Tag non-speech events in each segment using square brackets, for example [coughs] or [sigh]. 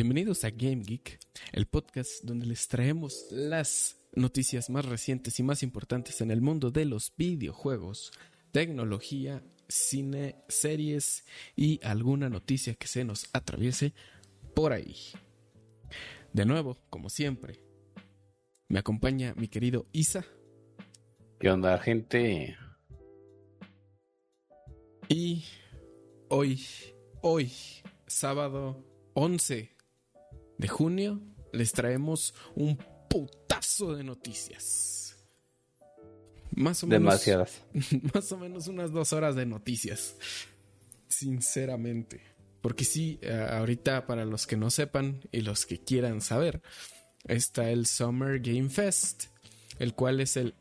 Bienvenidos a Game Geek, el podcast donde les traemos las noticias más recientes y más importantes en el mundo de los videojuegos, tecnología, cine, series y alguna noticia que se nos atraviese por ahí. De nuevo, como siempre, me acompaña mi querido Isa. ¿Qué onda, gente? Y hoy, hoy, sábado 11 de junio, les traemos un putazo de noticias. Más o menos. Demasiadas. [laughs] Más o menos unas dos horas de noticias. Sinceramente. Porque sí, eh, ahorita para los que no sepan y los que quieran saber, está el Summer Game Fest, el cual es el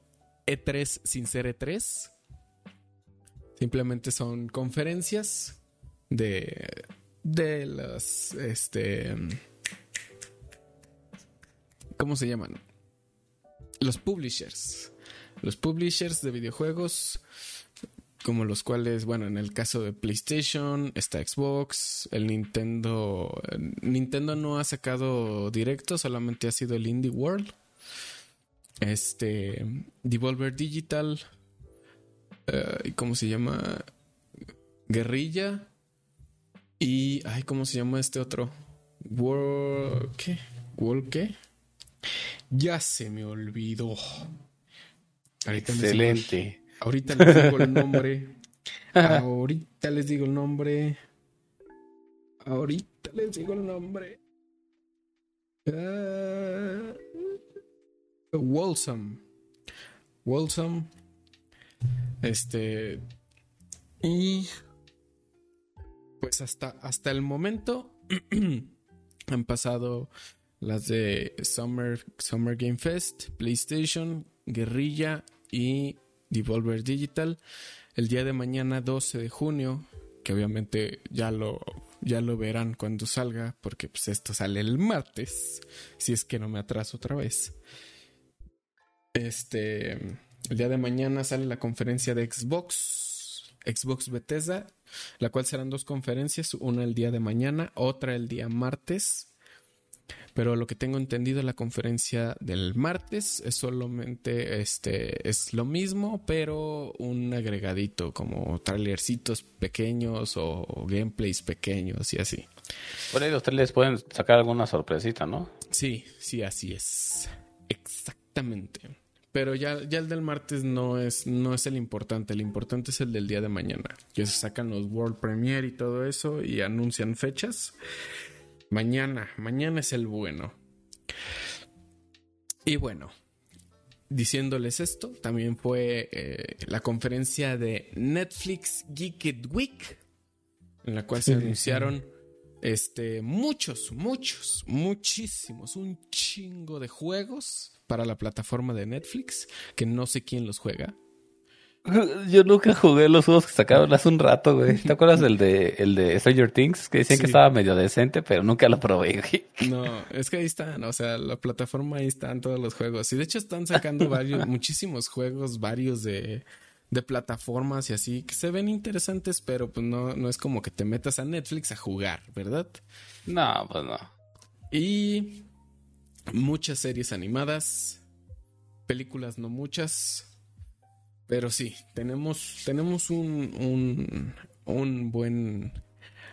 E3 sin ser E3. Simplemente son conferencias de, de las, este, ¿cómo se llaman? Los publishers. Los publishers de videojuegos, como los cuales, bueno, en el caso de PlayStation, está Xbox, el Nintendo. Nintendo no ha sacado directo, solamente ha sido el Indie World. Este. Devolver Digital. ¿Y ¿Cómo se llama? Guerrilla. Y. Ay, ¿cómo se llama este otro? World. ¿Qué? ¿World qué? Ya se me olvidó. Ahorita Excelente. Les digo, [laughs] ahorita les digo el nombre. ahorita les digo el nombre. Ahorita les digo el nombre. Uh, Walsam. Walsam. Este. Y. Pues hasta, hasta el momento [clears throat] han pasado las de Summer, Summer Game Fest, PlayStation, Guerrilla y Devolver Digital. El día de mañana, 12 de junio, que obviamente ya lo, ya lo verán cuando salga, porque pues esto sale el martes, si es que no me atraso otra vez. Este, el día de mañana sale la conferencia de Xbox, Xbox Bethesda, la cual serán dos conferencias, una el día de mañana, otra el día martes. Pero lo que tengo entendido, la conferencia del martes es solamente este, es lo mismo, pero un agregadito, como trailercitos pequeños o gameplays pequeños y así. Por ahí los trailers pueden sacar alguna sorpresita, ¿no? Sí, sí, así es. Exactamente. Pero ya, ya el del martes no es, no es el importante, el importante es el del día de mañana. Que se sacan los World Premiere y todo eso y anuncian fechas. Mañana, mañana es el bueno. Y bueno, diciéndoles esto, también fue eh, la conferencia de Netflix Geeked Week, en la cual se anunciaron este, muchos, muchos, muchísimos, un chingo de juegos para la plataforma de Netflix, que no sé quién los juega. [laughs] Yo nunca jugué los juegos que sacaron hace un rato, güey. ¿Te acuerdas del de, el de Stranger Things? Que decían que estaba medio decente, pero nunca lo probé, güey. No, es que ahí están, o sea, la plataforma ahí están todos los juegos. Y de hecho están sacando [laughs] varios, muchísimos juegos, varios de, de plataformas y así, que se ven interesantes, pero pues no, no es como que te metas a Netflix a jugar, ¿verdad? No, pues no. Y muchas series animadas, películas no muchas, pero sí, tenemos, tenemos un, un, un buen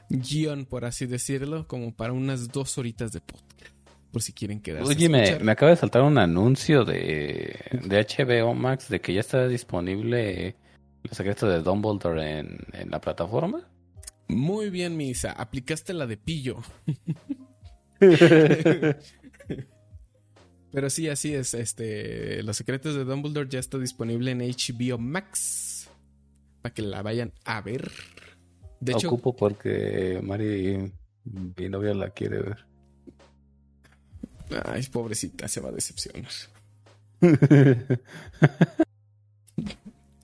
guion, por así decirlo, como para unas dos horitas de podcast. Por si quieren quedarse. Oye, me, me, acaba de saltar un anuncio de, de HBO Max de que ya está disponible los secretos de Dumbledore en, en la plataforma. Muy bien, Misa. Aplicaste la de pillo. [laughs] [laughs] Pero sí, así es. Este, Los secretos de Dumbledore ya está disponible en HBO Max. Para que la vayan a ver. De hecho, ocupo porque Mari, mi novia, la quiere ver. Ay, pobrecita, se va a decepcionar. [laughs]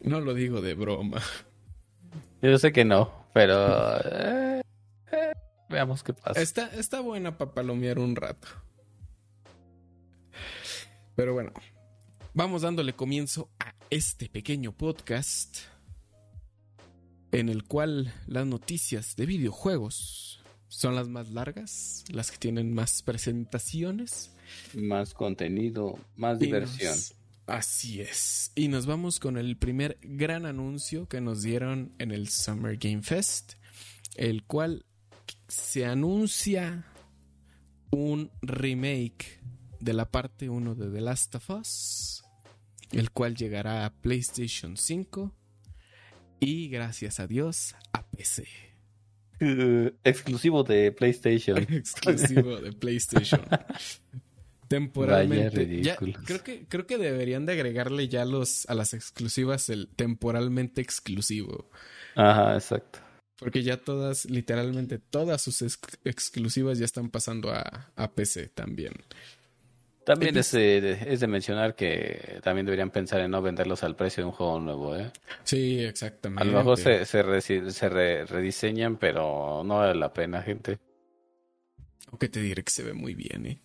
no lo digo de broma. Yo sé que no, pero eh, eh, veamos qué pasa. Está, está buena para palomear un rato. Pero bueno, vamos dándole comienzo a este pequeño podcast en el cual las noticias de videojuegos son las más largas, las que tienen más presentaciones. Más contenido, más diversión. Así es. Y nos vamos con el primer gran anuncio que nos dieron en el Summer Game Fest, el cual se anuncia un remake de la parte 1 de The Last of Us, el cual llegará a PlayStation 5 y gracias a Dios a PC. exclusivo de PlayStation. [laughs] exclusivo de PlayStation. [laughs] temporalmente. creo que creo que deberían de agregarle ya los a las exclusivas el temporalmente exclusivo. Ajá, exacto. Porque ya todas, literalmente todas sus exclusivas ya están pasando a, a PC también. También es de, es de, mencionar que también deberían pensar en no venderlos al precio de un juego nuevo, ¿eh? Sí, exactamente. A lo mejor se, se, se rediseñan, pero no vale la pena, gente. Aunque te diré que se ve muy bien, ¿eh?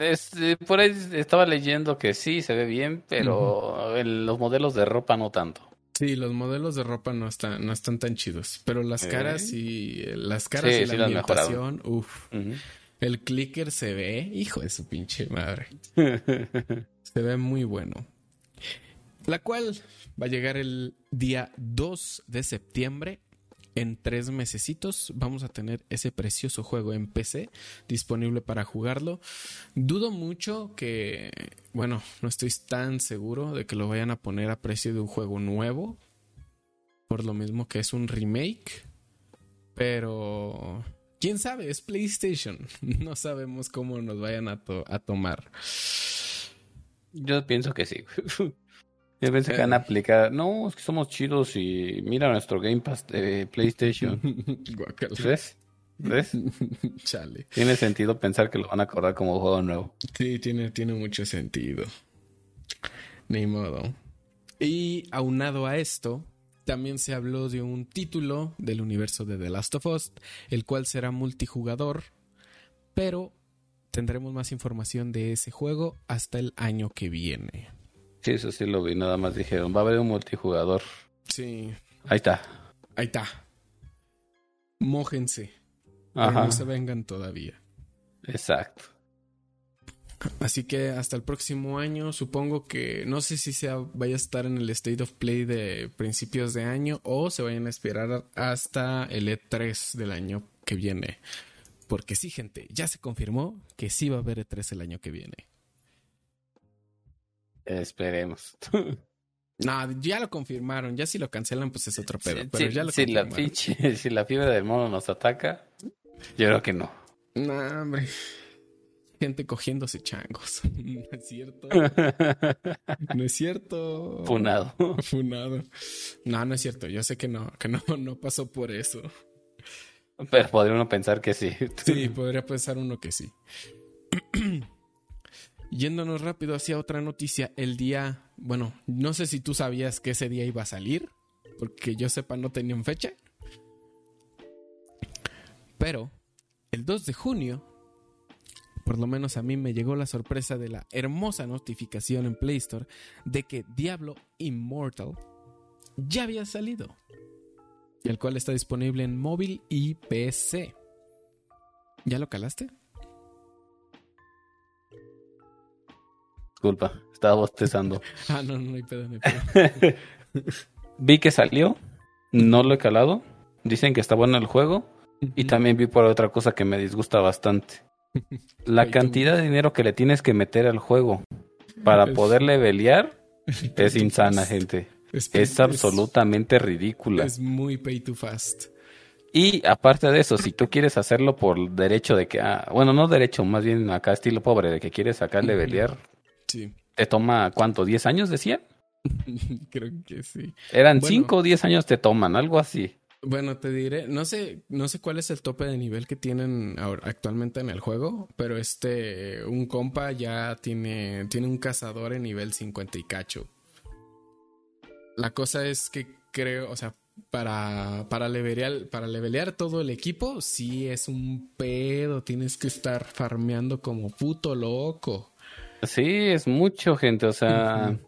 Este, por ahí estaba leyendo que sí, se ve bien, pero los modelos de ropa no tanto. Sí, los modelos de ropa no están, no están tan chidos, pero las caras y las caras y la ambientación, uff. El clicker se ve, hijo de su pinche madre. [laughs] se ve muy bueno. La cual va a llegar el día 2 de septiembre en tres mesecitos vamos a tener ese precioso juego en PC disponible para jugarlo. Dudo mucho que, bueno, no estoy tan seguro de que lo vayan a poner a precio de un juego nuevo. Por lo mismo que es un remake. Pero... ¿Quién sabe? Es PlayStation. [laughs] No sabemos cómo nos vayan a, a tomar. Yo pienso que sí. [laughs] Yo pensé que van a aplicar, no, es que somos chidos y mira nuestro Game Pass de PlayStation. [laughs] ¿Ves? ¿Ves? Chale. Tiene sentido pensar que lo van a acordar como juego nuevo. Sí, tiene, tiene mucho sentido. Ni modo. Y aunado a esto, también se habló de un título del universo de The Last of Us, el cual será multijugador, pero tendremos más información de ese juego hasta el año que viene. Sí, eso sí lo vi, nada más dijeron, va a haber un multijugador. Sí. Ahí está. Ahí está. Mójense. Ajá. no se vengan todavía. Exacto. Así que hasta el próximo año, supongo que no sé si sea vaya a estar en el State of Play de principios de año o se vayan a esperar hasta el E3 del año que viene. Porque sí, gente, ya se confirmó que sí va a haber E3 el año que viene. Esperemos. [laughs] no, ya lo confirmaron. Ya si lo cancelan, pues es otro pedo. pero ya lo si la [laughs] si la fiebre del mono nos ataca, yo creo que no. No, hombre. Gente cogiéndose changos. [laughs] No es cierto. No es cierto. Funado. [laughs] Funado. No, no es cierto. Yo sé que no, que no, no pasó por eso. Pero podría uno pensar que sí. Sí, podría pensar uno que sí. [clears throat] Yéndonos rápido hacia otra noticia, el día, bueno, no sé si tú sabías que ese día iba a salir, porque yo sepa no tenían fecha. Pero el 2 de junio, por lo menos a mí me llegó la sorpresa de la hermosa notificación en Play Store de que Diablo Immortal ya había salido, el cual está disponible en móvil y PC. ¿Ya lo calaste? Disculpa, estaba bostezando. [laughs] ah, no, no hay pedo, no [laughs] vi que salió, no lo he calado. Dicen que está bueno el juego. Y también vi por otra cosa que me disgusta bastante. La cantidad de dinero que le tienes que meter al juego para poder levelear es [laughs] insana, gente. Es, absolutamente ridícula. Es muy pay to fast. Y aparte de eso, si tú quieres hacerlo por derecho de que, ah, bueno, no derecho, más bien acá estilo pobre, de que quieres sacar levelear, ¿Te toma cuánto? ¿10 años decían? [laughs] Creo que sí. Eran 5 o 10 años te toman, algo así. Bueno, te diré, no sé, no sé cuál es el tope de nivel que tienen ahora, actualmente en el juego, pero este, un compa ya tiene, tiene un cazador en nivel 50 y cacho. La cosa es que creo, o sea, para, para, levelear, para levelear todo el equipo, sí es un pedo, tienes que estar farmeando como puto loco. Sí, es mucho, gente. O sea,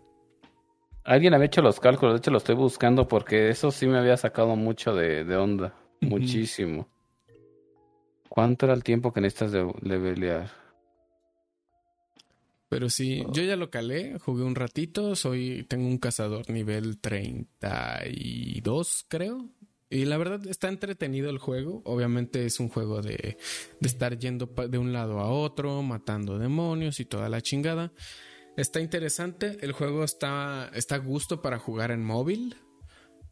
alguien había hecho los cálculos. De hecho, lo estoy buscando porque eso sí me había sacado mucho de, onda. Muchísimo. ¿Cuánto era el tiempo que necesitas de levelear? Pero sí, Oh. yo ya lo calé, jugué un ratito, soy, tengo un cazador nivel 32, creo. Y la verdad está entretenido el juego. Obviamente es un juego de, de estar yendo de un lado a otro, matando demonios y toda la chingada. Está interesante, el juego está, está a gusto para jugar en móvil,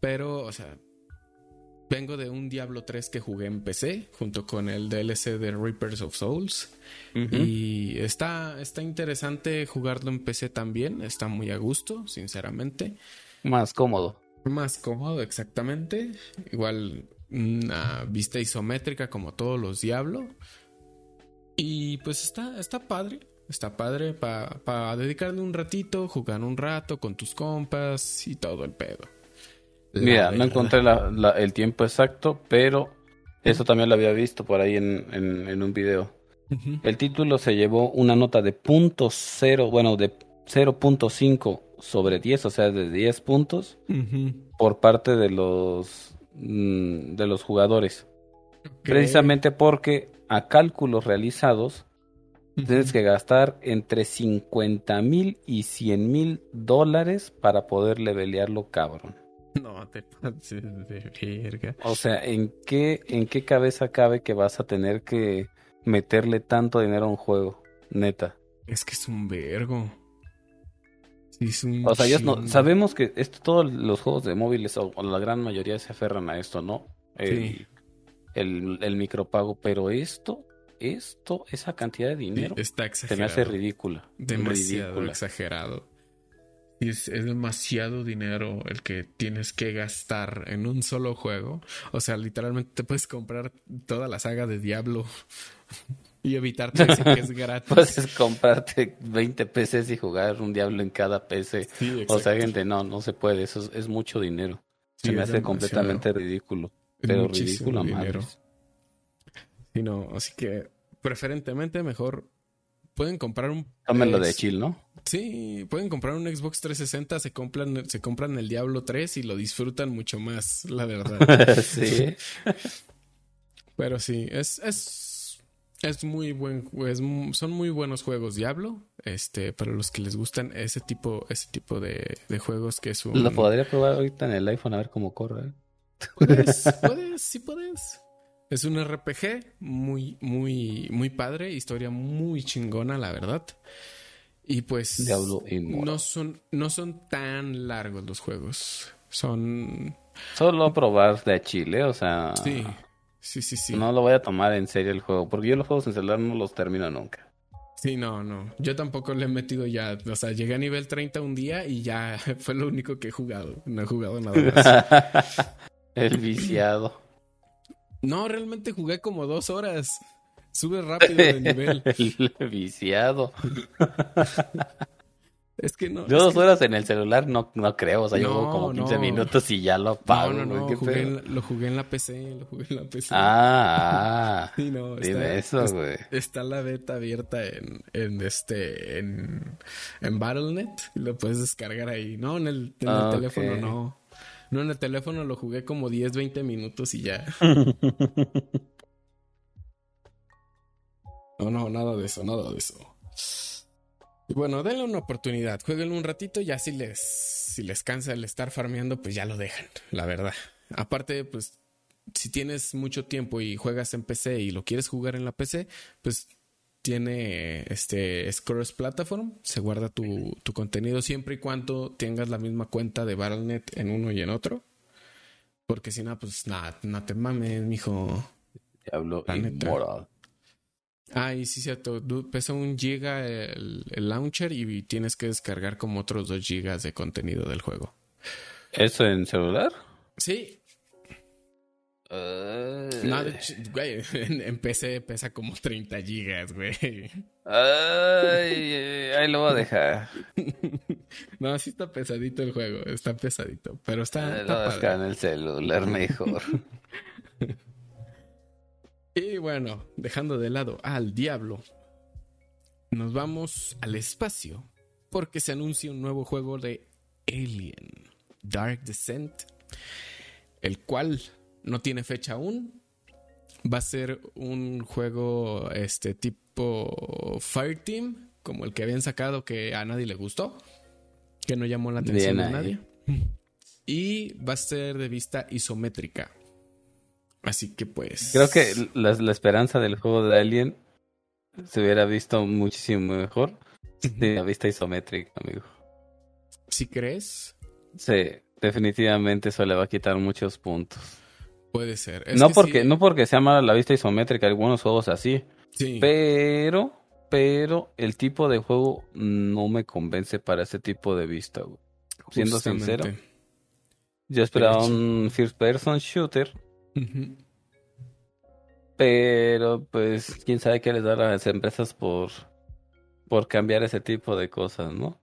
pero, o sea, vengo de un Diablo 3 que jugué en PC, junto con el DLC de Reapers of Souls. Y está, está interesante jugarlo en PC también. Está muy a gusto, sinceramente. Más cómodo. Más cómodo, exactamente. Igual una vista isométrica como todos los Diablo. Y pues está, está padre. Está padre para dedicarle un ratito, jugar un rato con tus compas y todo el pedo. La Mira, no encontré la- la- el tiempo exacto, pero eso también lo había visto por ahí en, en- en un video. El título se llevó una nota de punto cero, bueno, de 0.5 sobre 10, o sea, de 10 puntos por parte de los mm, de los jugadores. Precisamente porque a cálculos realizados. Tienes que gastar entre 50 mil y 100 mil dólares para poder levelearlo, cabrón. No te pases de verga. O sea, ¿en qué, ¿en qué cabeza cabe que vas a tener que meterle tanto dinero a un juego? Neta. Es que es un vergo. Es un O sea, no, chingo. sabemos que esto, todos los juegos de móviles, o, o la gran mayoría se aferran a esto, ¿no? El, Sí. el, el micropago, pero esto, esto, esa cantidad de Sí, dinero, está se exagerado. me hace ridícula. Demasiado Ridícula. exagerado. Y es, es demasiado dinero el que tienes que gastar en un solo juego. O sea, literalmente te puedes comprar toda la saga de Diablo [laughs] y evitarte decir que es [laughs] gratis. Puedes comprarte 20 PCs y jugar un diablo en cada PC. Sí, O sea, gente, no, no se puede, eso es, es mucho dinero. Sí, Se me hace demasiado. completamente ridículo. Pero muchísimo ridículo a dinero. madres. Sí, no, así que preferentemente mejor pueden comprar un Tómenlo de chill, ¿no? Sí, pueden comprar un Xbox 360, se compran, se compran el Diablo 3 y lo disfrutan mucho más, la verdad. [laughs] sí. [laughs] Pero sí, es, es, es muy buen, es son muy buenos juegos Diablo, este, para los que les gustan ese tipo, ese tipo de, de juegos que es un... Lo podría probar ahorita en el iPhone a ver cómo corre. Puedes, [laughs] puedes, sí puedes. Es un RPG muy, muy, muy padre, historia muy chingona, la verdad. Y pues no son, no son tan largos los juegos. Son Solo probar de Chile, o sea. sí, sí, sí, sí. No lo voy a tomar en serio el juego, porque yo los juegos en celular no los termino nunca. Sí, no, no. Yo tampoco le he metido ya. O sea, llegué a nivel 30 un día y ya [laughs] fue lo único que he jugado. No he jugado nada más. [laughs] el viciado. No, realmente jugué como dos horas. Sube [laughs] rápido de nivel. el viciado. [laughs] Es que no. Yo dos que- horas en el celular no, no creo, o sea, yo No, juego como 15 no. minutos y ya lo No, apago. no, no. ¿qué Jugué en lo jugué en la PC. Lo jugué en la PC. Ah, ah. [laughs] Sí, no. Dime eso, es- güey. Está la beta abierta en, en este en, en Battle.net y lo puedes descargar ahí. No, en el, en el Ah, teléfono no. No, en el teléfono lo jugué como 10, 20 minutos y ya. [laughs] No, no, nada de eso, nada de eso. Y bueno, denle una oportunidad, jueguenlo un ratito, ya si les, si les cansa el estar farmeando, pues ya lo dejan, la verdad. Aparte, pues, si tienes mucho tiempo y juegas en PC y lo quieres jugar en la PC, pues tiene este es cross platform, se guarda tu, tu contenido siempre y cuando tengas la misma cuenta de Battle.net en uno y en otro. Porque si no, pues nada, no te mames, mijo. Diablo. Immortal. Ah, y sí, cierto. Pesa un giga el, el launcher y tienes que descargar como otros dos gigas de contenido del juego. ¿Eso en celular? Sí. No, güey, [laughs] en, en PC pesa como 30 gigas, güey. Ay, ahí lo voy a dejar. [laughs] No, sí está pesadito el juego. Está pesadito. Pero está, Lo está padre. dejar en el celular mejor. [laughs] Y bueno, dejando de lado al diablo, nos vamos al espacio porque se anuncia un nuevo juego de Alien, Dark Descent, el cual no tiene fecha aún, Va a ser un juego este tipo Fireteam, como el que habían sacado que a nadie le gustó, que no llamó la atención a nadie. Y va a ser de vista isométrica. Así que pues. Creo que la, la esperanza del juego de Alien se hubiera visto muchísimo mejor de la vista isométrica, amigo. ¿Sí crees? Sí, definitivamente eso le va a quitar muchos puntos. Puede ser. no porque, no porque sea mala la vista isométrica, algunos juegos así. Sí. Pero, pero el tipo de juego no me convence para ese tipo de vista, güey. Siendo sincero. Yo esperaba un first person shooter. Pero pues quién sabe qué les da a las empresas por, por cambiar ese tipo de cosas, ¿no?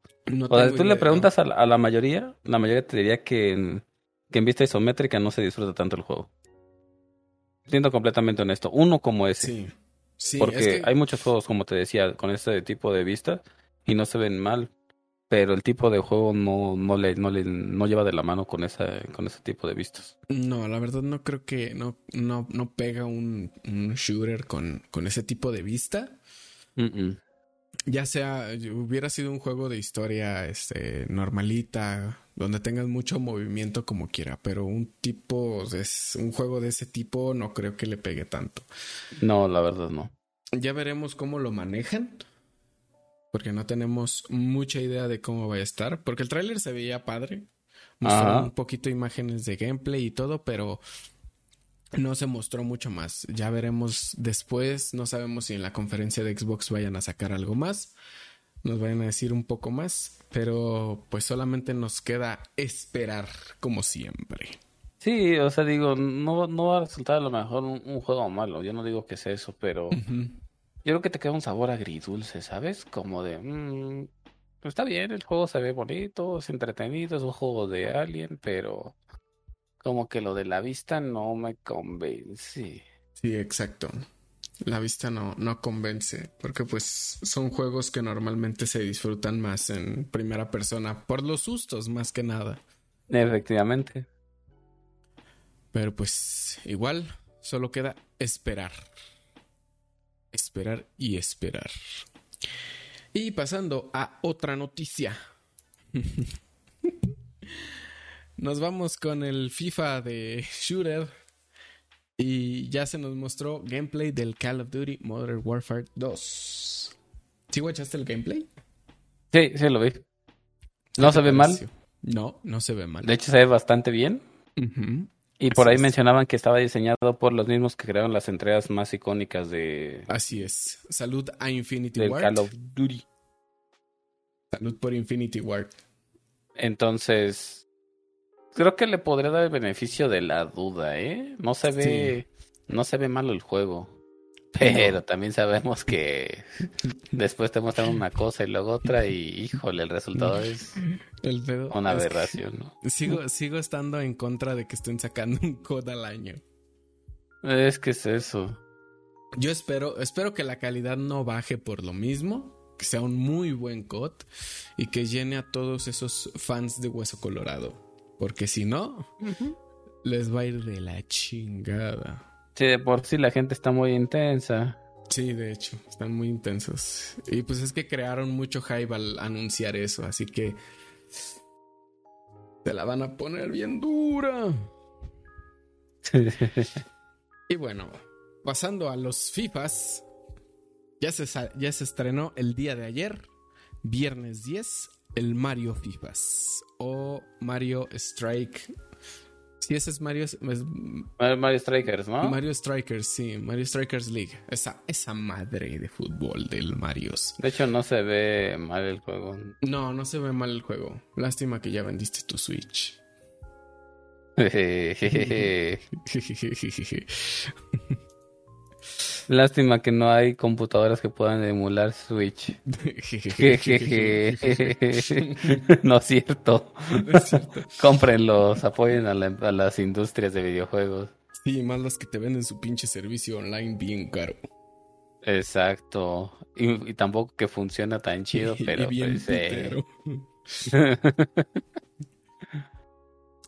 o sea, tú le preguntas a, la, mayoría, la mayoría te diría que en, que en vista isométrica no se disfruta tanto el juego. Siendo completamente honesto, uno como ese. Sí. sí porque hay muchos juegos, como te decía, con este tipo de vista y no se ven mal pero el tipo de juego no, no le, no le, no lleva de la mano con esa, con ese tipo de vistas. No, la verdad no creo que no, no, no pega un, shooter con, con ese tipo de vista. Ya sea, hubiera sido un juego de historia este, normalita, donde tengas mucho movimiento como quiera, pero un tipo, es un juego de ese tipo no creo que le pegue tanto. No, la verdad no. Ya veremos cómo lo manejan porque no tenemos mucha idea de cómo va a estar, porque el tráiler se veía padre, mostró un poquito imágenes de gameplay y todo, pero no se mostró mucho más. Ya veremos después, no sabemos si en la conferencia de Xbox vayan a sacar algo más, nos vayan a decir un poco más, pero pues solamente nos queda esperar como siempre. Sí, o sea, digo, no, no va a resultar a lo mejor un, juego malo, yo no digo que sea eso, pero... Yo creo que te queda un sabor agridulce, ¿sabes? Como de, mmm, está bien, el juego se ve bonito, es entretenido, es un juego de Alien, pero como que lo de la vista no me convence. Sí, exacto. La vista no, no convence, porque pues son juegos que normalmente se disfrutan más en primera persona, por los sustos más que nada. Efectivamente. Pero pues igual, solo queda esperar esperar y esperar. Y pasando a otra noticia. [laughs] nos vamos con el FIFA de [laughs] Shooter. Y ya se nos mostró gameplay del Call of Duty Modern Warfare 2. ¿Sí guachaste el gameplay? Sí, sí lo vi. ¿No se ve mal? No, no se ve mal. De hecho, se ve bastante bien. Y por ahí mencionaban que estaba diseñado por los mismos que crearon las entregas más icónicas de. Así es. Salud a Infinity del Call of Duty. Salud por Infinity Ward. Entonces. Creo que le podría dar el beneficio de la duda, ¿eh? No se ve. No se ve malo el juego. Pero también sabemos que [laughs] después te muestran una cosa y luego otra y híjole, el resultado [laughs] es una aberración, ¿no? Sigo, sigo estando en contra de que estén sacando un COD al año. Es que es eso. Yo espero, espero que la calidad no baje por lo mismo, que sea un muy buen COD y que llene a todos esos fans de Hueso Colorado. Porque si no, les va a ir de la chingada. Sí, de por sí la gente está muy intensa. Sí, de hecho, están muy intensos. Y pues es que crearon mucho hype al anunciar eso, así que se la van a poner bien dura. [laughs] y bueno, pasando a los FIFAs, ya se, ya se estrenó el día de ayer, viernes 10, el Mario FIFAs o Mario Strike Sí, ese es Mario. Mario Strikers, ¿no? Mario Strikers, sí. Mario Strikers League. Esa, esa madre de fútbol del Mario. De hecho, no se ve mal el juego. No, no se ve mal el juego. Lástima que ya vendiste tu Switch. [laughs] [laughs] [laughs] Lástima que no hay computadoras que puedan emular Switch. [laughs] no es cierto. Cómprenlos, apoyen a, las industrias de videojuegos. Sí, más las que te venden su pinche servicio online bien caro. Exacto. Y, tampoco que funciona tan chido, [laughs] pero pues, eh. [laughs]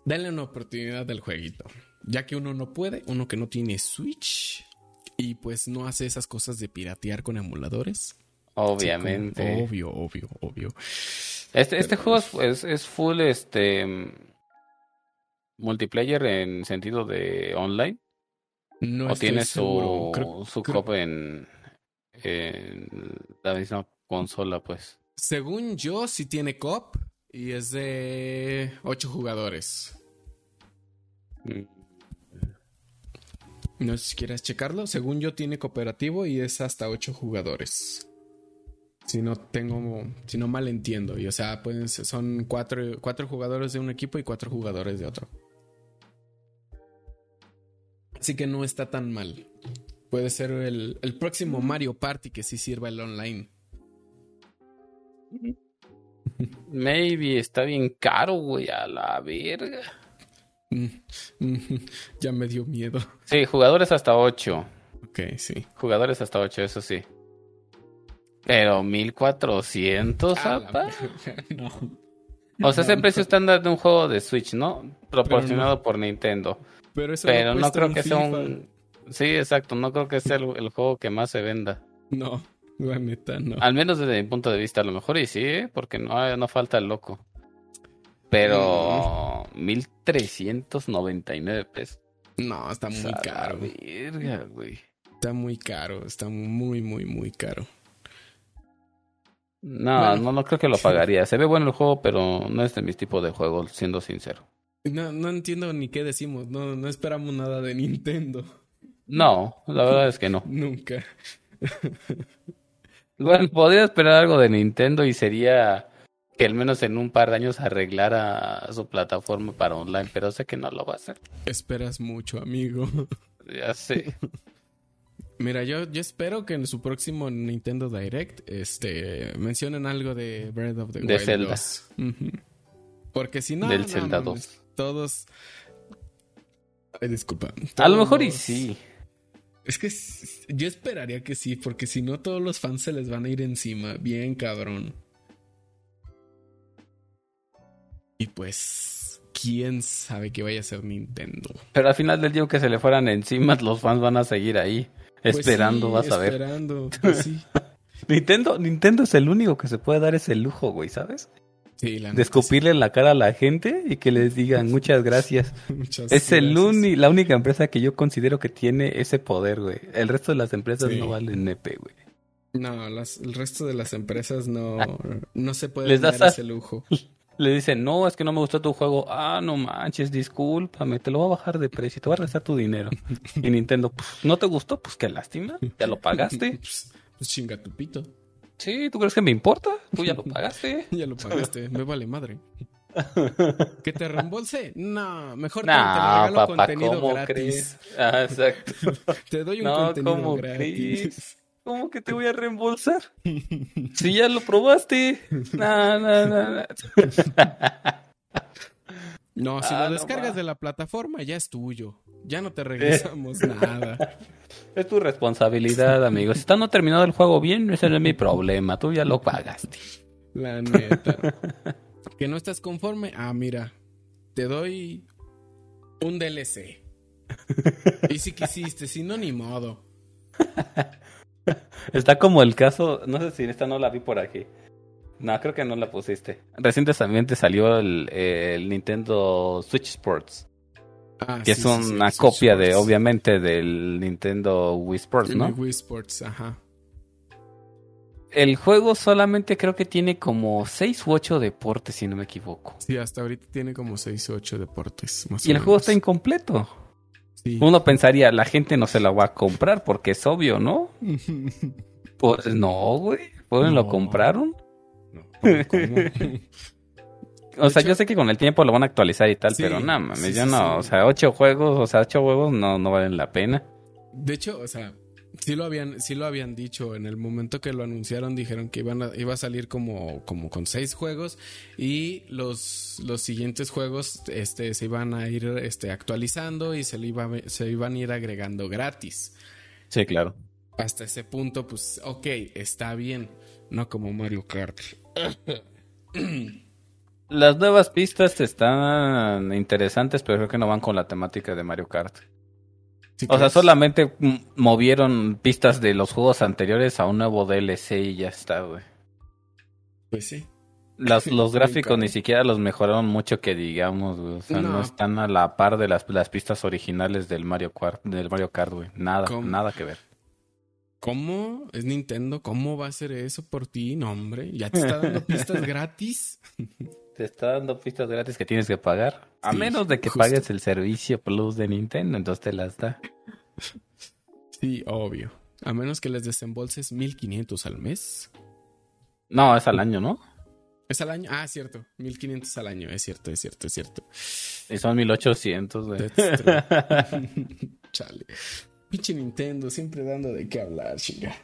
Dale una oportunidad del jueguito. Ya que uno no puede, uno que no tiene Switch, y pues no hace esas cosas de piratear con emuladores. Obviamente. obvio, obvio, obvio. Este, este juego es, es, full este multiplayer en sentido de online. No o tiene su, su cop en, en la misma consola, pues. Según yo, sí tiene cop y es de 8 jugadores. No sé si quieres checarlo. Según yo, tiene cooperativo y es hasta 8 jugadores. Si no tengo, si no mal entiendo. Y o sea, pueden son cuatro, cuatro jugadores de un equipo y cuatro jugadores de otro. Así que no está tan mal. Puede ser el, el próximo Mario Party que sí sirva el online. [laughs] Maybe está bien caro, güey, a la verga. [laughs] ya me dio miedo. Sí, jugadores hasta 8. Ok, sí. Jugadores hasta 8, eso sí. Pero 1400, ah, [laughs] no. O sea, ese precio estándar de un juego de Switch, ¿no? Proporcionado por Nintendo. Pero, eso Pero no, creo que sea un. Sí, exacto. No creo que sea el, juego que más se venda. No, la neta, no. Al menos desde mi punto de vista, a lo mejor y sí, ¿eh? porque no, no falta el loco. Pero. 1399 pesos. No, está muy caro. güey. Está muy caro, está muy, muy, muy caro. No, no, no creo que lo pagaría. Se ve bueno el juego, pero no es de mis tipos de juegos, siendo sincero. No, no entiendo ni qué decimos. No, no esperamos nada de Nintendo. No, la verdad es que no. [laughs] Nunca. [laughs] bueno, podría esperar algo de Nintendo y sería que al menos en un par de años arreglara su plataforma para online, pero sé que no lo va a hacer. Esperas mucho, amigo. [laughs] Ya sé. Mira, yo, yo espero que en su próximo Nintendo Direct este, mencionen algo de Breath of the Wild. De Zelda. Porque si no. Del Zelda 2. Todos. Ay, disculpa. A lo mejor y sí. Es que yo esperaría que sí, porque si no, todos los fans se les van a ir encima. Bien, cabrón. Y pues, quién sabe qué vaya a ser Nintendo. Pero al final del día que se le fueran encima, los fans van a seguir ahí. Pues esperando, vas a ver. Esperando, [laughs] pues sí. Nintendo, Nintendo es el único que se puede dar ese lujo, güey, ¿sabes? Sí, la de escupirle en la cara a la gente y que les digan muchas [laughs] gracias. es el la única empresa que yo considero que tiene ese poder, güey. El resto de las empresas no valen nepe, güey. No, el resto de las empresas no, ah. no se puede dar ese lujo. [laughs] Le dicen, no, es que no me gustó tu juego. Ah, no manches, discúlpame, te lo voy a bajar de precio, te voy a restar tu dinero. y Nintendo, pues, ¿no te gustó? Pues qué lástima, ya lo pagaste. [laughs] pues, pues chinga tu pito. Sí, ¿tú crees que me importa? Tú ya lo pagaste. [laughs] ya lo pagaste, me vale madre. [laughs] ¿Que te reembolse? No, mejor te, regalo contenido gratis. Ah, exacto. te doy un contenido gratis. ¿Cómo que te voy a reembolsar? [laughs] si ya lo probaste. No, no, no, no. si lo ah, descargas de la plataforma, ya es tuyo. Ya no te regresamos [laughs] nada. Es tu responsabilidad, amigo. Si está no terminado el juego bien, ese no es mi problema. Tú ya lo pagaste. La neta. ¿Que no estás conforme? Ah, mira. Te doy un DLC. y si quisiste, si no, ni modo. [laughs] [laughs] Está como el caso, no sé si esta no la vi por aquí. No, creo que no la pusiste. Recientemente salió el, Nintendo Switch Sports. Ah, que es una copia de, obviamente, del Nintendo Wii Sports, ¿no? Wii Sports, ajá. El juego solamente creo que tiene como 6 u 8 deportes, si no me equivoco. Sí, hasta ahorita tiene como 6 u 8 deportes. y el juego está incompleto. Uno pensaría, la gente no se la va a comprar porque es obvio, ¿no? [laughs] pues no, güey. ¿Pues lo compraron? No, [laughs] o sea, yo sé que con el tiempo lo van a actualizar y tal, pero nada, mames, yo no, o sea, ocho juegos, o sea, ocho juegos no, no valen la pena. De hecho, o sea, Sí lo habían, sí lo habían dicho. En el momento que lo anunciaron, dijeron que iban a, iba a salir como, como con seis juegos. Y los, los siguientes juegos este, se iban a ir este, actualizando y se, le iba, se iban a ir agregando gratis. Sí, claro. Hasta ese punto, pues, ok, está bien. No como Mario Kart. Las nuevas pistas están interesantes, pero creo que no van con la temática de Mario Kart. ¿Sí O sea, solamente movieron pistas de los juegos anteriores a un nuevo DLC y ya está, güey. Pues sí. Las- [laughs] los gráficos ni siquiera los mejoraron mucho que digamos, güey. O sea, no, No. están a la par de las, las pistas originales del Mario Kart, del Mario Kart, güey. Nada, ¿Cómo? nada que ver. ¿Cómo? ¿Es Nintendo? ¿Cómo va a hacer eso por ti? No, hombre. ¿Ya te está dando [laughs] pistas gratis? [laughs] Te está dando pistas gratis que tienes que pagar. A Sí, menos de que justo. pagues el servicio Plus de Nintendo, entonces te las da. Sí, obvio. A menos que les desembolses 1500 al mes. No, es al año, ¿no? ¿Es al año? Ah, cierto. 1500 al año. Es cierto, es cierto, es cierto. Y son 1800, güey. [laughs] Chale. Pinche Nintendo, siempre dando de qué hablar, chinga.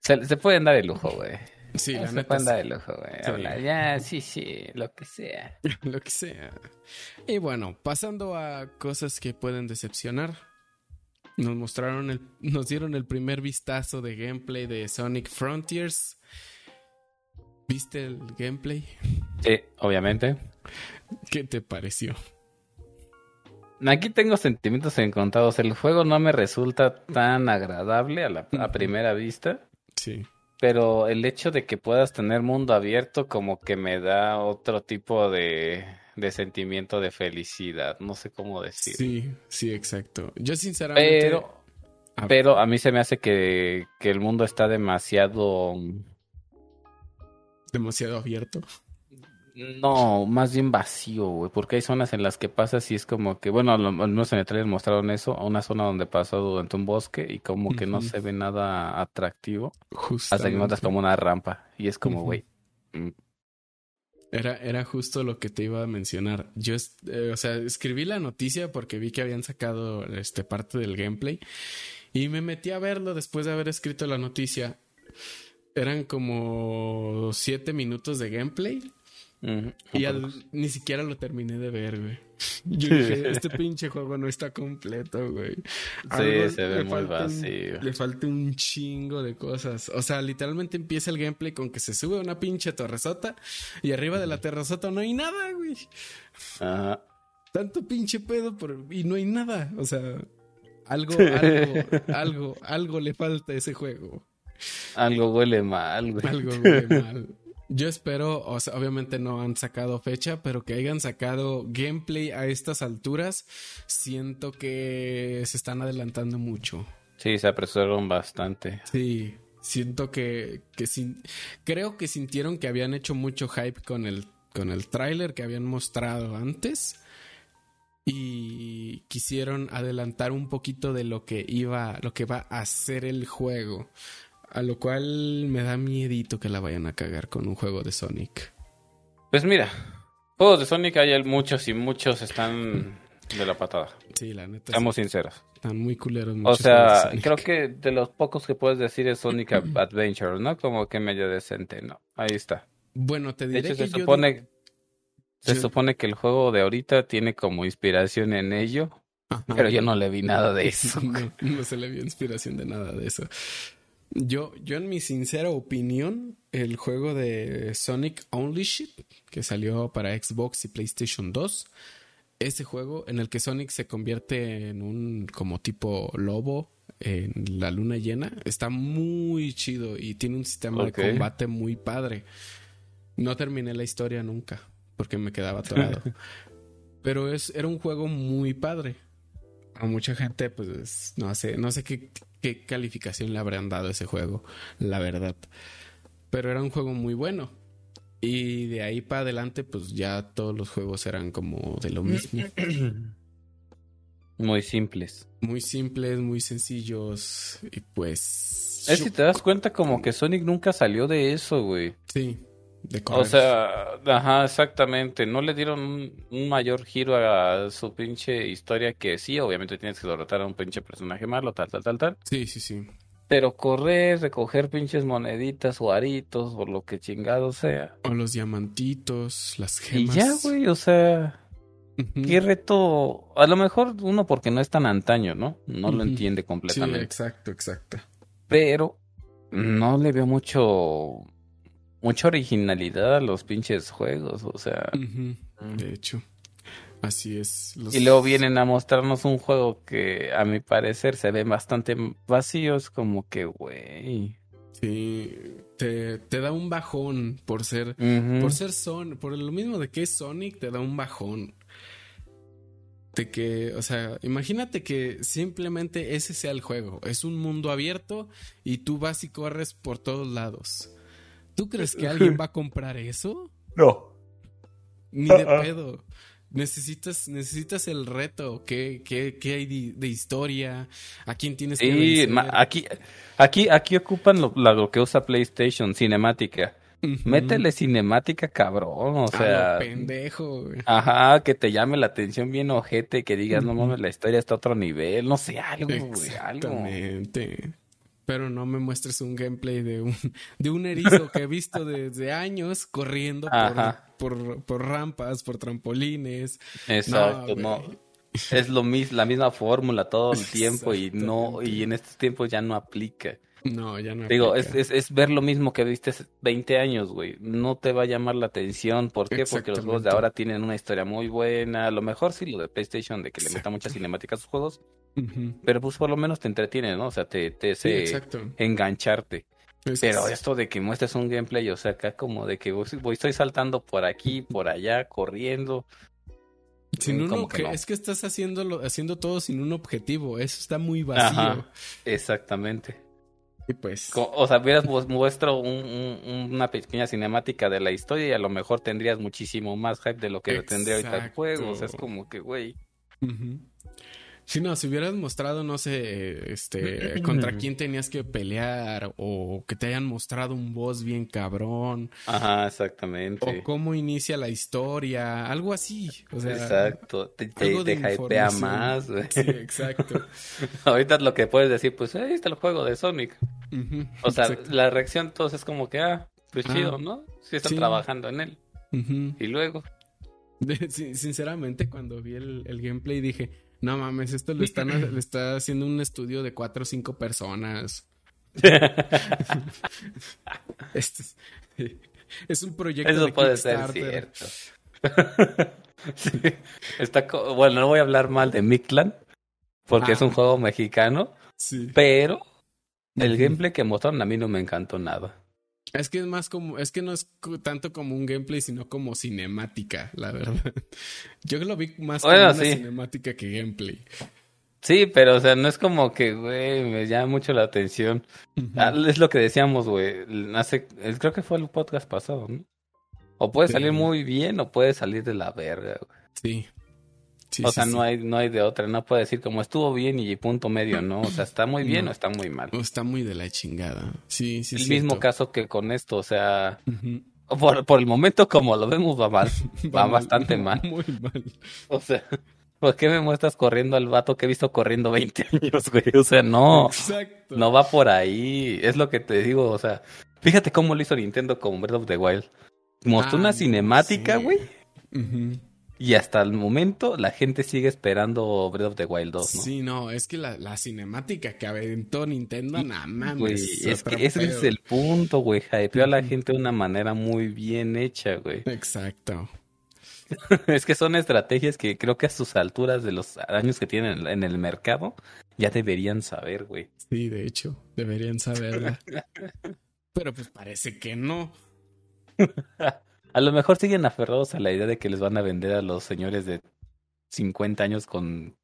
Se, se pueden dar el lujo, güey. Sí, la se neta. pueden sí. dar el lujo, güey. Sí. Ya, sí, sí, lo que sea. [laughs] Lo que sea. Y bueno, pasando a cosas que pueden decepcionar. Nos mostraron el, nos dieron el primer vistazo de gameplay de Sonic Frontiers. ¿Viste el gameplay? Sí, obviamente. ¿Qué te pareció? Aquí tengo sentimientos encontrados. El juego no me resulta tan agradable a, la, a [laughs] primera vista, Sí. Pero el hecho de que puedas tener mundo abierto como que me da otro tipo de, de sentimiento de felicidad. No sé cómo decir. Sí, sí, exacto. Yo sinceramente... Pero, Ah. pero a mí se me hace que, que el mundo está demasiado... Demasiado abierto. No, más bien vacío, güey, porque hay zonas en las que pasas y es como que, bueno, al menos en el trailer mostraron eso, a una zona donde pasó durante un bosque y como que no se ve nada atractivo, hasta que Justamente. encuentras como una rampa y es como, güey, mm, Era, era justo lo que te iba a mencionar. Yo, eh, o sea, escribí la noticia porque vi que habían sacado este parte del gameplay y me metí a verlo después de haber escrito la noticia. Eran como siete minutos de gameplay y al- ni siquiera lo terminé de ver, güey. [laughs] Yo dije, este pinche juego no está completo, güey. Algo- Sí, se ve muy un- vacío. le falta un chingo de cosas. O sea, literalmente empieza el gameplay con que se sube una pinche torresota y arriba de la terrazota no hay nada, güey. Ajá. Tanto pinche pedo por... y no hay nada. O sea, algo, [laughs] algo, algo, algo le falta a ese juego. Algo huele mal, güey. Algo huele [laughs] mal. Yo espero, o sea, obviamente no han sacado fecha, pero que hayan sacado gameplay a estas alturas, siento que se están adelantando mucho. Sí, se apresuraron bastante. Sí, siento que, que sin- creo que sintieron que habían hecho mucho hype con el, con el tráiler que habían mostrado antes y quisieron adelantar un poquito de lo que iba, lo que va a ser el juego. A lo cual me da miedito que la vayan a cagar con un juego de Sonic. Pues mira, juegos de Sonic hay muchos y muchos están de la patada. Sí, la neta. Seamos sinceros. Están muy culeros. O de sea, creo que de los pocos que puedes decir es Sonic [clears throat] Adventure, ¿no? Como que medio decente, ¿no? Ahí está. Bueno, te De diré hecho, que se yo supone, se yo- supone que el juego de ahorita tiene como inspiración en ello, Ajá. pero yo no le vi nada de [laughs] eso. No, no se le vio inspiración de nada de eso. Yo, yo en mi sincera opinión, el juego de Sonic Unleashed, que salió para Xbox y PlayStation 2, ese juego en el que Sonic se convierte en un como tipo lobo en la luna llena, está muy chido y tiene un sistema de combate muy padre. No terminé la historia nunca, porque me quedaba atorado. [laughs] Pero es, era un juego muy padre a mucha gente, pues no sé, no sé qué, qué calificación le habrán dado a ese juego, la verdad. Pero era un juego muy bueno. Y de ahí para adelante, pues ya todos los juegos eran como de lo mismo. Muy simples. Muy simples, muy sencillos. Y pues. Es si te das cuenta como que Sonic nunca salió de eso, güey. Sí, de O sea, ajá, exactamente. No le dieron un, un mayor giro a su pinche historia que sí, obviamente tienes que derrotar a un pinche personaje malo, tal, tal, tal, tal. Sí, sí, sí. Pero correr, recoger pinches moneditas o aritos o lo que chingado sea. O los diamantitos, las Y gemas. ya, güey, o sea, qué reto. A lo mejor uno porque no es tan antaño, ¿no? No lo entiende Sí, completamente. exacto, exacto. Pero no le veo mucho. Mucha originalidad a los pinches juegos, o sea. De hecho. Así es. Y luego vienen a mostrarnos un juego que a mi parecer se ve bastante vacío. Es como que, güey. Sí, te, te, da un bajón por ser, por ser Son, por lo mismo de que es Sonic, te da un bajón. De que, o sea, imagínate que simplemente ese sea el juego. Es un mundo abierto y tú vas y corres por todos lados. ¿Tú crees que alguien [laughs] va a comprar eso? No. Ni de uh-uh. pedo. Necesitas, necesitas el reto. ¿Qué, qué, qué hay de, historia? ¿A quién tienes que Sí, aquí, aquí, aquí ocupan lo, lo, que usa PlayStation, cinemática. Métele cinemática, cabrón. O sea. pendejo, Ajá, que te llame la atención bien ojete, que digas, no mames, la historia está a otro nivel. No sé, algo, güey, algo. Pero no me muestres un gameplay de un, [laughs] de un erizo que he visto desde años corriendo por, por, rampas, por trampolines. Exacto, no. Es lo mismo, la misma fórmula todo el tiempo y no, y en estos tiempos ya no aplica. No, ya no. Digo, es, es, es, ver lo mismo que viste hace 20 años, güey. No te va a llamar la atención. ¿Por qué? Porque los juegos de ahora tienen una historia muy buena. A lo mejor sí lo de PlayStation, de que le meta mucha cinemática a sus juegos. Pero pues por lo menos te entretiene, ¿no? O sea, te, te hace engancharte. Pero esto de que muestres un gameplay, o sea, acá como de que voy, estoy saltando por aquí, por allá, corriendo. Sin mm, un que Es que estás haciendo, haciendo todo sin un objetivo. Eso está muy vacío. exactamente. Y pues. O sea, hubieras muestro una pequeña cinemática de la historia y a lo mejor tendrías muchísimo más hype de lo que tendría ahorita el juego. O sea, es como que, güey. Sí, no, si hubieras mostrado, no sé, este, [clears throat] contra quién tenías que pelear o que te hayan mostrado un boss bien cabrón. Ajá, exactamente. O cómo inicia la historia, algo así. O sea, exacto, te, te, hypea más. Sí, exacto. [laughs] Ahorita lo que puedes decir, pues ahí está el juego de Sonic. o sea, la reacción todos es como que, ah, pues chido, ah, ¿no? Sí están trabajando en él. Y luego. [laughs] sinceramente, cuando vi el, el gameplay dije no mames, esto lo están [clears throat] está haciendo un estudio de cuatro o cinco personas. [laughs] Esto [laughs] es, un proyecto Eso puede ser cierto. [laughs] Está bueno, no voy a hablar mal de Mictlan porque es un ah. juego mexicano, sí. pero el gameplay que mostraron a mí no me encantó nada. Es que es más como, es que no es tanto como un gameplay, sino como cinemática, la verdad. [laughs] Yo lo vi más como una cinemática que gameplay. Sí, pero o sea, no es como que, güey, me llama mucho la atención. Ah, es lo que decíamos, güey. Hace, creo que fue el podcast pasado, ¿no? O puede salir muy bien o puede salir de la verga, güey. Sí o sea, no hay no hay de otra, no puede decir como estuvo bien y punto medio, ¿no? O sea, está muy bien o está muy mal. O está muy de la chingada. Sí, sí, El mismo caso que con esto, o sea, por, por, el momento como lo vemos va mal, [laughs] va, bastante [laughs] mal. Muy mal. O sea, [laughs] ¿por qué me muestras corriendo al vato que he visto corriendo 20 años, güey? O sea, no. Exacto. No va por ahí, es lo que te digo, o sea, fíjate cómo lo hizo Nintendo con Breath of the Wild. Mostró una ah, cinemática, güey. Y hasta el momento la gente sigue esperando Breath of the Wild 2, ¿no? Sí, no, es que la, la cinemática que aventó Nintendo, nada mames. es que ese es el punto, güey. Hypeó a la gente de una manera muy bien hecha, güey. Exacto. [laughs] es que son estrategias que creo que a sus alturas de los años que tienen en el mercado ya deberían saber, güey. Sí, de hecho, deberían saberla. [laughs] Pero pues parece que no. [laughs] A lo mejor siguen aferrados a la idea de que les van a vender a los señores de 50 años con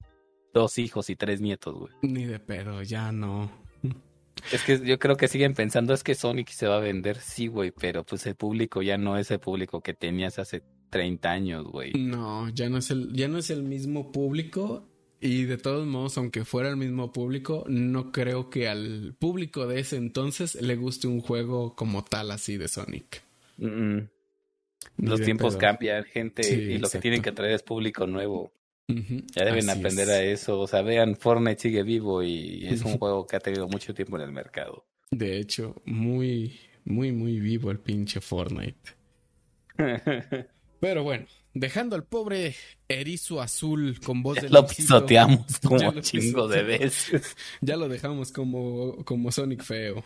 dos hijos y tres nietos, güey. Ni de pedo, ya no. Es que yo creo que siguen pensando es que Sonic se va a vender, sí, güey, pero pues el público ya no es el público que tenías hace 30 años, güey. No, ya no es el ya no es el mismo público y de todos modos, aunque fuera el mismo público, no creo que al público de ese entonces le guste un juego como tal así de Sonic. Los tiempos cambian, gente, y lo que tienen que traer es público nuevo. Ya deben aprender a eso. O sea, vean, Fortnite sigue vivo y es un [laughs] juego que ha tenido mucho tiempo en el mercado. De hecho, muy, muy, muy vivo el pinche Fortnite. [laughs] Pero bueno, dejando al pobre erizo azul con voz de Lo pisoteamos [laughs] como chingo de veces. ya lo dejamos como, como Sonic feo.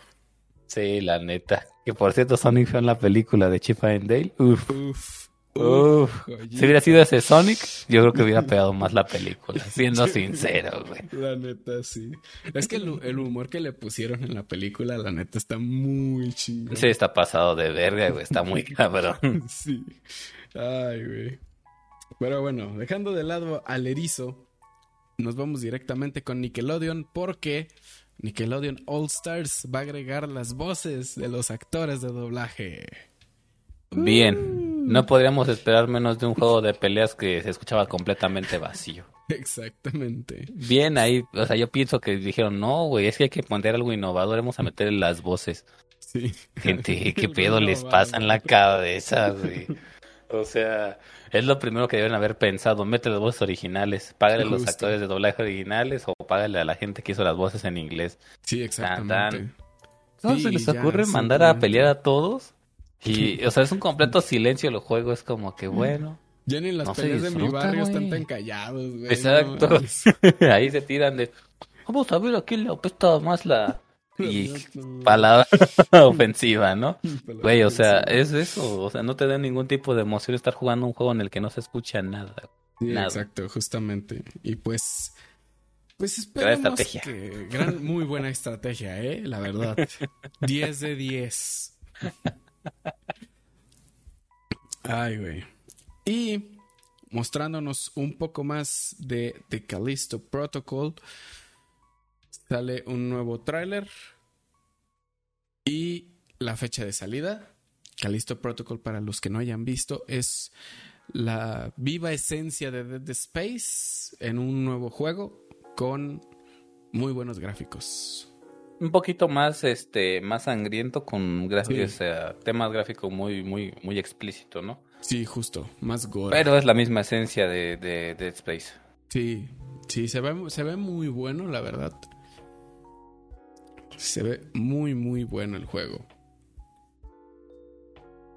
Sí, la neta. Que por cierto, Sonic fue en la película de Chip and Dale. Uf. Uf, si hubiera sido ese Sonic, yo creo que hubiera pegado más la película, siendo [laughs] sincero, güey. La neta, sí. Es que el, humor que le pusieron en la película, la neta, está muy chido. Sí, está pasado de verga, güey. Está muy [laughs] cabrón. sí. Ay, güey. Pero bueno, dejando de lado al erizo, nos vamos directamente con Nickelodeon porque Nickelodeon All Stars va a agregar las voces de los actores de doblaje. Bien, no podríamos esperar menos de un juego de peleas que se escuchaba completamente vacío. [laughs] Exactamente. Bien ahí, o sea, yo pienso que dijeron, no, güey, es que hay que poner algo innovador, vamos a meter las voces. Sí. Gente, [laughs] ¿qué pedo les pasa en la cabeza, güey? O sea, es lo primero que deben haber pensado. Mete las voces originales. Págale a los actores de doblaje originales o págale a la gente que hizo las voces en inglés. Sí, exactamente. ¿No se les ocurre mandar a pelear a todos? Y, [laughs] o sea, es un completo silencio el juego. Es como que, bueno. Ya ni las peleas de mi barrio están tan callados, güey. Exacto. [laughs] Ahí se tiran de... Vamos a ver a quién le apesta más la y palabra [laughs] ofensiva, ¿no? Güey, o sea, es eso, o sea, no te da ningún tipo de emoción estar jugando un juego en el que no se escucha nada. nada. Exacto, justamente. Y pues, pues esperemos gran estrategia. que gran, muy buena estrategia, eh, la verdad. [laughs] 10 de 10. Ay, güey. Y mostrándonos un poco más de The Callisto Protocol sale un nuevo tráiler y la fecha de salida. Callisto Protocol, para los que no hayan visto, es la viva esencia de Dead Space en un nuevo juego con muy buenos gráficos. Un poquito más, este, más sangriento con gráficos, temas gráficos muy, muy, muy explícito, ¿no? Sí, justo, más gore. Pero es la misma esencia de, de Dead Space. Sí, sí, se ve, se ve muy bueno, la verdad. Se ve muy muy bueno el juego.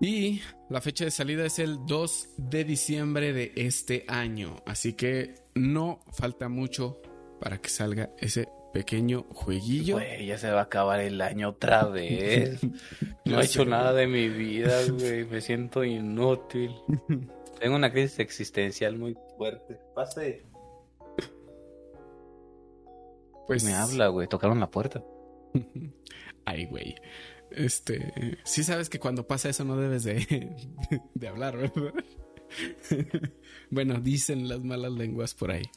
Y la fecha de salida es el 2 de diciembre de este año. Así que no falta mucho para que salga ese pequeño jueguillo. Güey, ya se va a acabar el año otra [laughs] vez. no he hecho nada de mi vida, güey. Me siento inútil. [laughs] Tengo una crisis existencial muy fuerte. Pase. Pues me habla, güey. Tocaron la puerta. Ay, güey. Este, sí sabes que cuando pasa eso no debes de, [laughs] de hablar, ¿verdad? [laughs] bueno, dicen las malas lenguas por ahí.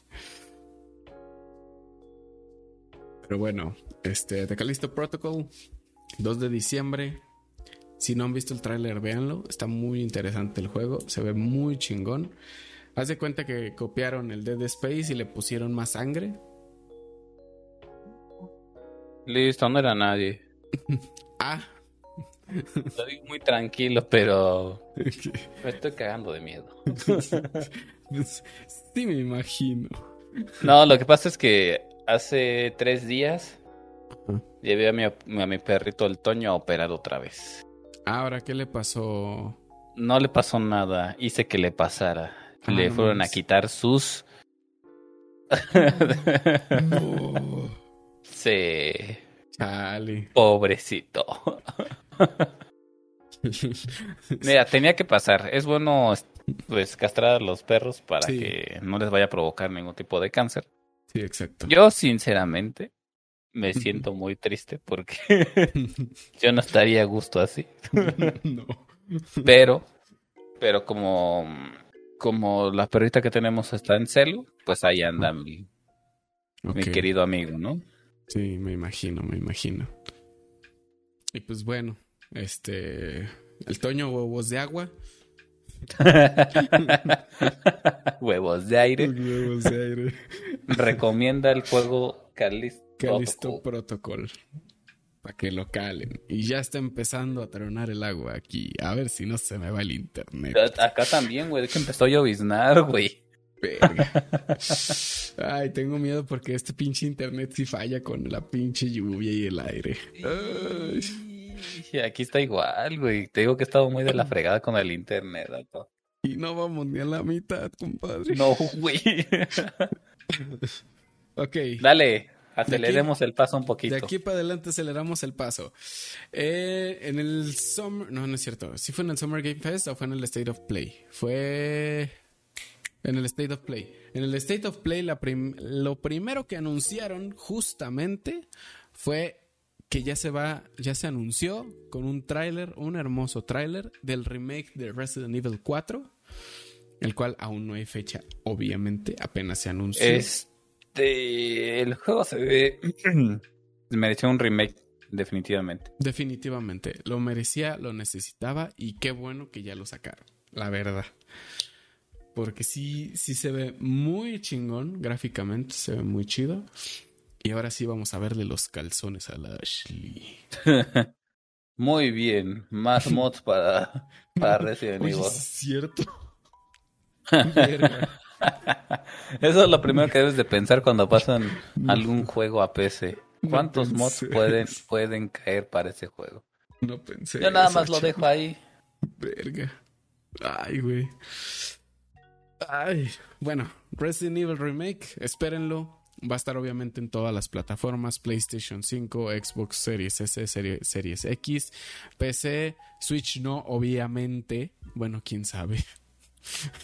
Pero bueno, este, The Callisto Protocol, 2 de diciembre. Si no han visto el tráiler, véanlo. Está muy interesante el juego. Se ve muy chingón. Haz de cuenta que copiaron el Dead Space y le pusieron más sangre. Listo, no era nadie. [laughs] ah. Lo digo muy tranquilo, pero [laughs] me estoy cagando de miedo. [laughs] sí, me imagino. No, lo que pasa es que hace tres días llevé a mi, a mi perrito el Toño a operar otra vez. Ahora, ¿qué le pasó? No le pasó nada, hice que le pasara. Ah, le fueron a quitar sus... no. Sí. Pobrecito. [laughs] Mira, tenía que pasar. Es bueno pues castrar a los perros para que no les vaya a provocar ningún tipo de cáncer. Sí, exacto. Yo sinceramente me siento muy triste porque [laughs] yo no estaría a gusto así. [laughs] no. Pero pero como como la perrita que tenemos está en celo, pues ahí anda mi, mi querido amigo, ¿no? Sí, me imagino, me imagino. Y pues bueno, este. El Toño, huevos de agua. [laughs] huevos de aire. Huevos de aire. Recomienda el juego Calisto, Calisto Protocol. Para que lo calen. Y ya está empezando a tronar el agua aquí. A ver si no se me va el internet. Acá también, güey. Que empezó a lloviznar, güey. Ay, tengo miedo porque este pinche internet sí falla con la pinche lluvia y el aire. Aquí está igual, güey. Te digo que he estado muy de la fregada con el internet. Y no vamos ni a la mitad, compadre. No, güey. ok. Dale. Aceleremos el paso un poquito. De aquí para adelante aceleramos el paso. Eh, en el Summer. No, no es cierto. ¿Sí fue en el Summer Game Fest o fue en el State of Play? Fue. En el State of Play. En el State of Play, lo primero que anunciaron justamente fue que ya se va, ya se anunció con un tráiler, un hermoso tráiler del remake de Resident Evil 4, el cual aún no hay fecha, obviamente, apenas se anunció. Este, el juego se ve, [clears throat] mereció un remake, definitivamente. Definitivamente, lo merecía, lo necesitaba y qué bueno que ya lo sacaron, la verdad. Porque sí, sí se ve muy chingón gráficamente, se ve muy chido. Y ahora sí vamos a verle los calzones a la Ashley. [laughs] muy bien, más mods para, para Resident Evil. Es cierto. [laughs] Eso es lo primero que debes de pensar cuando pasan algún juego a PC. ¿Cuántos mods pueden, pueden caer para ese juego? No pensé. Yo nada más lo dejo ahí. Verga. Ay, güey. Ay, bueno, Resident Evil Remake, espérenlo. Va a estar obviamente en todas las plataformas: PlayStation 5, Xbox Series S, Series X, PC, Switch no, obviamente. Bueno, quién sabe.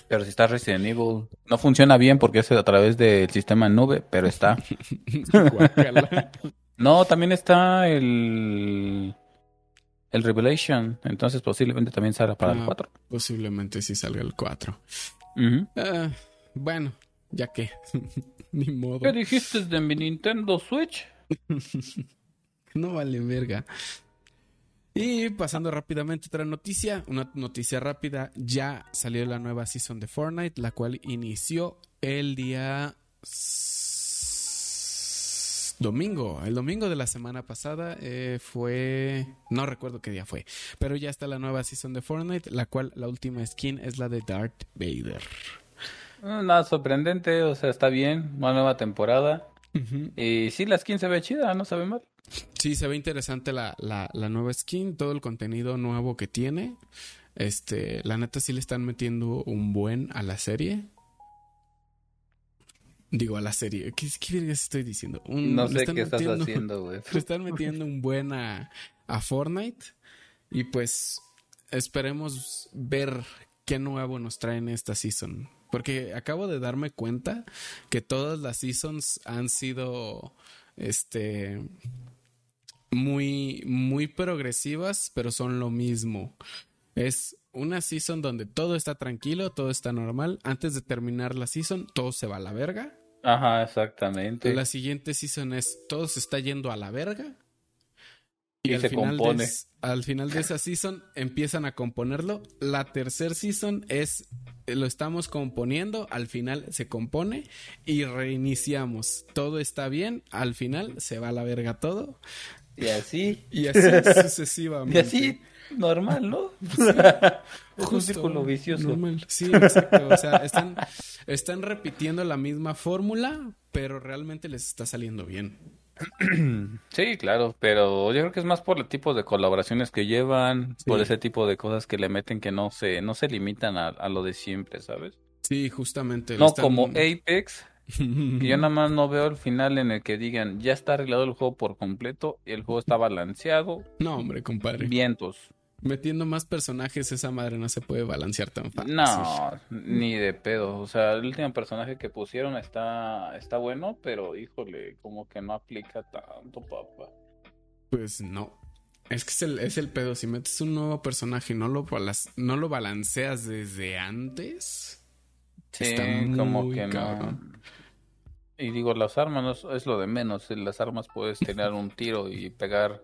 Pero si está Resident Evil, no funciona bien porque es a través del sistema en nube, pero está. [laughs] no, también está el el Revelation, entonces posiblemente también salga para el 4. Ah, posiblemente sí salga el 4. Ah, bueno, ya que. [laughs] Ni modo. ¿Qué dijiste de mi Nintendo Switch? [laughs] no vale verga. Y pasando rápidamente otra noticia, una noticia rápida, ya salió la nueva season de Fortnite, la cual inició el día domingo. El domingo de la semana pasada eh, fue, no recuerdo qué día fue, pero ya está la nueva season de Fortnite, la cual la última skin es la de Darth Vader. Ah, nada sorprendente, o sea, está bien, una nueva temporada. Y sí, la skin se ve chida, no se ve mal. Sí, se ve interesante la, la, la, nueva skin, todo el contenido nuevo que tiene. Este, la neta sí le están metiendo un buen a la serie. Digo, a la serie. ¿Qué, qué estoy diciendo? no sé qué estás haciendo, [laughs] güey. Le están metiendo un buen a, a Fortnite. Y pues esperemos ver qué nuevo nos traen esta season. Porque acabo de darme cuenta que todas las seasons han sido este muy muy progresivas, pero son lo mismo. Es una season donde todo está tranquilo, todo está normal. Antes de terminar la season, todo se va a la verga. Ajá, exactamente. La siguiente season es todo se está yendo a la verga. Y, al, final compone. De, al final de esa season empiezan a componerlo. La tercera season es lo estamos componiendo, al final se compone y reiniciamos. Todo está bien, al final se va a la verga todo. Y así. Y así [laughs] sucesivamente. Y así, normal, ¿no? [laughs] un círculo vicioso. Sí, exacto. O sea, están, están repitiendo la misma fórmula, pero realmente les está saliendo bien. [clears throat] Sí, claro, pero yo creo que es más por el tipo de colaboraciones que llevan, por ese tipo de cosas que le meten que no se, no se limitan a, lo de siempre, ¿sabes? Sí, justamente. No como [laughs] Apex, y yo nada más no veo el final en el que digan, ya está arreglado el juego por completo, y el juego está balanceado. No, hombre, compadre. Vientos. Metiendo más personajes, esa madre no se puede balancear tan fácil. No, ni de pedo. O sea, el último personaje que pusieron está, está bueno, pero híjole, como que no aplica tanto, papá. Pues no. Es que es el, es el pedo. Si metes un nuevo personaje y no lo, no lo balanceas desde antes. Sí, como que no. Y digo, las armas no es lo de menos. En las armas puedes tener un tiro y pegar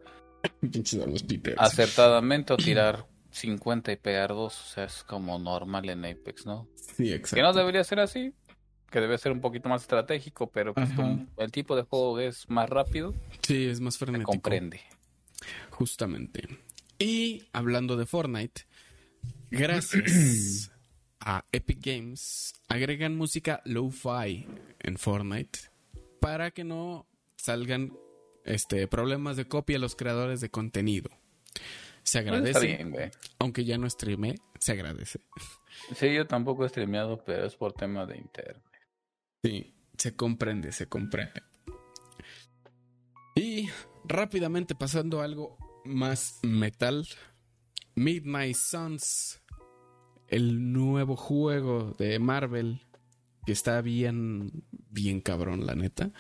[laughs] acertadamente o tirar 50 y pegar 2. O sea, es como normal en Apex, ¿no? Sí, exacto. Que no debería ser así. Que debe ser un poquito más estratégico, pero pues el tipo de juego es más rápido. Sí, es más frenético. comprende. Justamente. Y hablando de Fortnite, gracias [clears throat] a Epic Games, agregan música lo-fi en Fortnite para que no salgan este, problemas de copia a los creadores de contenido. Se pues agradece. aunque ya no streame, se agradece. Sí, yo tampoco he streameado, pero es por tema de internet. Sí, se comprende, se comprende. Y rápidamente pasando a algo más metal. Midnight Suns, el nuevo juego de Marvel que está bien, bien cabrón, la neta.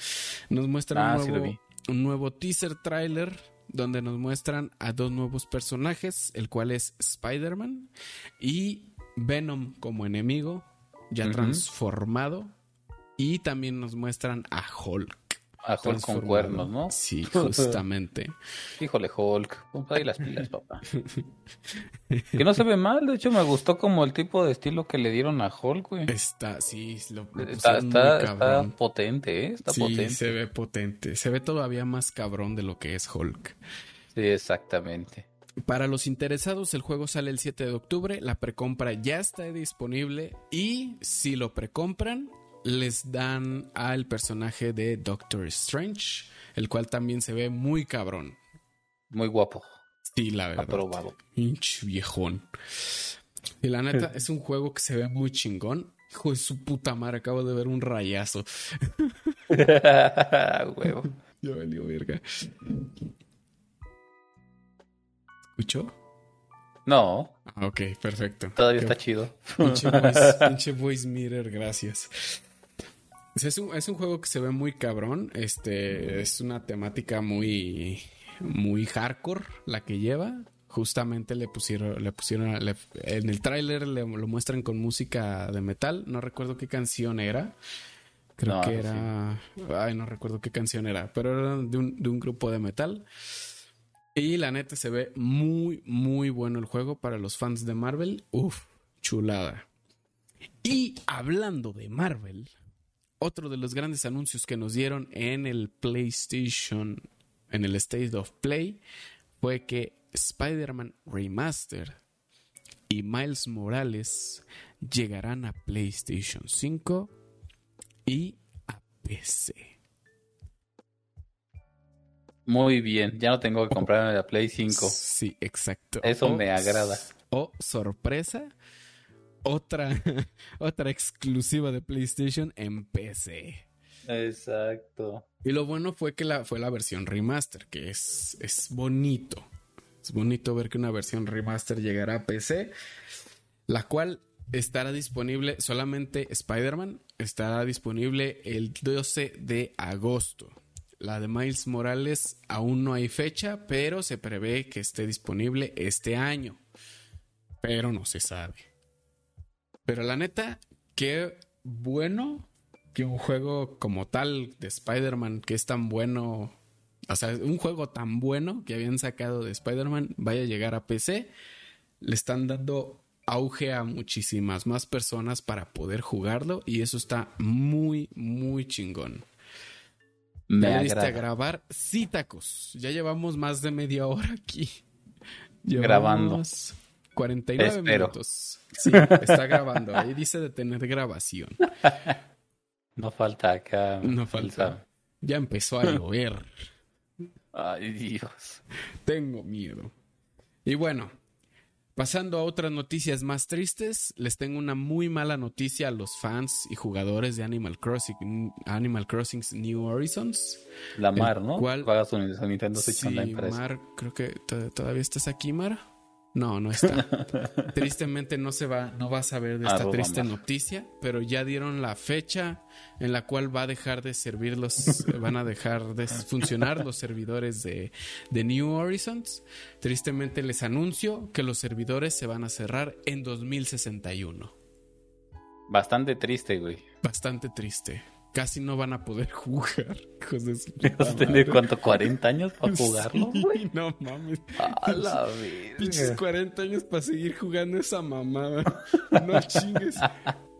Nos muestra Ah, un, sí lo nuevo, vi. Un nuevo teaser trailer donde nos muestran a dos nuevos personajes, el cual es Spider-Man y Venom como enemigo, ya transformado. Y también nos muestran a Hulk. A Hulk con cuernos, ¿no? Sí, [laughs] justamente. Híjole, Hulk. Ponte ahí las pilas, papá. [laughs] que no se ve mal, de hecho me gustó como el tipo de estilo que le dieron a Hulk, güey. Está, sí, lo, lo Está, está, muy está cabrón. potente, ¿eh? Está sí, potente. se ve potente. Se ve todavía más cabrón de lo que es Hulk. Sí, exactamente. Para los interesados, el juego sale el 7 de octubre. La precompra ya está disponible. Y si lo precompran, les dan al personaje de Doctor Strange, el cual también se ve muy cabrón. Muy guapo. Sí, la verdad. Aprobado. Pinche viejón. Y la neta, es un juego que se ve muy chingón. Hijo de su puta madre, acabo de ver un rayazo. [laughs] Huevo. Ya valió verga. ¿Escuchó? No, Ah, ok, perfecto. todavía Qué está chido. Pinche voice, [laughs] pinche voice mirror, gracias. Es un, es un juego que se ve muy cabrón. Este es una temática muy, muy hardcore la que lleva. Justamente le pusieron, le pusieron le- en el tráiler le lo muestran con música de metal. No recuerdo qué canción era. Creo No, que sí. era. Ay, no recuerdo qué canción era. Pero era de un, de un grupo de metal. Y la neta se ve muy, muy bueno el juego para los fans de Marvel. Uf, chulada. Y hablando de Marvel, otro de los grandes anuncios que nos dieron en el PlayStation, en el State of Play, fue que Spider-Man Remaster y Miles Morales llegarán a PlayStation 5 y a PC. Muy bien, ya no tengo que comprarme la Play 5. Sí, exacto. Eso me agrada. O sorpresa, otra, [laughs] otra exclusiva de PlayStation en PC. Exacto. Y lo bueno fue que la, fue la versión remaster, que es, es bonito. Es bonito ver que una versión remaster llegará a PC, la cual estará disponible solamente Spider-Man, estará disponible el 12 de agosto. La de Miles Morales aún no hay fecha, pero se prevé que esté disponible este año. Pero no se sabe. Pero la neta, qué bueno que un juego como tal de Spider-Man, que es tan bueno, o sea, un juego tan bueno que habían sacado de Spider-Man, vaya a llegar a PC. Le están dando auge a muchísimas más personas para poder jugarlo y eso está muy, muy chingón. Me ya a grabar. Sí, tacos. Ya llevamos más de media hora aquí. Grabando. Llevamos 49 Espero. minutos. Sí, está grabando. Ahí dice de tener grabación. No falta acá. No falta. Ya empezó a llover. Ay, Dios. Tengo miedo. Y bueno, pasando a otras noticias más tristes, les tengo una muy mala noticia a los fans y jugadores de Animal Crossing, Animal Crossing New Horizons. La Mar, ¿no? cual- Paga su su Nintendo Switch Sí, Online para eso. Mar, creo que to- todavía estás aquí, Mar. No, no está. [laughs] Tristemente no se va, no va a saber de esta Arroba triste noticia, pero ya dieron la fecha en la cual va a dejar de servir los, [laughs] van a dejar de funcionar los servidores de, de New Horizons. Tristemente les anuncio que los servidores se van a cerrar en 2061. Bastante triste, güey. Bastante triste. Casi no van a poder [laughs] jugar. Hijos de su ¿Vas a tener cuánto? ¿40 años para [laughs] jugarlo, Sí, no mames. A la Pinches verga. 40 años para seguir jugando esa mamada. [laughs] No chingues.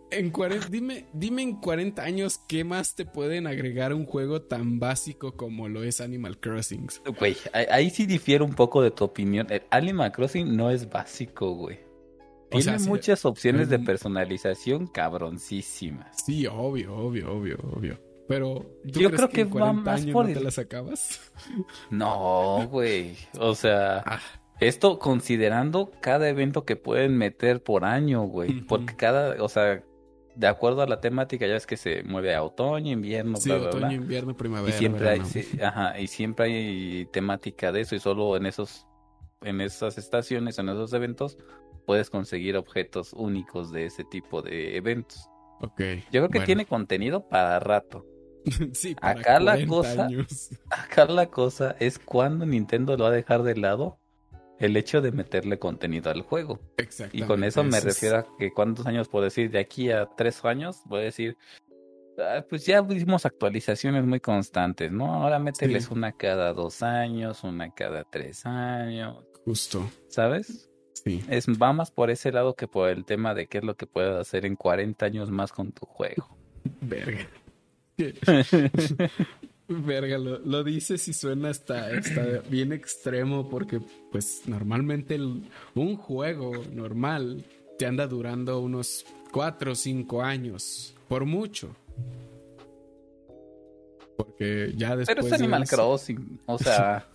En 40, dime, dime en 40 años qué más te pueden agregar a un juego tan básico como lo es Animal Crossing. Güey, ahí, ahí sí difiero un poco de tu opinión. El Animal Crossing no es básico, güey. Sea, Tiene sí, muchas opciones de personalización cabroncísimas. Sí, obvio, obvio, obvio, obvio. Pero ¿tú Yo crees creo que, que en va 40 más años por no te las acabas? [laughs] No, güey. O sea, Ah, esto considerando cada evento que pueden meter por año, güey. Porque cada, o sea, de acuerdo a la temática, ya es que se mueve a otoño, invierno, sí, bla, bla, otoño, bla. invierno, primavera. Y siempre hay, sí, ajá, y siempre hay temática de eso y solo en esos, en esas estaciones, en esos eventos, puedes conseguir objetos únicos de ese tipo de eventos. Ok. Yo creo que bueno. tiene contenido para rato. [laughs] sí, para acá la 40 cosa- años. [laughs] Acá la cosa es cuando Nintendo lo va a dejar de lado el hecho de meterle contenido al juego. Y Exactamente. con eso me es- refiero a que cuántos años puedo decir, de aquí a tres años, voy a decir, "Ah, pues ya hicimos actualizaciones muy constantes, ¿no? Ahora mételes Sí. una cada dos años, una cada tres años, Justo. ¿sabes? Sí. Es, va más por ese lado que por el tema de qué es lo que puedes hacer en 40 años más con tu juego. Verga. [laughs] Verga, lo, lo dices y suena hasta, hasta bien extremo porque pues normalmente el- un juego normal te anda durando unos 4 o 5 años, por mucho. Porque ya después... Pero es Animal Crossing, o sea, [laughs]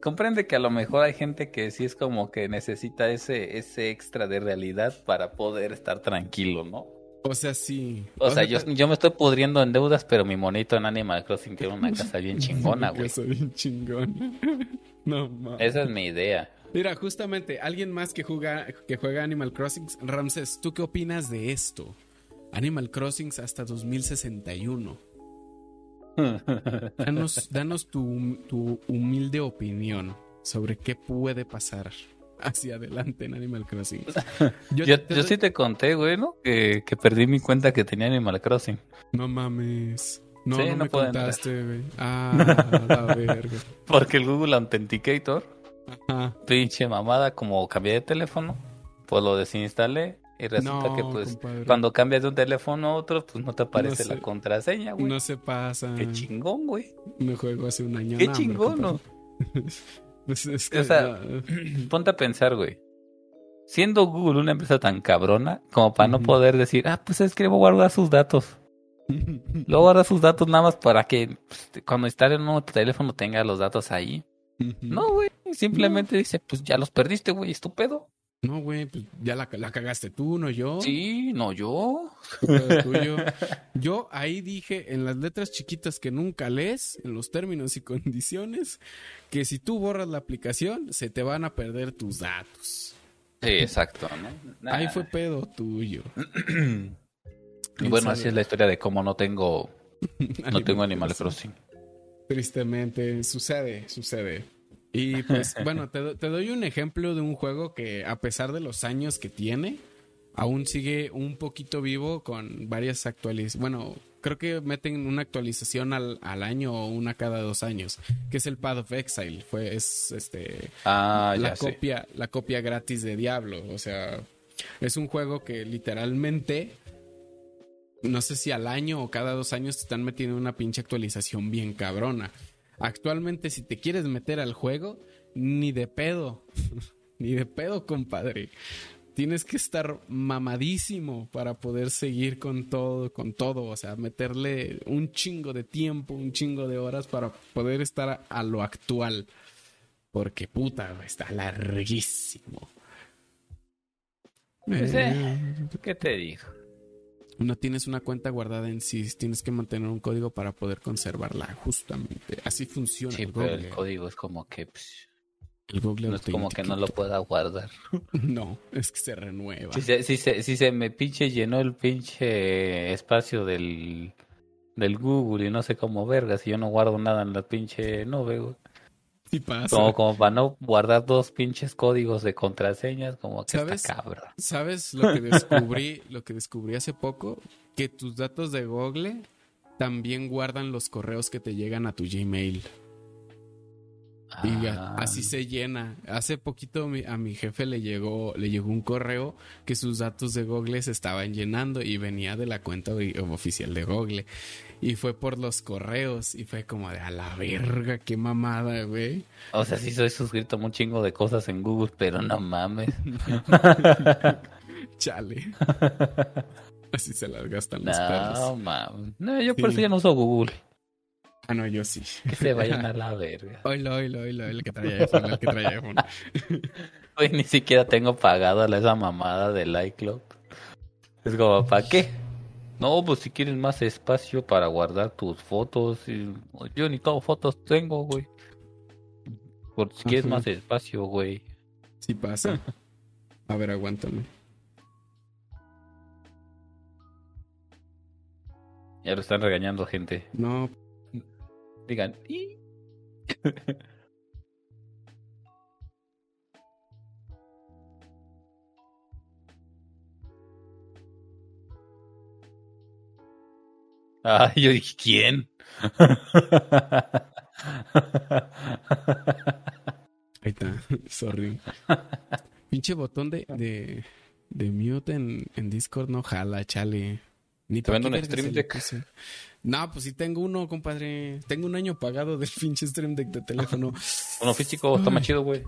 comprende que a lo mejor hay gente que sí es como que necesita ese, ese extra de realidad para poder estar tranquilo, ¿no? O sea, sí. O sea, yo, yo me estoy pudriendo en deudas, pero mi monito en Animal Crossing tiene una casa bien [laughs] chingona, güey. Eso bien chingona. [laughs] No mames. Esa es mi idea. Mira, justamente, alguien más que juega, que juega Animal Crossing, Ramses, ¿tú qué opinas de esto? Animal Crossing hasta 2061. [laughs] Danos, danos tu, tu humilde opinión sobre qué puede pasar hacia adelante en Animal Crossing. Yo, te yo sí te conté, güey, ¿no? Que, que perdí mi cuenta que tenía Animal Crossing. No mames. No, Sí, no, no me contaste, güey. [laughs] Ah, la verga. Porque el Google Authenticator, Ajá. pinche mamada, como cambié de teléfono, pues lo desinstalé. Y resulta No, que, pues, compadre. cuando cambias de un teléfono a otro, pues no te aparece la contraseña, güey. No se pasa. Qué chingón, güey. Me juego hace un año. Qué No, chingón, ¿no? [laughs] Pues es que, O sea, ah, [clears throat] Ponte a pensar, güey. Siendo Google una empresa tan cabrona como para no poder decir, ah, pues es que voy a guardar sus datos. [laughs] Luego guarda sus datos nada más para que pues, cuando instale un nuevo teléfono tenga los datos ahí. No, güey. Simplemente dice, pues ya los perdiste, güey, estúpido. No, güey, pues ya la, la cagaste tú, no yo. Sí, no yo. Tuyo. Yo ahí dije en las letras chiquitas que nunca lees, en los términos y condiciones, que si tú borras la aplicación, se te van a perder tus datos. Sí, exacto, ¿no? Nah. [laughs] Ahí fue pedo tuyo. [clears throat] Y bueno, así es la historia de cómo no tengo, no [laughs] tengo Animal Crossing. Tristemente, sucede, sucede. Y pues, [laughs] bueno, te, te doy un ejemplo de un juego que, a pesar de los años que tiene, aún sigue un poquito vivo con varias actualizaciones. Bueno, creo que meten una actualización al, al año o una cada dos años, que es el Path of Exile. Fue, es este Ah, la sé. copia, la copia gratis de Diablo. O sea, es un juego que literalmente, no sé si al año o cada dos años te están metiendo una pinche actualización bien cabrona. Actualmente, si te quieres meter al juego, ni de pedo, [laughs] ni de pedo, compadre. Tienes que estar mamadísimo para poder seguir con todo, con todo. O sea, meterle un chingo de tiempo, un chingo de horas para poder estar a, a lo actual. Porque puta, está larguísimo. Eh, ¿Qué te digo? No tienes una cuenta guardada en sí, tienes que mantener un código para poder conservarla, justamente. Así funciona Sí, el pero Google. el código es como que pues, El Google no es como que no lo pueda guardar. [laughs] No, es que se renueva. Si se, si se, si se me pinche llenó el pinche espacio del, del Google y no sé cómo verga, si yo no guardo nada en la pinche nube, güey. [laughs] Pasa. Como, como para no guardar dos pinches códigos de contraseñas, como que ¿Sabes? está cabrón. ¿Sabes lo que descubrí? [laughs] lo que descubrí hace poco, que tus datos de Google también guardan los correos que te llegan a tu Gmail. Y Ah, así se llena. Hace poquito mi- a mi jefe le llegó, le llegó un correo que sus datos de Google se estaban llenando y venía de la cuenta oficial de Google. Y fue por los correos y fue como de a la verga, qué mamada, güey. O sea, sí soy suscrito a un chingo de cosas en Google, pero no mames. [laughs] Chale. [laughs] Así se las gastan los No perros. mames. No, yo por eso ya no uso Google. Ah, no, yo sí. Que se vayan a [laughs] la verga. Oilo, oilo, oilo, el que trae iPhone, el que trae iPhone. Güey, ni siquiera tengo pagado esa mamada del iCloud. Es como, ¿para qué? No, pues si quieres más espacio para guardar tus fotos. y- Yo ni todo fotos tengo, güey. Por si quieres más espacio, güey. Sí pasa. A ver, aguántame. Ya lo están regañando, gente. No, Digan. "Y". [laughs] Ay, yo dije, ¿quién? ahí está. [laughs] Sorry. Pinche botón de, de, de mute en, en Discord no jala, chale. Ni Te vendo un Stream Deck. No, pues sí tengo uno, compadre. Tengo un año pagado del [laughs] pinche Stream Deck de teléfono. Uno físico está más chido, güey.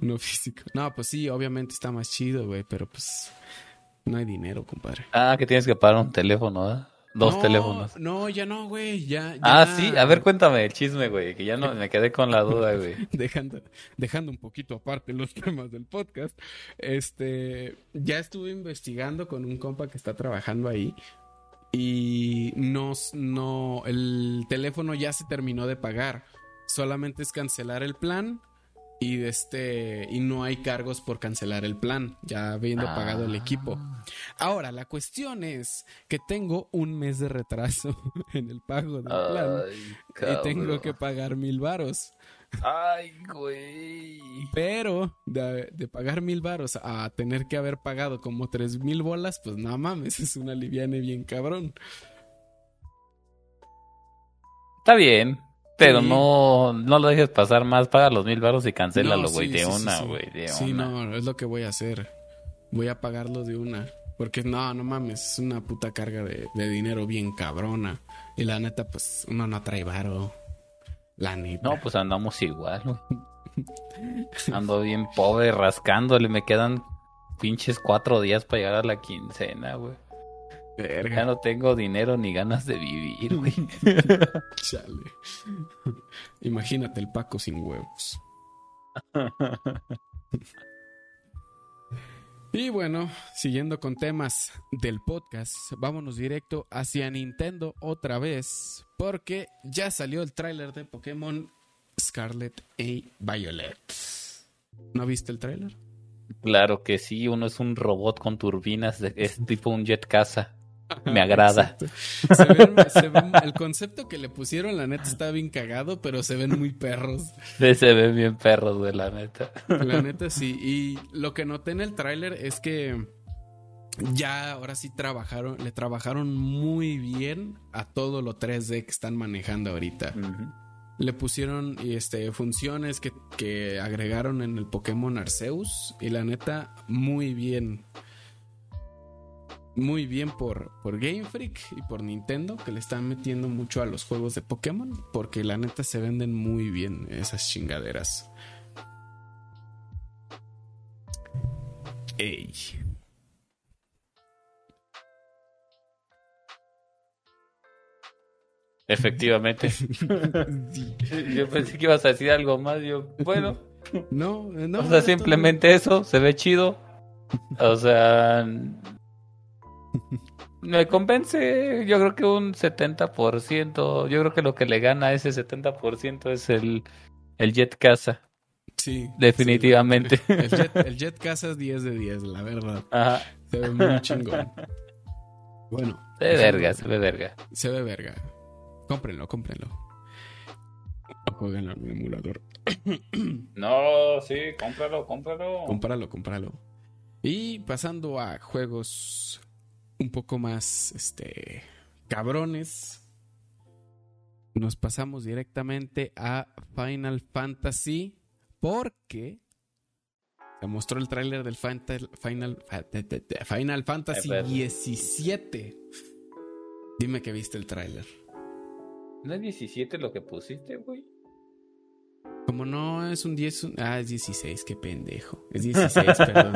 Uno físico. No, pues sí, obviamente está más chido, güey, pero pues no hay dinero, compadre. Ah, que tienes que pagar un teléfono, ¿ah? Dos No, teléfonos. No, ya no, güey. Ya, ya. Ah, sí. A ver, cuéntame el chisme, güey. Que ya no me quedé con la duda, [laughs] güey. dejando, dejando un poquito aparte los [laughs] temas del podcast, este, ya estuve investigando con un compa que está trabajando ahí y nos, no, el teléfono ya se terminó de pagar. Solamente es cancelar el plan y este, y no hay cargos por cancelar el plan, ya habiendo pagado el equipo. Ahora, la cuestión es que tengo un mes de retraso [laughs] en el pago del plan Ay, y tengo que pagar mil varos. Ay, güey. Pero de, de pagar mil varos a tener que haber pagado como tres mil bolas, pues no mames, es una liviane bien cabrón. Está bien. Pero Sí. no, no lo dejes pasar más. Paga los mil baros y cancélalo, No, güey. sí, de sí, sí, una, sí. güey. De Sí, una. no, es lo que voy a hacer. Voy a pagarlo de una. Porque no, no mames, es una puta carga de, de dinero bien cabrona. Y la neta, pues uno no trae varo. La neta. No, pues andamos igual, güey. Ando bien pobre, rascándole. Me quedan pinches cuatro días para llegar a la quincena, güey. Ya Verga, no tengo dinero ni ganas de vivir, güey. [laughs] chale. Imagínate el Paco sin huevos. [laughs] Y bueno, siguiendo con temas del podcast, vámonos directo hacia Nintendo otra vez, porque ya salió el tráiler de Pokémon Scarlet y Violet. ¿No viste el tráiler? Claro que sí, uno es un robot con turbinas, de- es tipo un jet caza. Me agrada. Exacto. Se ven- se ven- el concepto que le pusieron, la neta, está bien cagado, pero se ven muy perros. Sí, Se ven bien perros, güey, la neta. La neta sí. Y lo que noté en el tráiler es que ya ahora sí trabajaron, le trabajaron muy bien a todo lo 3D que están manejando ahorita. Le pusieron este, funciones que, que agregaron en el Pokémon Arceus. Y la neta, muy bien. Muy bien por, por Game Freak y por Nintendo, que le están metiendo mucho a los juegos de Pokémon. Porque la neta se venden muy bien esas chingaderas. Ey. Efectivamente. [laughs] Sí. Yo pensé que ibas a decir algo más. Yo, bueno, No, no. o sea, simplemente eso, se ve chido. O sea, me convence, yo creo que un 70%. Yo creo que lo que le gana a ese 70% es el, el Jet Casa, Sí. definitivamente. sí. El Jet, el Jet Casa es 10 de 10, la verdad. Ajá. Se ve muy chingón. Bueno. Se ve verga, se ve verga. Se ve verga. Cómprenlo, cómprenlo. O Jueguenlo en el emulador. No, sí, cómpralo, cómpralo. Cómpralo, cómpralo. Y pasando a juegos un poco más, este, cabrones. Nos pasamos directamente a Final Fantasy porque se mostró el tráiler del Final, Final, Final Fantasy. 17. Dime que viste el tráiler. ¿No es 17 lo que pusiste, güey? Como no es un 10, un- ah, es 16, qué pendejo. Es 16, perdón.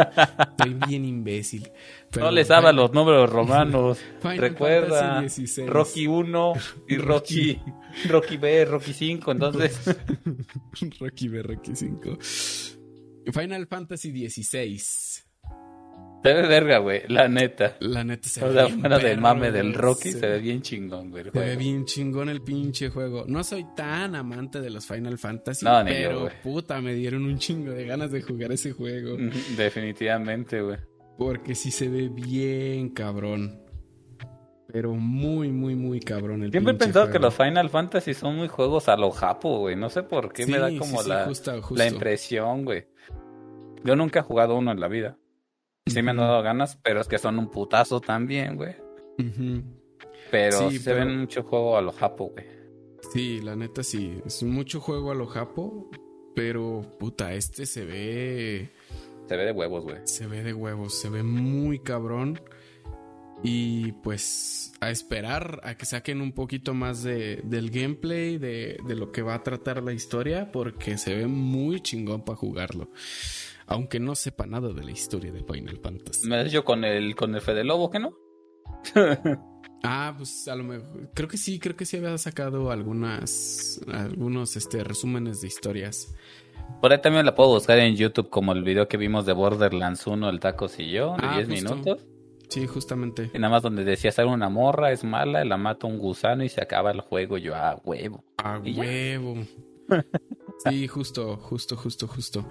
Estoy bien imbécil. No Perdón. le saben los números romanos. [laughs] Final Recuerda, Fantasy 16. Rocky 1 y Rocky, [laughs] Rocky B, Rocky 5, entonces... [laughs] Rocky B, Rocky 5. Final Fantasy 16. Se ve verga, güey, la neta. La neta se O ve sea, bien fuera del mame del. Rocky, Se- se ve bien chingón, güey. Se ve bien chingón el pinche juego. No soy tan amante de los Final Fantasy, No, ni yo, pero puta, me dieron un chingo de ganas de jugar ese juego. Definitivamente, güey. Porque sí se ve bien cabrón. Pero muy, muy, muy cabrón el Siempre he pensado que los Final Fantasy son muy juegos a lo japo, güey. No sé por qué me da como sí, la, justo, la justo. impresión, güey. Yo nunca he jugado uno en la vida. Sí me han dado ganas, pero es que son un putazo también, güey. Pero Sí, se pero- ven mucho juego a lo japo, güey. Sí, la neta sí. Es mucho juego a lo japo. Pero, puta, este se ve. Se ve de huevos, güey. Se ve de huevos. Se ve muy cabrón. Y pues a esperar a que saquen un poquito más de, del gameplay, de, de lo que va a tratar la historia, porque se ve muy chingón para jugarlo. Aunque no sepa nada de la historia de Final Fantasy. Me das yo con el, con el Fede Lobo, ¿qué no? [laughs] Ah, pues a lo mejor. Creo que sí, creo que sí había sacado algunas. Algunos este, resúmenes de historias. Por ahí también la puedo buscar en YouTube como el video que vimos de Borderlands 1, el Tacos y yo, de Ah, 10 justo. minutos. Sí, justamente. Y nada más donde decía ser una morra, es mala, la mata un gusano y se acaba el juego. Yo, ah, huevo. A Y ya. huevo. [laughs] Sí, justo, justo, justo, justo.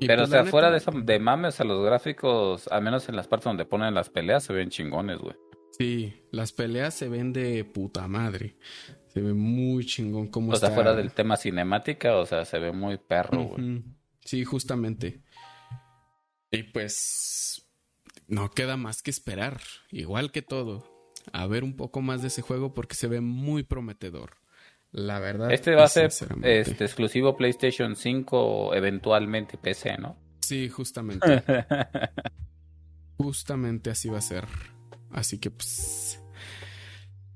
Pero, pues, o sea, fuera neta, de, esa, de mames, o sea, los gráficos, al menos en las partes donde ponen las peleas, se ven chingones, güey. Sí, las peleas se ven de puta madre. Se ve muy chingón cómo O sea, fuera del tema cinemática, o sea, se ve muy perro, güey. Sí, justamente. Y pues no queda más que esperar, igual que todo, a ver un poco más de ese juego porque se ve muy prometedor. La verdad. Este va a ser este, exclusivo PlayStation 5, eventualmente PC, ¿no? Sí, justamente. [laughs] Justamente así va a ser. Así que pues...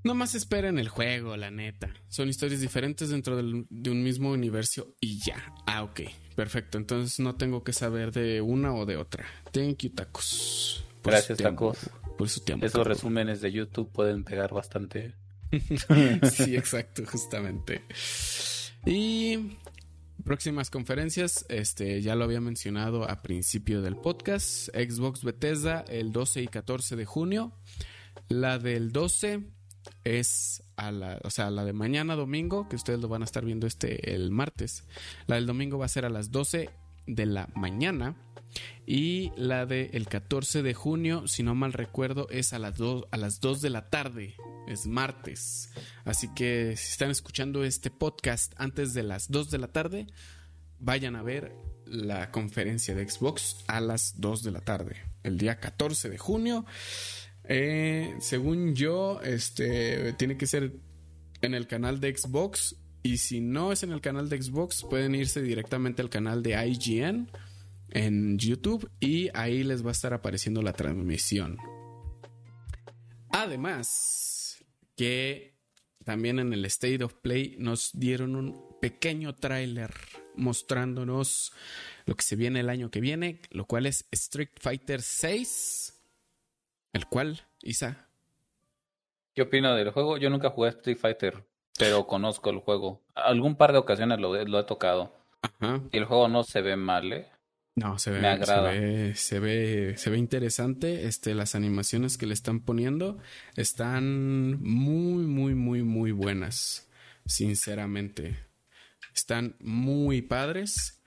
Nomás esperen el juego, la neta. Son historias diferentes dentro del- de un mismo universo y ya. Ah, ok. Perfecto. Entonces no tengo que saber de una o de otra. Thank you, tacos. Por Gracias, tacos. Por te amo. Esos resúmenes de YouTube pueden pegar bastante. [laughs] sí, exacto, justamente. Y próximas conferencias, este ya lo había mencionado a principio del podcast, Xbox Bethesda el 12 y 14 de junio. La del 12 es a la, o sea, la de mañana domingo, que ustedes lo van a estar viendo este el martes. La del domingo va a ser a las 12 de la mañana. Y la del el 14 de junio, si no mal recuerdo, es a las, 2, a las 2 de la tarde. Es martes. Así que si están escuchando este podcast antes de las 2 de la tarde, vayan a ver la conferencia de Xbox a las 2 de la tarde. El día 14 de junio. Eh, según yo, este tiene que ser en el canal de Xbox. Y si no es en el canal de Xbox, pueden irse directamente al canal de IGN en YouTube y ahí les va a estar apareciendo la transmisión. Además, que también en el State of Play nos dieron un pequeño tráiler mostrándonos lo que se viene el año que viene, lo cual es Street Fighter 6, el cual, Isa, ¿Qué opino del juego? Yo nunca jugué Street Fighter, pero conozco el juego. Algún par de ocasiones lo, he- lo he tocado. ajá, Y el juego no se ve mal, ¿eh? No, se ve, Me agrada. Se ve, se ve, se ve interesante. Este, las animaciones que le están poniendo están muy, muy, muy, muy buenas. Sinceramente. Están muy padres.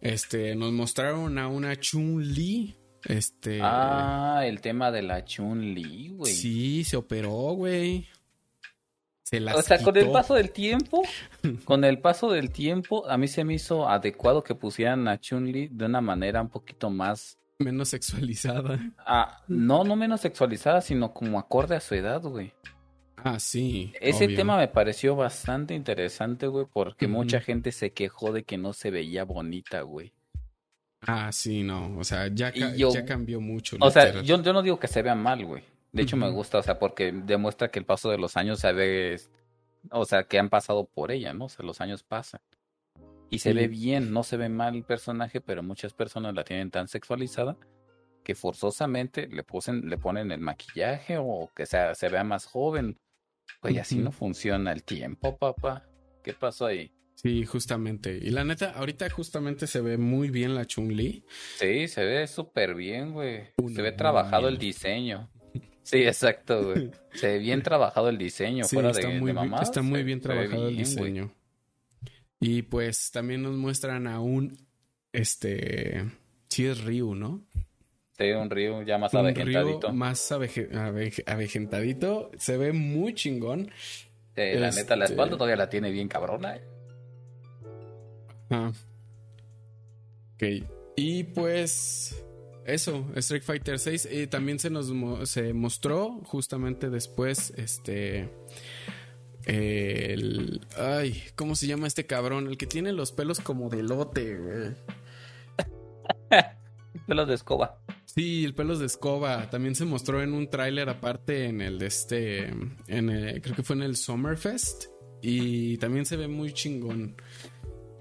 Este, nos mostraron a una Chun-Li. Este. Ah, el tema de la Chun-Li, güey. sí, se operó, güey. Se las O sea, con el paso del tiempo, [laughs] con el paso del tiempo, a mí se me hizo adecuado que pusieran a Chun-Li de una manera un poquito más, Menos sexualizada. ah, no, no menos sexualizada, sino como acorde a su edad, güey. Ah, sí. Ese obvio. tema me pareció bastante interesante, güey, porque mucha gente se quejó de que no se veía bonita, güey. Ah, sí, no. O sea, ya, ca- Y yo- ya cambió mucho. O sea, yo, yo no digo que se vea mal, güey. De hecho, me gusta, o sea, porque demuestra que el paso de los años se ve, o sea, que han pasado por ella, ¿no? O sea, los años pasan. Y se ve bien, no se ve mal el personaje, pero muchas personas la tienen tan sexualizada que forzosamente le, posen, le ponen el maquillaje o que sea, se vea más joven. Pues así Ujú. no funciona el tiempo, papá. ¿Qué pasó ahí? Sí, justamente. Y la neta, ahorita justamente se ve muy bien la Chun-Li. Sí, se ve súper bien, güey. Se ve trabajado el diseño. Sí, exacto, güey. Se ve bien [laughs] trabajado el diseño, fuera está de, muy, mamá. Está muy bien trabajado el diseño. Y pues también nos muestran a un, este, sí es Ryu, ¿no? Sí, un Ryu ya más un avejentadito. más avejentadito. Se ve muy chingón. la neta, la espalda este todavía la tiene bien cabrona. Eh. Ah. Ok. Y pues eso, Street Fighter 6 y también se nos se mostró justamente después este el ay, ¿cómo se llama este cabrón? El que tiene los pelos como de lote, güey. [laughs] pelos de escoba. Sí, el pelos de escoba también se mostró en un tráiler aparte en el de este en creo que fue en el Summerfest y también se ve muy chingón.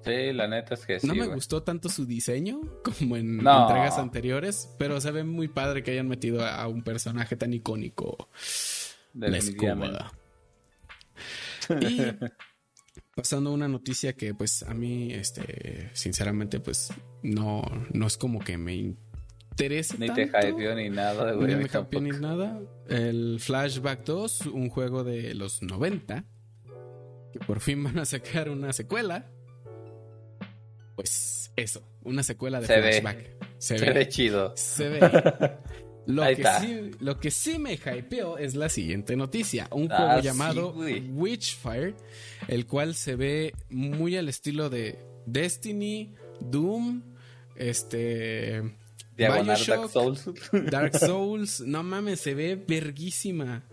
Sí, la neta es que sí. No me gustó tanto su diseño como en entregas anteriores, pero se ve muy padre que hayan metido a, un personaje tan icónico. La escoba. Y [laughs] pasando a una noticia que pues a mí, este, sinceramente, pues no, no es como que me interese. Ni te hypeó ni nada, güey. Ni me hypeó ni nada. El Flashback 2, un juego de los 90, que por fin van a sacar una secuela pues eso, una secuela de flashback. Se, ve, chido. Se ve. [laughs] Lo que, sí, lo que sí me hypeó es la siguiente noticia. Un ah, juego llamado Witchfire, el cual se ve muy al estilo de Destiny, Doom, este... Diagonal Dark Souls. [laughs] Dark Souls. No mames, se ve verguísima.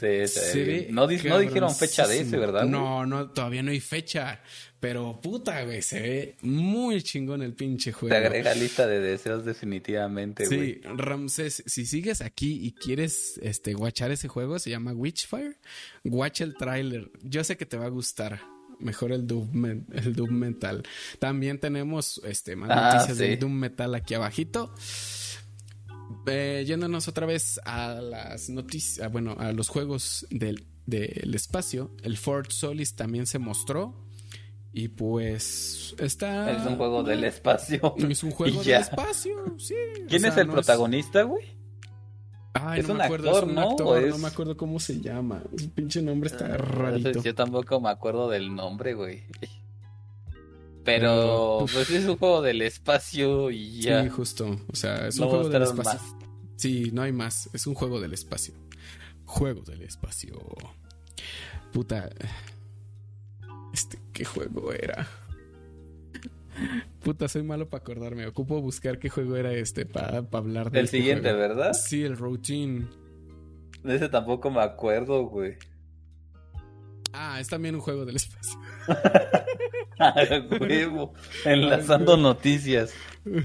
Sí, se, no, no, dijeron fecha de ese, ¿verdad? No, no, todavía no hay fecha. Pero puta, güey, se ve muy chingón el pinche juego. Te agrega lista de deseos definitivamente, güey. Sí, Ramses, si sigues aquí y quieres este guachar ese juego, se llama Witchfire. Watch el trailer. Yo sé que te va a gustar. Mejor el Doom, el Doom Metal. También tenemos este, más ah, noticias del Doom Metal aquí abajito. Eh, yéndonos otra vez a las noticias, bueno, a los juegos del, del espacio. El Fort Solis también se mostró y pues está. Es un juego del espacio. Es un [laughs] juego del espacio, sí. ¿Quién es el protagonista, güey? Ay, es no un me acuerdo, actor, es un ¿no? actor, no me acuerdo cómo se llama. El pinche nombre está ah, rarito. Yo tampoco me acuerdo del nombre, güey. Pero, pues es un juego del espacio y ya. Sí, justo. O sea, es un juego del espacio. Sí, no hay más. Es un juego del espacio. Juego del espacio. Puta. Este, ¿qué juego era? Puta, soy malo para acordarme. Ocupo buscar qué juego era este para hablar de. El este siguiente, ¿verdad? Sí, el Routine. De ese tampoco me acuerdo, güey. Ah, es también un juego del espacio. [laughs] huevo. Enlazando noticias.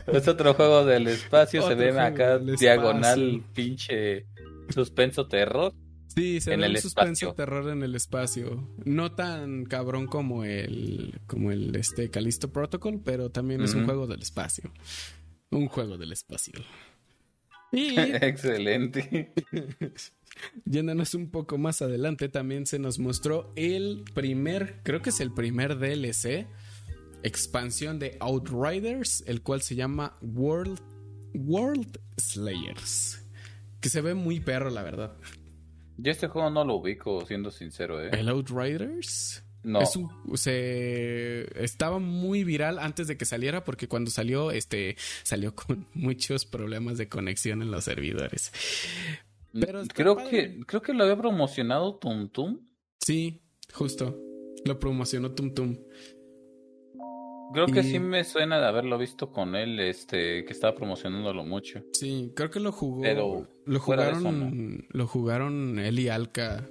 Es otro juego del espacio. se ve acá diagonal, pinche suspenso terror. Sí, se ve el suspenso terror en el espacio. No tan cabrón como el como el este Callisto Protocol, pero también es un juego del espacio. Un juego del espacio. [laughs] Y excelente. [laughs] Yéndonos un poco más adelante, también se nos mostró el primer, creo que es el primer DLC, expansión de Outriders, el cual se llama World, World Slayers. Que se ve muy perro, la verdad. Yo este juego no lo ubico, siendo sincero, ¿eh? ¿El Outriders? No. se estaba muy viral antes de que saliera porque cuando salió, este, salió con muchos problemas de conexión en los servidores. Pero creo que, creo que lo había promocionado Tum Tum. Sí, justo. Lo promocionó Tum Tum. Creo que sí me suena de haberlo visto con él, este, que estaba promocionándolo mucho. Sí, creo que lo jugó. Pero lo jugaron, lo jugaron él y Alka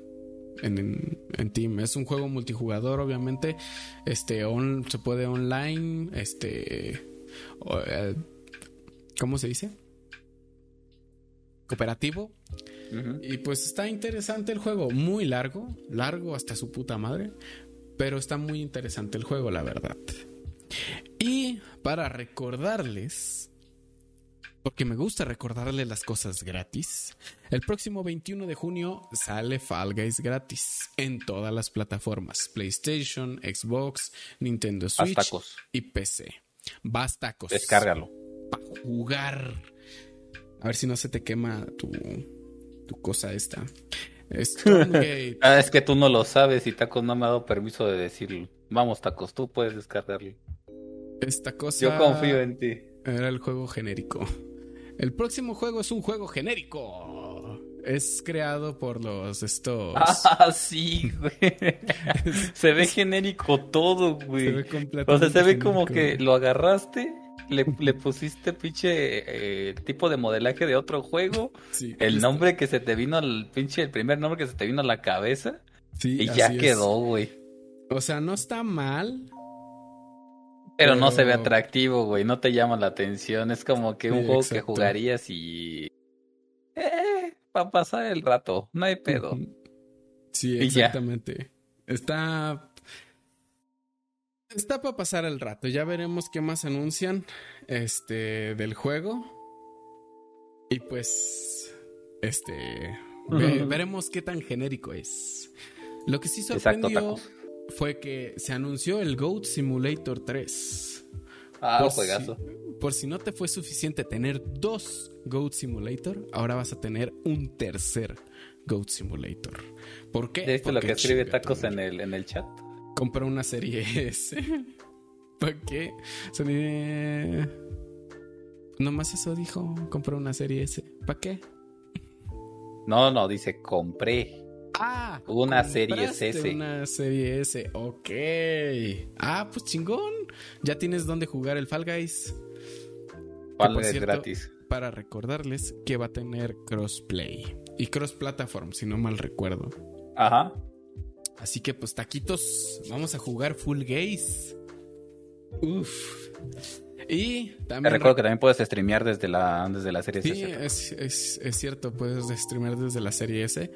en, en, Team. Es un juego multijugador, obviamente. Este, se puede online, este, eh, ¿cómo se dice? Cooperativo. Y pues está interesante el juego, muy largo, largo hasta su puta madre, pero está muy interesante el juego, la verdad. Y para recordarles porque me gusta recordarle las cosas gratis. El próximo 21 de junio sale Fall Guys gratis en todas las plataformas: PlayStation, Xbox, Nintendo Switch Bastacos. y PC. Bastacos. Descárgalo. Para jugar. A ver si no se te quema tu, tu cosa esta. [laughs] Ah, es que tú no lo sabes y Tacos no me ha dado permiso de decirlo. Vamos, Tacos, tú puedes descargarlo. Esta cosa. Yo confío en ti. Era el juego genérico. El próximo juego es un juego genérico. Es creado por los estos. [laughs] Ah, sí, güey. se ve genérico todo, güey. Se ve O sea, completamente se ve como que lo agarraste, le, le pusiste pinche eh, tipo de modelaje de otro juego, Sí, el nombre que se te vino al pinche, el primer nombre que se te vino a la cabeza sí, y ya es. quedó, güey. O sea, no está mal. Pero no se ve atractivo, güey, no te llama la atención. Es como que un Sí, juego que exacto. jugarías y... Eh, para pasar el rato, no hay pedo. Sí, exactamente. Está. Está para pasar el rato. Ya veremos qué más anuncian. Este. del juego. Y pues. Este. ve- veremos qué tan genérico es. Lo que sí Exacto, sorprendió tacos. Fue que se anunció el Goat Simulator 3. Ah, Por juegazo. si- por si no te fue suficiente tener dos Goat Simulator, ahora vas a tener un tercer Goat Simulator. ¿Por qué? ¿Ya viste lo que escribe Tacos en el, en el chat? Compré una serie S. [laughs] ¿Para qué? Serie... Nomás eso dijo. Compré una serie S. ¿Para qué? No, no, dice compré. Ah, Una serie S. Una serie S, ok. Ah, pues chingón. Ya tienes dónde jugar el Fall Guys. Es cierto, gratis. Para recordarles que va a tener crossplay y cross platform, si no mal recuerdo. Ajá. Así que pues taquitos, vamos a jugar Full Gaze. Uf. Y Te también recuerdo que también puedes streamear desde la, desde la serie Sí, S. es, es- es cierto, puedes streamear desde la serie S.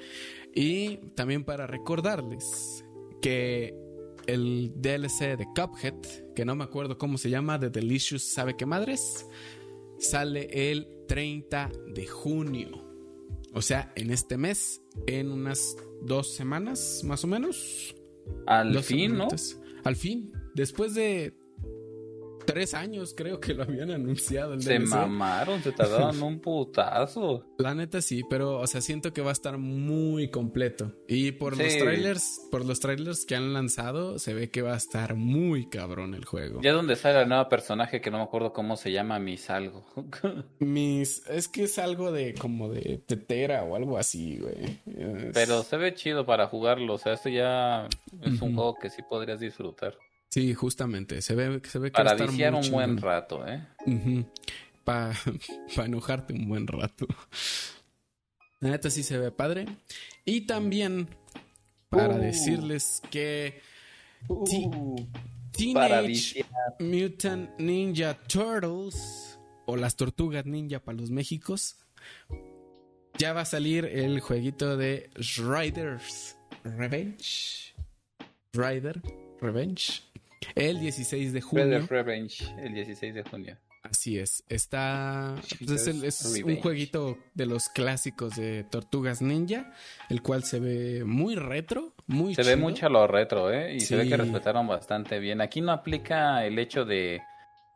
Y también para recordarles que el DLC de Cuphead, que no me acuerdo cómo se llama, de Delicious ¿Sabe qué madres? Sale el 30 de junio. O sea, en este mes, en unas dos semanas más o menos. Al fin, ¿no? Al fin, después de tres años creo que lo habían anunciado el Se DLC. mamaron, se tardaron [laughs] un putazo. La neta sí, pero o sea, siento que va a estar muy completo. Y por los trailers, por los trailers que han lanzado, se ve que va a estar muy cabrón el juego. Ya donde sale el nuevo personaje que no me acuerdo cómo se llama, Miss algo. [laughs] Mis, es que es algo de como de tetera o algo así, güey. Es- Pero se ve chido para jugarlo, o sea, esto ya es un juego que sí podrías disfrutar. Sí, justamente, se ve, se ve que va Para a estar viciar un buen rato, ¿eh? Para [laughs] enojarte un buen rato. [laughs] La neta sí se ve padre. Y también para Uh. decirles que para Teenage. Mutant Ninja Turtles o las tortugas ninja para los Méxicos. Ya va a salir el jueguito de Riders Revenge. Rider Revenge. El 16 de junio. Revenge, el 16 de junio. Así es. Está. pues, es el- es un jueguito de los clásicos de Tortugas Ninja. El cual se ve muy retro. Muy Se ve mucho a lo retro, ¿eh? Y se ve que respetaron bastante bien. Aquí no aplica el hecho de,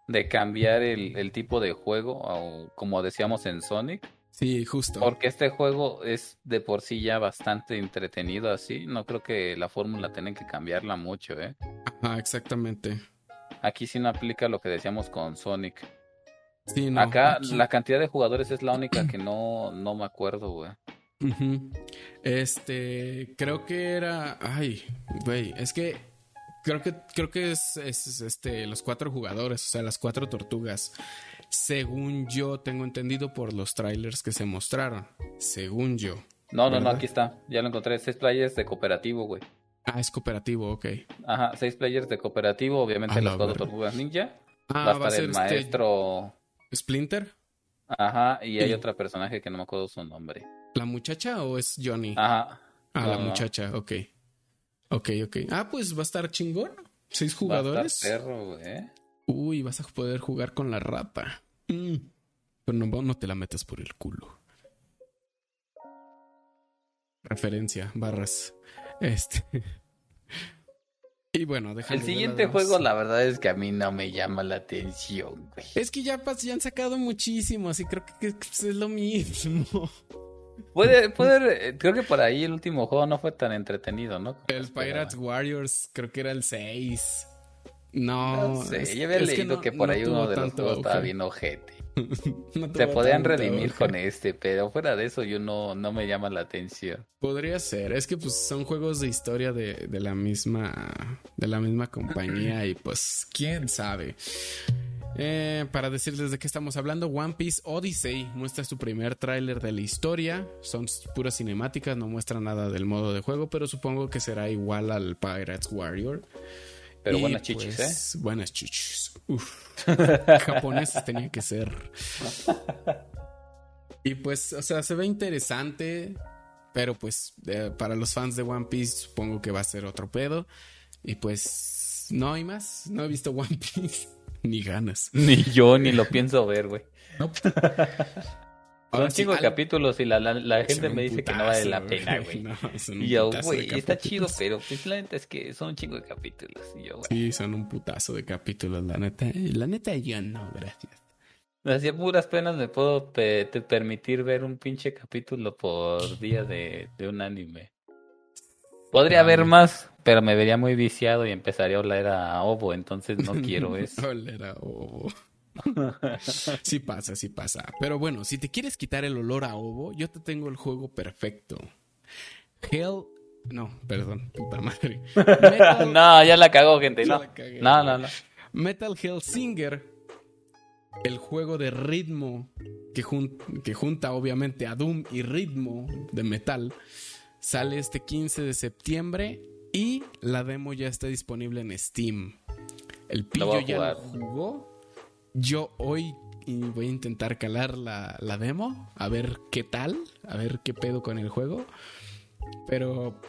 de cambiar el, el tipo de juego, o como decíamos en Sonic, Sí, justo. porque este juego es de por sí ya bastante entretenido así. No creo que la fórmula tengan que cambiarla mucho, ¿eh? Ajá, exactamente. Aquí sí no aplica lo que decíamos con Sonic. Sí, no, Acá aquí- la cantidad de jugadores es la única que no, no me acuerdo, güey. Este, creo que era, ay, güey, es que creo que creo que es, es, este los cuatro jugadores, o sea, las cuatro tortugas. Según yo tengo entendido por los trailers que se mostraron, según yo. No, no, no, aquí está. Ya lo encontré. Seis players de cooperativo, güey. Ah, es cooperativo, ok. Ajá, seis players de cooperativo, obviamente las cuatro tortugas ninja. Ah, va a estar el este maestro. Splinter, Ajá, y hay Sí. otro personaje que no me acuerdo su nombre. la muchacha o es Johnny? Ajá. ah, no, la no. muchacha, ok. Ok, ok. Ah, pues va a estar chingón. Seis Va a jugadores. estar perro, güey. Uy, vas a poder jugar con la rata. Mm. pero no, no te la metas por el culo. Referencia, barras. Este. [laughs] Y bueno, El siguiente juego, la verdad es que a mí no me llama la atención, güey. Es que ya, ya han sacado muchísimos y creo que, es lo mismo. [laughs] Puede, puede, creo que por ahí el último juego no fue tan entretenido, ¿no? El Pirates Warriors, creo que era el 6. No, no sé, yo había leído que, por ahí uno de los juegos estaba bien ojete. [laughs] Se podían redimir con este, pero fuera de eso yo no, no me llama la atención. Podría ser, es que pues son juegos de historia de, la misma de la misma compañía y pues quién sabe. Eh, para decirles de qué estamos hablando, One Piece Odyssey muestra su primer tráiler de la historia. Son puras cinemáticas, no muestra nada del modo de juego, pero supongo que será igual al Pirates Warrior. Pero buenas chichis, pues, ¿eh? Buenas chichis. Uf. [laughs] Japoneses tenía que ser. Y pues, o sea, se ve interesante. Pero pues, para los fans de One Piece, supongo que va a ser otro pedo. Y pues, no hay más. No he visto One Piece. [laughs] Ni ganas. Ni yo, ni lo [laughs] pienso ver, güey. No. Son cinco capítulos y la, la, gente me dice que no vale la pena, güey. [laughs] y yo, güey, está chido, pero pues la neta es que son un chingo de capítulos. Y yo, Sí, son un putazo de capítulos, la neta. La neta yo no, gracias. Hacía puras penas me puedo te permitir ver un pinche capítulo por día de, de un anime. Podría haber más, pero me vería muy viciado y empezaría a oler a ovo, entonces no [laughs] quiero eso. oler a ovo. [laughs] sí pasa, sí pasa. Pero bueno, si te quieres quitar el olor a ovo, yo te tengo el juego perfecto. Hell. No, perdón, puta madre. [laughs] no, ya la cagó, gente. No. no, no, no. Metal Hellsinger, el juego de ritmo que, que junta obviamente a Doom y ritmo de metal, sale este 15 de septiembre y la demo ya está disponible en Steam. El pillo ya lo jugó yo hoy voy a intentar calar la, la, demo, a ver qué tal, a ver qué pedo con el juego. Pero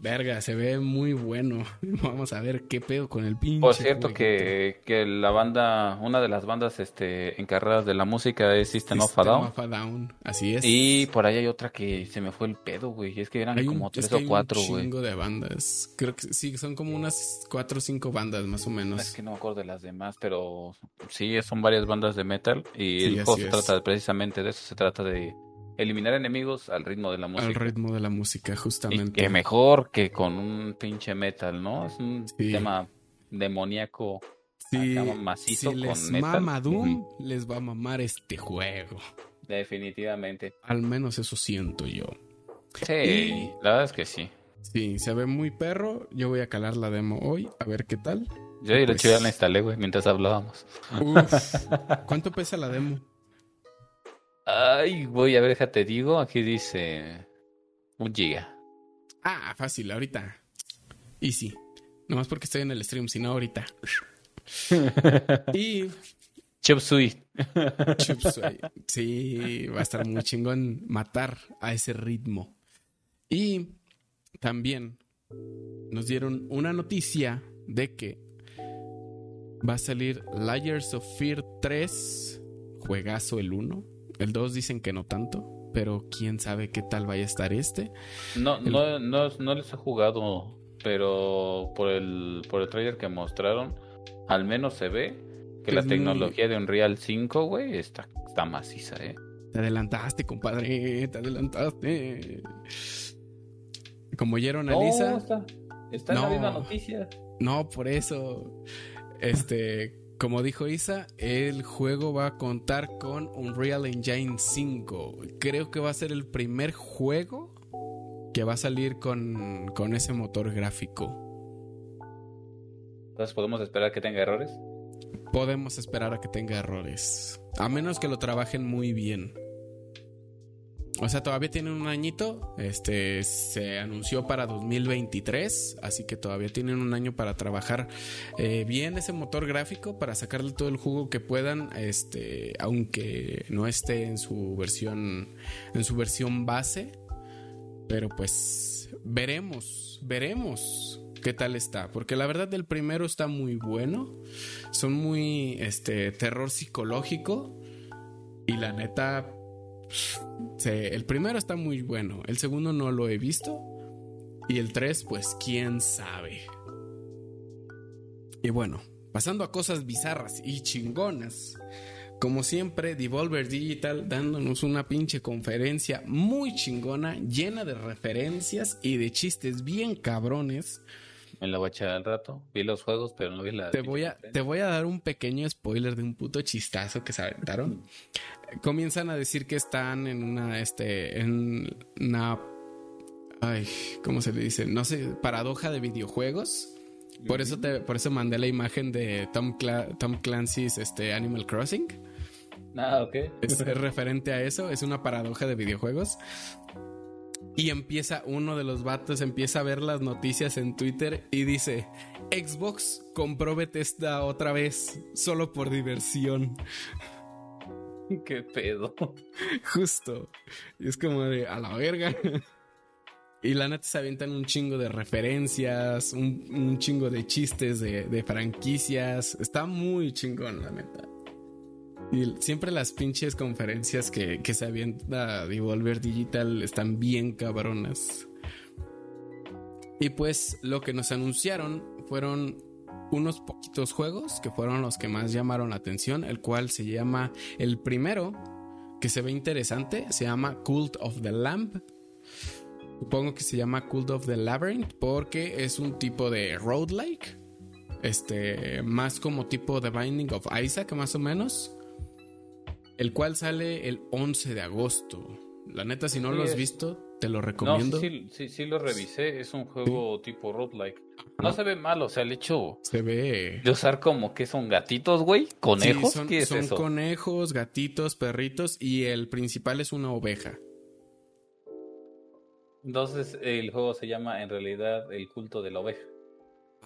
Verga, se ve muy bueno. [laughs] Vamos a ver qué pedo con el pinche. Por cierto que, que, la banda, una de las bandas este, encargadas de la música es System, of a Down. Of a Down. Así es. Y por ahí hay otra que se me fue el pedo, güey. Es que eran como tres o cuatro, güey. un chingo de bandas. Creo que sí, son como unas cuatro o cinco bandas más o menos. Es que no me acuerdo de las demás, pero sí, son varias bandas de metal. Y el juego se trata precisamente de eso. Se trata de eliminar enemigos al ritmo de la música. Al ritmo de la música, justamente. Y que mejor que con un pinche metal, ¿no? Es un tema demoníaco. Sí, macizo si les mama Doom, les va a mamar este juego. Definitivamente. Al menos eso siento yo. Sí, la verdad es que sí. Sí, se ve muy perro. Yo voy a calar la demo hoy, a ver qué tal. Yo hecho ya la instalé, güey, mientras hablábamos. [laughs] ¿Cuánto pesa la demo? Ay, voy a ver, déjate digo. Aquí dice un giga. Ah, fácil, ahorita. Easy. Nomás porque estoy en el stream, si no ahorita. [laughs] y. Chop Suey. Sí, va a estar muy chingón matar a ese ritmo. Y también nos dieron una noticia de que va a salir Layers of Fear 3, juegazo el 1 el 2 dicen que no tanto, pero quién sabe qué tal vaya a estar este. No, no, no, no les he jugado, pero por el, por el trailer que mostraron, al menos se ve que la tecnología de Unreal 5, güey, está, está maciza, eh. Te adelantaste, compadre, te adelantaste. Como oyeron a Lisa. Está, está en la misma noticia. No, por eso. Este, como dijo Isa, el juego va a contar con Unreal Engine 5. Creo que va a ser el primer juego que va a salir con, con ese motor gráfico. Entonces, ¿podemos esperar que tenga errores? Podemos esperar a que tenga errores. A menos que lo trabajen muy bien. O sea, todavía tienen un añito. Este se anunció para 2023, así que todavía tienen un año para trabajar eh, bien ese motor gráfico para sacarle todo el jugo que puedan, este, aunque no esté en su versión en su versión base. Pero pues veremos, veremos qué tal está, porque la verdad el primero está muy bueno. Son muy este terror psicológico Y la neta, el primero está muy bueno, el segundo no lo he visto. Y el 3, pues quién sabe. Y bueno, pasando a cosas bizarras y chingonas. Como siempre, Devolver Digital dándonos una pinche conferencia muy chingona, llena de referencias y de chistes bien cabrones. Me la voy a echar al rato. Vi los juegos, pero no vi la. Te voy, a, te voy a dar un pequeño spoiler de un puto chistazo que se aventaron. Comienzan a decir que están en una. Este. En una. Ay, ¿cómo se le dice? No sé, paradoja de videojuegos. Por eso, te, por eso mandé la imagen de Tom, Tom Clancy's este, Animal Crossing. Ah, ok. Es [laughs] referente a eso, es una paradoja de videojuegos. Y empieza uno de los vatos, empieza a ver las noticias en Twitter y dice, Xbox compró Bethesda otra vez, solo por diversión. [laughs] ¿Qué pedo? [laughs] Justo. Y es como de, a la verga. [laughs] Y la neta se avientan un chingo de referencias, un, chingo de chistes de, de franquicias. Está muy chingón, la neta. Y siempre las pinches conferencias que, que se avienta Devolver Digital están bien cabronas. Y pues lo que nos anunciaron fueron unos poquitos juegos que fueron los que más llamaron la atención, el cual se llama el primero, que se ve interesante, se llama Cult of the Lamp. Supongo que se llama Cult of the Labyrinth porque es un tipo de roguelike. Este, más como tipo The Binding of Isaac, más o menos el cual sale el 11 de agosto. La neta, si no lo has visto, te lo recomiendo. No, sí, sí, sí, lo revisé. Es un juego tipo roguelike. No se ve mal, o sea, el hecho. Se ve. De usar como que son gatitos, güey. ¿Conejos? son, ¿Qué es son conejos, gatitos, perritos y el principal es una oveja. Entonces, el juego se llama en realidad El culto de la oveja.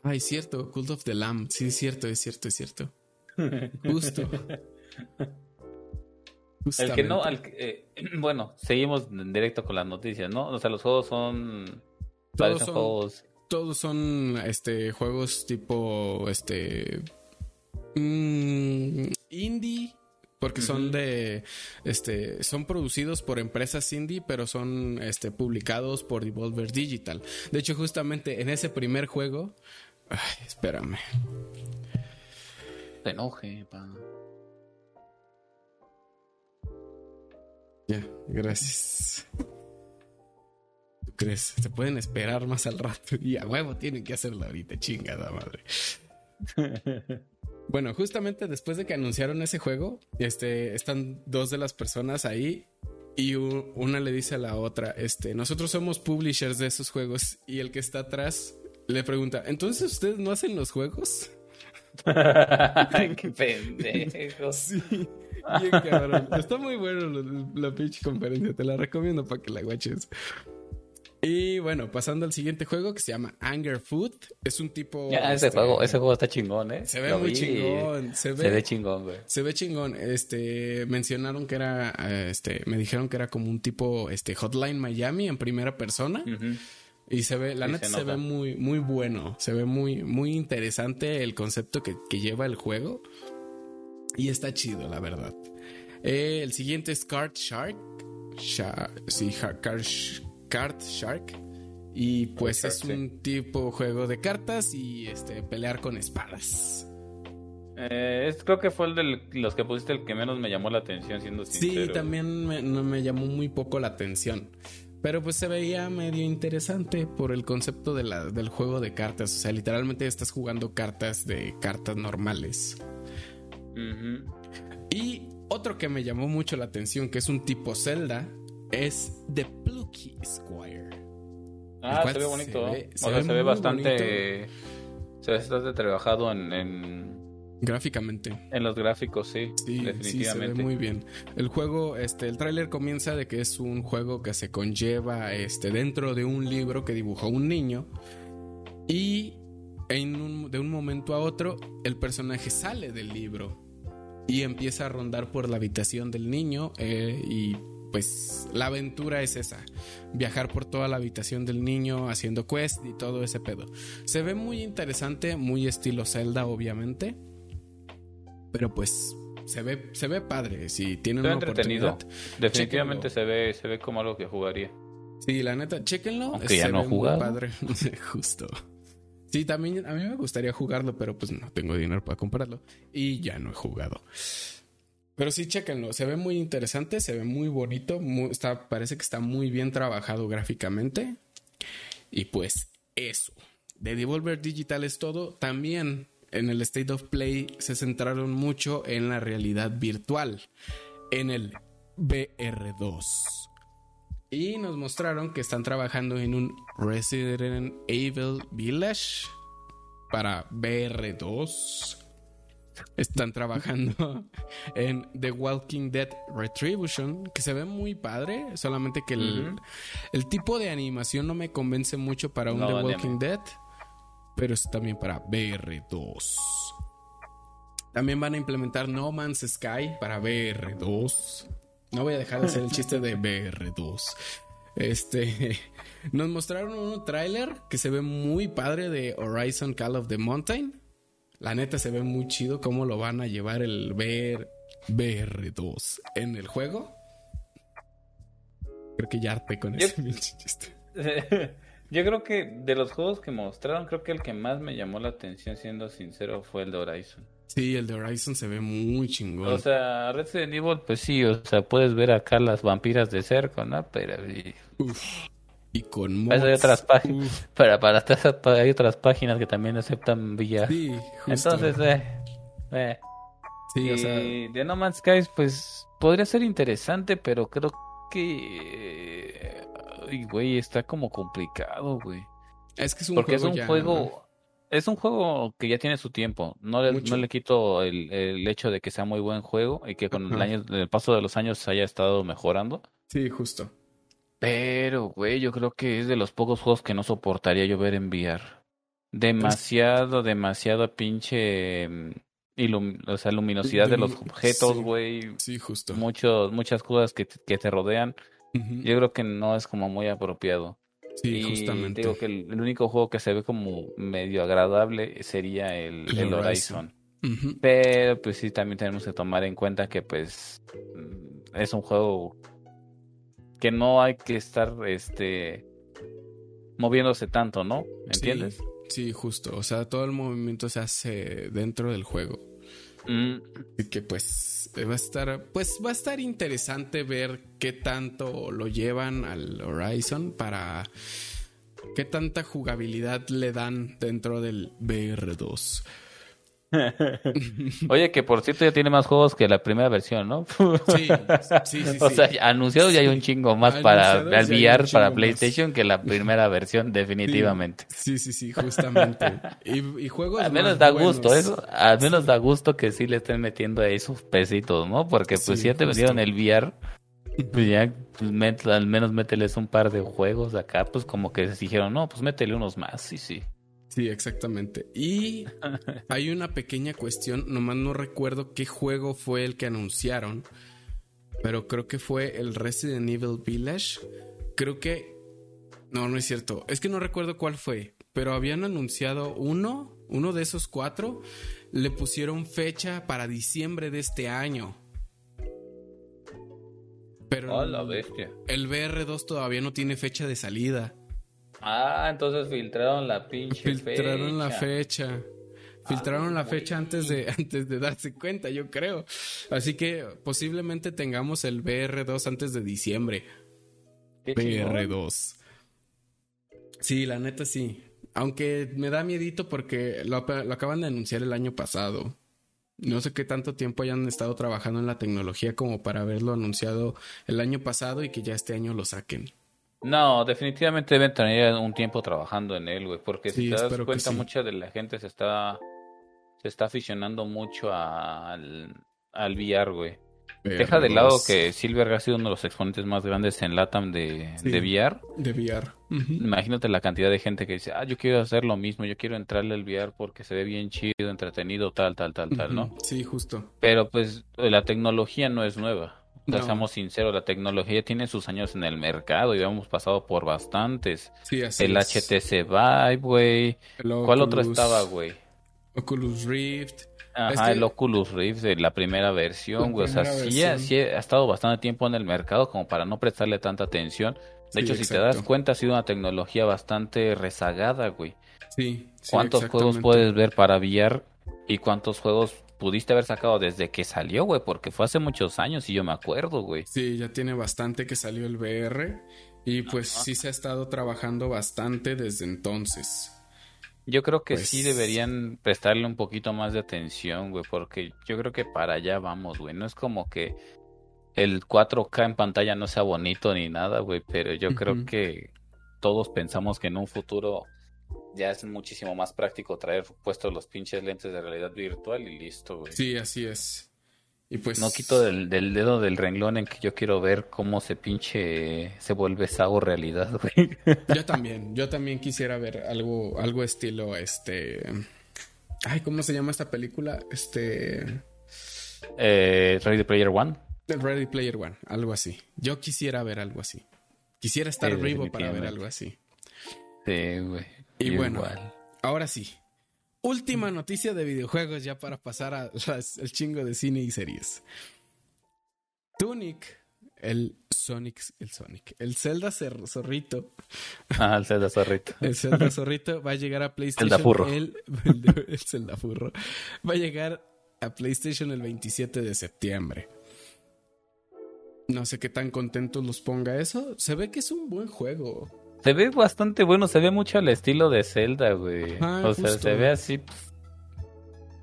Ay, cierto, Cult of the Lamb. Sí, es cierto, es cierto, es cierto. [laughs] Justo. [laughs] El que no, eh, [clears throat] bueno, seguimos en directo con las noticias, ¿no? O sea, los juegos son... Todos son, juegos... Todos son este, juegos tipo, este... Mm, indie, porque son de este son producidos por empresas indie pero son este publicados por Devolver Digital de hecho justamente en ese primer juego ay, espérame te enoje pa. Ya, gracias. ¿Tú crees? Se pueden esperar más al rato y a huevo tienen que hacerlo ahorita, chingada madre. [laughs] Bueno, justamente después de que anunciaron ese juego, este, están dos de las personas ahí y una le dice a la otra, este, nosotros somos publishers de esos juegos y el que está atrás le pregunta, ¿entonces ustedes no hacen los juegos? [laughs] ¡Qué pendejo! [laughs] Sí. [laughs] Está muy bueno la, pinche conferencia. Te la recomiendo para que la guaches. Y bueno, pasando al siguiente juego que se llama Anger Food. Es un tipo. ese, este, juego, ese juego está chingón, ¿eh? Se ve muy chingón. Se ve, chingón, güey. Se ve chingón. Este, mencionaron que era. Este, me dijeron que era como un tipo. Este, Hotline Miami en primera persona. Y se ve, la neta se, ve muy, muy bueno. Se ve muy, muy interesante el concepto que, que lleva el juego. Y está chido, la verdad. Eh, el siguiente es Card Shark. sí, Card, Shark. Y pues es un tipo juego de cartas y este pelear con espadas. Eh, creo que fue el de los que pusiste el que menos me llamó la atención, siendo sincero. Sí, también me, no, me llamó muy poco la atención. Pero pues se veía medio interesante por el concepto de la, del juego de cartas. O sea, literalmente estás jugando cartas de cartas normales. Y otro que me llamó mucho la atención, que es un tipo Zelda, es The Plucky Squire. Ah, se ve bonito. Se ve, se ve, bastante. Se ve bastante trabajado en, Gráficamente. En los gráficos, sí. Sí, definitivamente. se ve muy bien. El juego, este, el tráiler comienza de que es un juego que se conlleva este, dentro de un libro que dibujó un niño. Y de un momento a otro, el personaje sale del libro y empieza a rondar por la habitación del niño eh, y pues la aventura es esa, viajar por toda la habitación del niño haciendo quest y todo ese pedo. Se ve muy interesante, muy estilo Zelda obviamente, pero pues se ve, se ve padre. Si tienen Está una entretenido. oportunidad. Definitivamente Chéquenlo. se ve, se ve como algo que jugaría. Sí, la neta, chéquenlo. Aunque ya se no ve muy padre. [laughs] Justo. Sí, también a mí me gustaría jugarlo, pero pues no tengo dinero para comprarlo. Y ya no he jugado. Pero sí, chéquenlo. Se ve muy interesante, se ve muy bonito. parece que está muy bien trabajado gráficamente. Y pues eso. De Devolver Digital es todo. También en el State of Play se centraron mucho en la realidad virtual. En el VR2. Y nos mostraron que están trabajando en un Resident Evil Village para VR2. Están trabajando [laughs] en The Walking Dead Retribution, que se ve muy padre, solamente que el, tipo de animación no me convence mucho para un No, The Walking. Dead, pero es también para VR2. También van a implementar No Man's Sky para VR2. No voy a dejar de hacer el chiste de VR2. Este, [laughs] nos mostraron un tráiler que se ve muy padre de Horizon Call of the Mountain. La neta se ve muy chido cómo lo van a llevar el VR, VR2 en el juego. Creo que ya harté con Yo- ese chiste. [laughs] Yo creo que de los juegos que mostraron, creo que el que más me llamó la atención, siendo sincero, fue el de Horizon. Sí, el de Horizon se ve muy chingón. O sea, Resident Evil, pues sí, o sea, puedes ver acá las vampiras de cerca, ¿no? Pero y- Uf. Y con Pues hay mods. otras páginas. Uf. [laughs] para, para pa- hay otras páginas que también aceptan VR. Sí, justo. Entonces, eh, eh. sí, o sea, Y de No Man's Skies, pues podría ser interesante, pero creo que. Ay, güey, está como complicado, güey. es que es un Porque es juego un ya- juego. Es un juego que ya tiene su tiempo. No le, Mucho. no le quito el, el hecho de que sea muy buen juego y que con el, año, el paso de los años haya estado mejorando. Sí, justo. Pero, güey, yo creo que es de los pocos juegos que no soportaría yo ver en VR. Demasiado, demasiado pinche. mm, ilum- o sea, luminosidad de los objetos, güey. Sí, justo. Muchos, muchas cosas que, te- que te rodean. Yo creo que no es como muy apropiado. Sí, y justamente. digo que el, el único juego que se ve como medio agradable sería el, El el Horizon. Pero pues sí, también tenemos que tomar en cuenta que pues mm, es un juego que no hay que estar este moviéndose tanto, ¿no? ¿Entiendes? Sí, justo. O sea, todo el movimiento se hace dentro del juego. Mm, Así que pues va a estar, pues va a estar interesante ver qué tanto lo llevan al Horizon para qué tanta jugabilidad le dan dentro del VR2. [laughs] Oye, que por cierto ya tiene más juegos que la primera versión, ¿no? Sí, sí, sí, [laughs] o sí. sea, anunciado ya hay un chingo más para hay un VR para PlayStation que la primera versión, definitivamente. Sí, sí, sí, justamente. Y, y juegos Al menos más da buenos. gusto eso, al menos da gusto que sí le estén metiendo ahí sus pesitos, ¿no? Porque pues Sí, si ya te vendieron el VR, pues ya pues, met- al menos mételes un par de juegos acá, pues como que dijeron, no, pues métele unos más, sí, sí. Sí, exactamente. Y [laughs] hay una pequeña cuestión, nomás no recuerdo qué juego fue el que anunciaron, pero creo que fue el Resident Evil Village. Creo que... No, no es cierto. Es que no recuerdo cuál fue, pero habían anunciado uno, uno de esos cuatro, le pusieron fecha para diciembre de este año. Pero Oh, la bestia. el VR2 todavía no tiene fecha de salida. Ah, entonces filtraron la pinche Filtraron la fecha. fecha. Filtraron la fecha antes de, [laughs] antes de darse cuenta, yo creo. Así que posiblemente tengamos el VR2 antes de diciembre. Qué chingón. VR2. Sí, la neta sí. Aunque me da miedito porque lo, lo acaban de anunciar el año pasado. No sé qué tanto tiempo hayan estado trabajando en la tecnología como para haberlo anunciado el año pasado y que ya este año lo saquen. No, definitivamente deben tener un tiempo trabajando en él, güey, porque Sí, si te das cuenta, sí. mucha de la gente se está se está aficionando mucho al, al VR, güey. Deja de lado VR2 que Silver ha sido uno de los exponentes más grandes en LATAM de, Sí. de VR. De VR. Imagínate la cantidad de gente que dice, ah, yo quiero hacer lo mismo, yo quiero entrarle al VR porque se ve bien chido, entretenido, tal, tal, tal, tal, ¿no? Sí, justo. Pero pues la tecnología no es nueva. No. seamos sinceros, la tecnología tiene sus años en el mercado y hemos pasado por bastantes. Sí, así El es. HTC Vive, güey. ¿Cuál otro estaba, güey? Oculus Rift. Ajá, el Oculus Rift de la primera versión, güey. O sea, sí ha, sí ha, estado bastante tiempo en el mercado como para no prestarle tanta atención. De hecho, si te das cuenta, ha sido una tecnología bastante rezagada, güey. Sí. ¿Cuántos juegos puedes ver para VR y cuántos juegos pudiste haber sacado desde que salió, güey? Porque fue hace muchos años y yo me acuerdo, güey. Sí, ya tiene bastante que salió el VR y pues sí se ha estado trabajando bastante desde entonces. Yo creo que sí pues deberían prestarle un poquito más de atención, güey, porque yo creo que para allá vamos, güey. No es como que el 4K en pantalla no sea bonito ni nada, güey, pero yo creo que todos pensamos que en un futuro ya es muchísimo más práctico traer puestos los pinches lentes de realidad virtual y listo, güey. Sí, así es. Y pues... No quito del, dedo del renglón en que yo quiero ver cómo se pinche se vuelve Sao realidad, [laughs] güey. Yo también, yo también quisiera ver algo, algo estilo este. Ay, ¿cómo se llama esta película? Este. Eh, Ready Player One. Ready Player One, algo así. Yo quisiera ver algo así. Quisiera estar vivo para ver algo así. Sí, güey. Y bueno, ahora sí. Última noticia de videojuegos ya para pasar al [laughs] chingo de cine y series. Tunic, el Sonic, el Sonic, el Zelda zorrito. Ah, el Zelda zorrito. [laughs] El Zelda zorrito va a llegar a PlayStation. El furro. El, [laughs] el Zelda furro. Va a llegar a PlayStation el 27 de septiembre. No sé qué tan contentos los ponga eso. Se ve que es un buen juego. Se ve bastante bueno, se ve mucho al estilo de Zelda, güey. o sea, se ve así. Pues,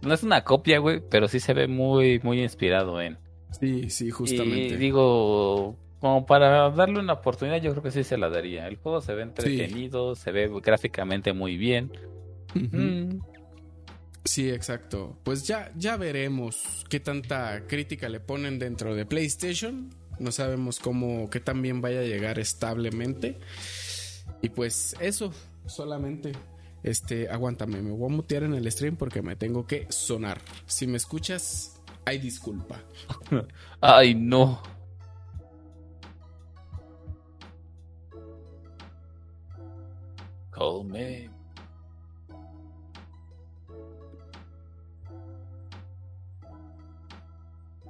no es una copia, güey, pero sí se ve muy, muy inspirado en. Sí, sí, justamente. Y digo, como para darle una oportunidad, yo creo que sí se la daría. El juego se ve entretenido, se ve gráficamente muy bien. Mm. Sí, exacto. Pues ya, ya veremos qué tanta crítica le ponen dentro de PlayStation. No sabemos cómo, qué tan bien vaya a llegar establemente. Y pues eso, solamente. Este, aguántame, me voy a mutear en el stream porque me tengo que sonar. Si me escuchas, hay disculpa. [laughs] Ay, no. Call me.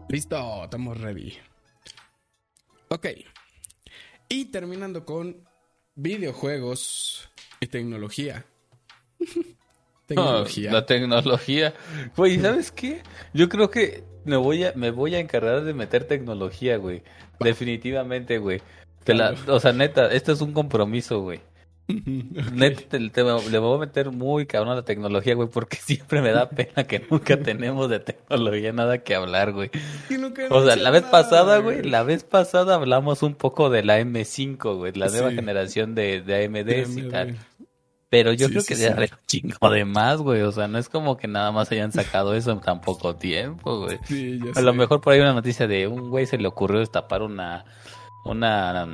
Listo, estamos ready. Ok. Y terminando con videojuegos y tecnología. [laughs] tecnología. la tecnología. Güey, ¿sabes qué? Yo creo que me voy a, me voy a encargar de meter tecnología, güey. Definitivamente, güey. o sea, neta, esto es un compromiso, güey. Neta, le voy a meter muy cabrón a la tecnología, güey, porque [laughs] siempre me da pena que nunca tenemos de tecnología nada que hablar, güey. O sea, la vez pasada, güey, la vez pasada hablamos un poco de la M5, güey, la nueva generación de, de AMD y tal. Pero yo creo que ya un chingo de más, güey. O sea, no es como que nada más hayan sacado eso en tan poco tiempo, güey. a lo mejor por ahí una noticia de un güey se le ocurrió destapar una, una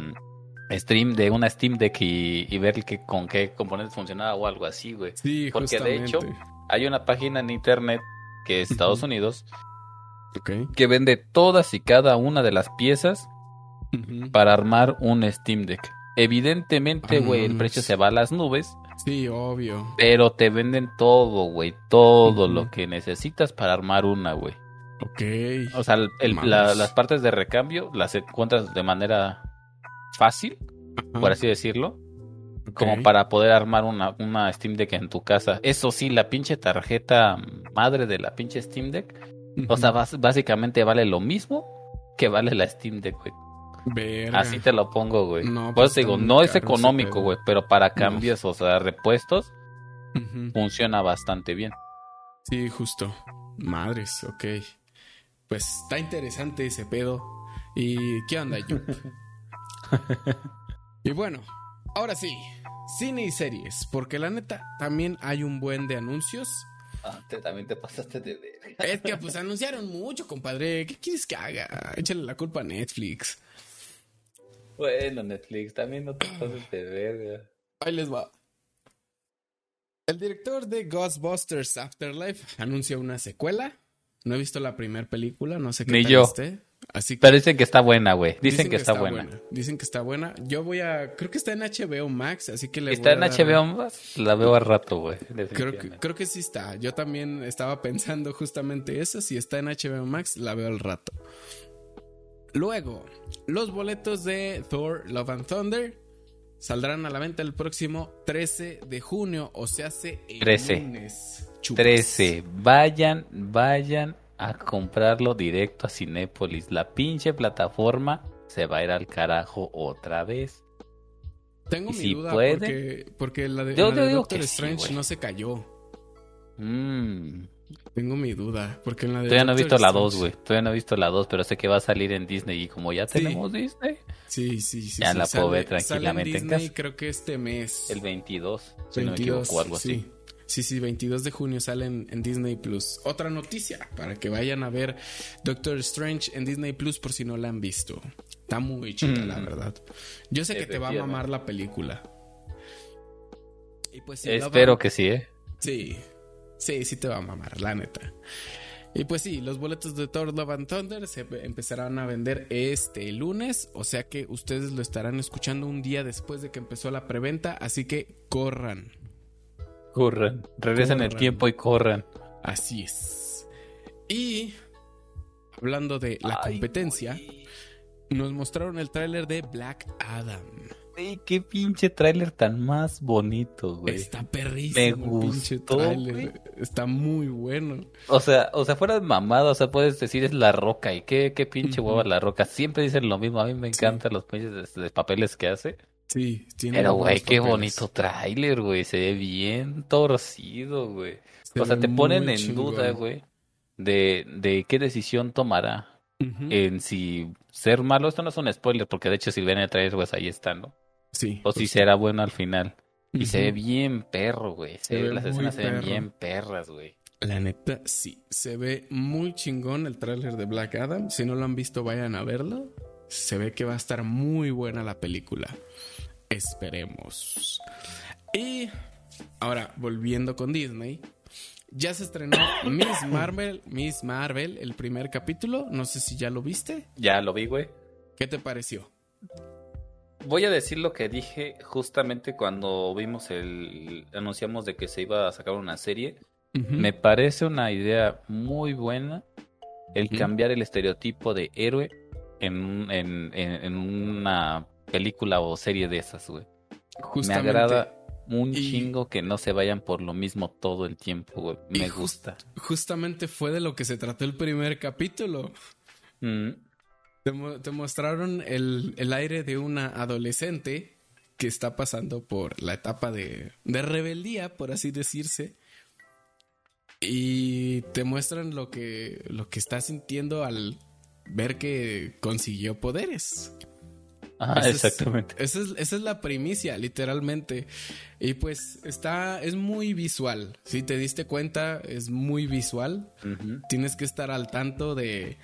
stream de una Steam Deck y, ver que, con qué componentes funcionaba o algo así, güey. Sí, Porque de hecho hay una página en internet que es Estados Unidos que vende todas y cada una de las piezas para armar un Steam Deck. Evidentemente, güey, el precio se va a las nubes. Sí, obvio. Pero te venden todo, güey, todo lo que necesitas para armar una, güey. Ok. O sea, las partes de recambio las encuentras de manera fácil, por así decirlo, como para poder armar una, una Steam Deck en tu casa. Eso sí, la pinche tarjeta madre de la pinche Steam Deck, o sea, básicamente vale lo mismo que vale la Steam Deck, güey. Así te lo pongo, güey. No, pues digo, no es económico, güey, pero para cambios, o sea, repuestos, funciona bastante bien. Sí, justo. Madres, ok. Pues está interesante ese pedo. ¿Y qué onda, yo? [laughs] [laughs] y bueno, ahora sí, cine y series, porque la neta también hay un buen de anuncios. Ah, también te pasaste de ver. Es que pues [laughs] anunciaron mucho, compadre. ¿Qué quieres que haga? Échale la culpa a Netflix. Bueno, Netflix, también no te [clears throat] pases de verga. Ahí les va. El director de Ghostbusters Afterlife anuncia una secuela. No he visto la primera película, no sé qué Ni tal yo. Así que Pero dicen que está buena, güey. Dicen, que, está, buena. Dicen que está buena. Yo voy a. Creo que está en HBO Max, así que le Está voy en a dar- HBO más, la veo a rato, güey. Creo que, creo que sí está. Yo también estaba pensando justamente eso. Si está en HBO Max, la veo al rato. Luego, los boletos de Thor Love and Thunder saldrán a la venta el próximo 13 de junio. O se hace el 13. lunes. Chupas. 13. Vayan, vayan a comprarlo directo a Cinépolis. La pinche plataforma se va a ir al carajo otra vez. Tengo mi si duda puede- porque, porque la de, Yo la de digo Doctor que sí, Strange güey. no se cayó. Mm. Tengo mi duda. Porque en la de Todavía no he visto la Strange- 2, güey. Todavía no he visto la 2, pero sé que va a salir en Disney. Y como ya Sí. tenemos Disney, Sí, sí, sí. Ya sí, la puedo ver sale- sale tranquilamente en Disney, casa. creo que este mes. el 22, si no me 22, equivoco, o algo así. Sí. Sí, sí, 22 de junio salen en Disney Plus. Otra noticia para que vayan a ver Doctor Strange en Disney Plus por si no la han visto. Está muy chida, Mm. la verdad. Yo sé que te va a mamar la película. Y pues sí, Espero que sí, ¿eh? Sí, sí, sí te va a mamar, la neta. Y pues sí, los boletos de Thor Love and Thunder se empezarán a vender este lunes, o sea que ustedes lo estarán escuchando un día después de que empezó la preventa, así que corran. Corran. Regresen el tiempo y corran. Así es. Y hablando de la Ay, competencia, nos mostraron el tráiler de Black Adam. Qué pinche tráiler tan más bonito, güey. Está perrísimo Me el pinche gustó, güey. Está muy bueno. O sea, o sea, fuera de mamada, o sea, puedes decir es la roca y qué, qué pinche Ujú. hueva la roca. Siempre dicen lo mismo, a mí me encantan los pinches de, de papeles que hace. Sí, tiene Pero, güey, qué papeles. bonito tráiler, güey. Se ve bien torcido, güey. Se O sea, te ponen en duda, güey, de, de qué decisión tomará en si ser malo. Esto no es un spoiler, porque de hecho, si ven el trailer, pues ahí está, ¿no? Sí. O si será bueno al final. Y se ve bien perro, güey. Se Se ve- las escenas se ven bien perras, güey. La neta, sí. Se ve muy chingón el tráiler de Black Adam. Si no lo han visto, vayan a verlo. Se ve que va a estar muy buena la película. Esperemos. Y ahora, volviendo con Disney. Ya se estrenó [coughs] Miss Marvel, Miss Marvel, el primer capítulo. No sé si ya lo viste. Ya lo vi, güey. ¿Qué te pareció? Voy a decir lo que dije justamente cuando vimos el... anunciamos de que se iba a sacar una serie. Me parece una idea muy buena el cambiar el estereotipo de héroe en, en, en- en una película o serie de esas, güey. Me agrada un Y- chingo que no se vayan por lo mismo todo el tiempo, güey. Me just- gusta. Justamente fue de lo que se trató el primer capítulo. Mm, Te, te mostraron el, el aire de una adolescente que está pasando por la etapa de, de rebeldía, por así decirse. Y te muestran lo que, lo que está sintiendo al ver que consiguió poderes. Ah, Esa es- exactamente. Esa es, esa es la primicia, literalmente. Y pues está, es muy visual. Si te diste cuenta, es muy visual tienes que estar al tanto de.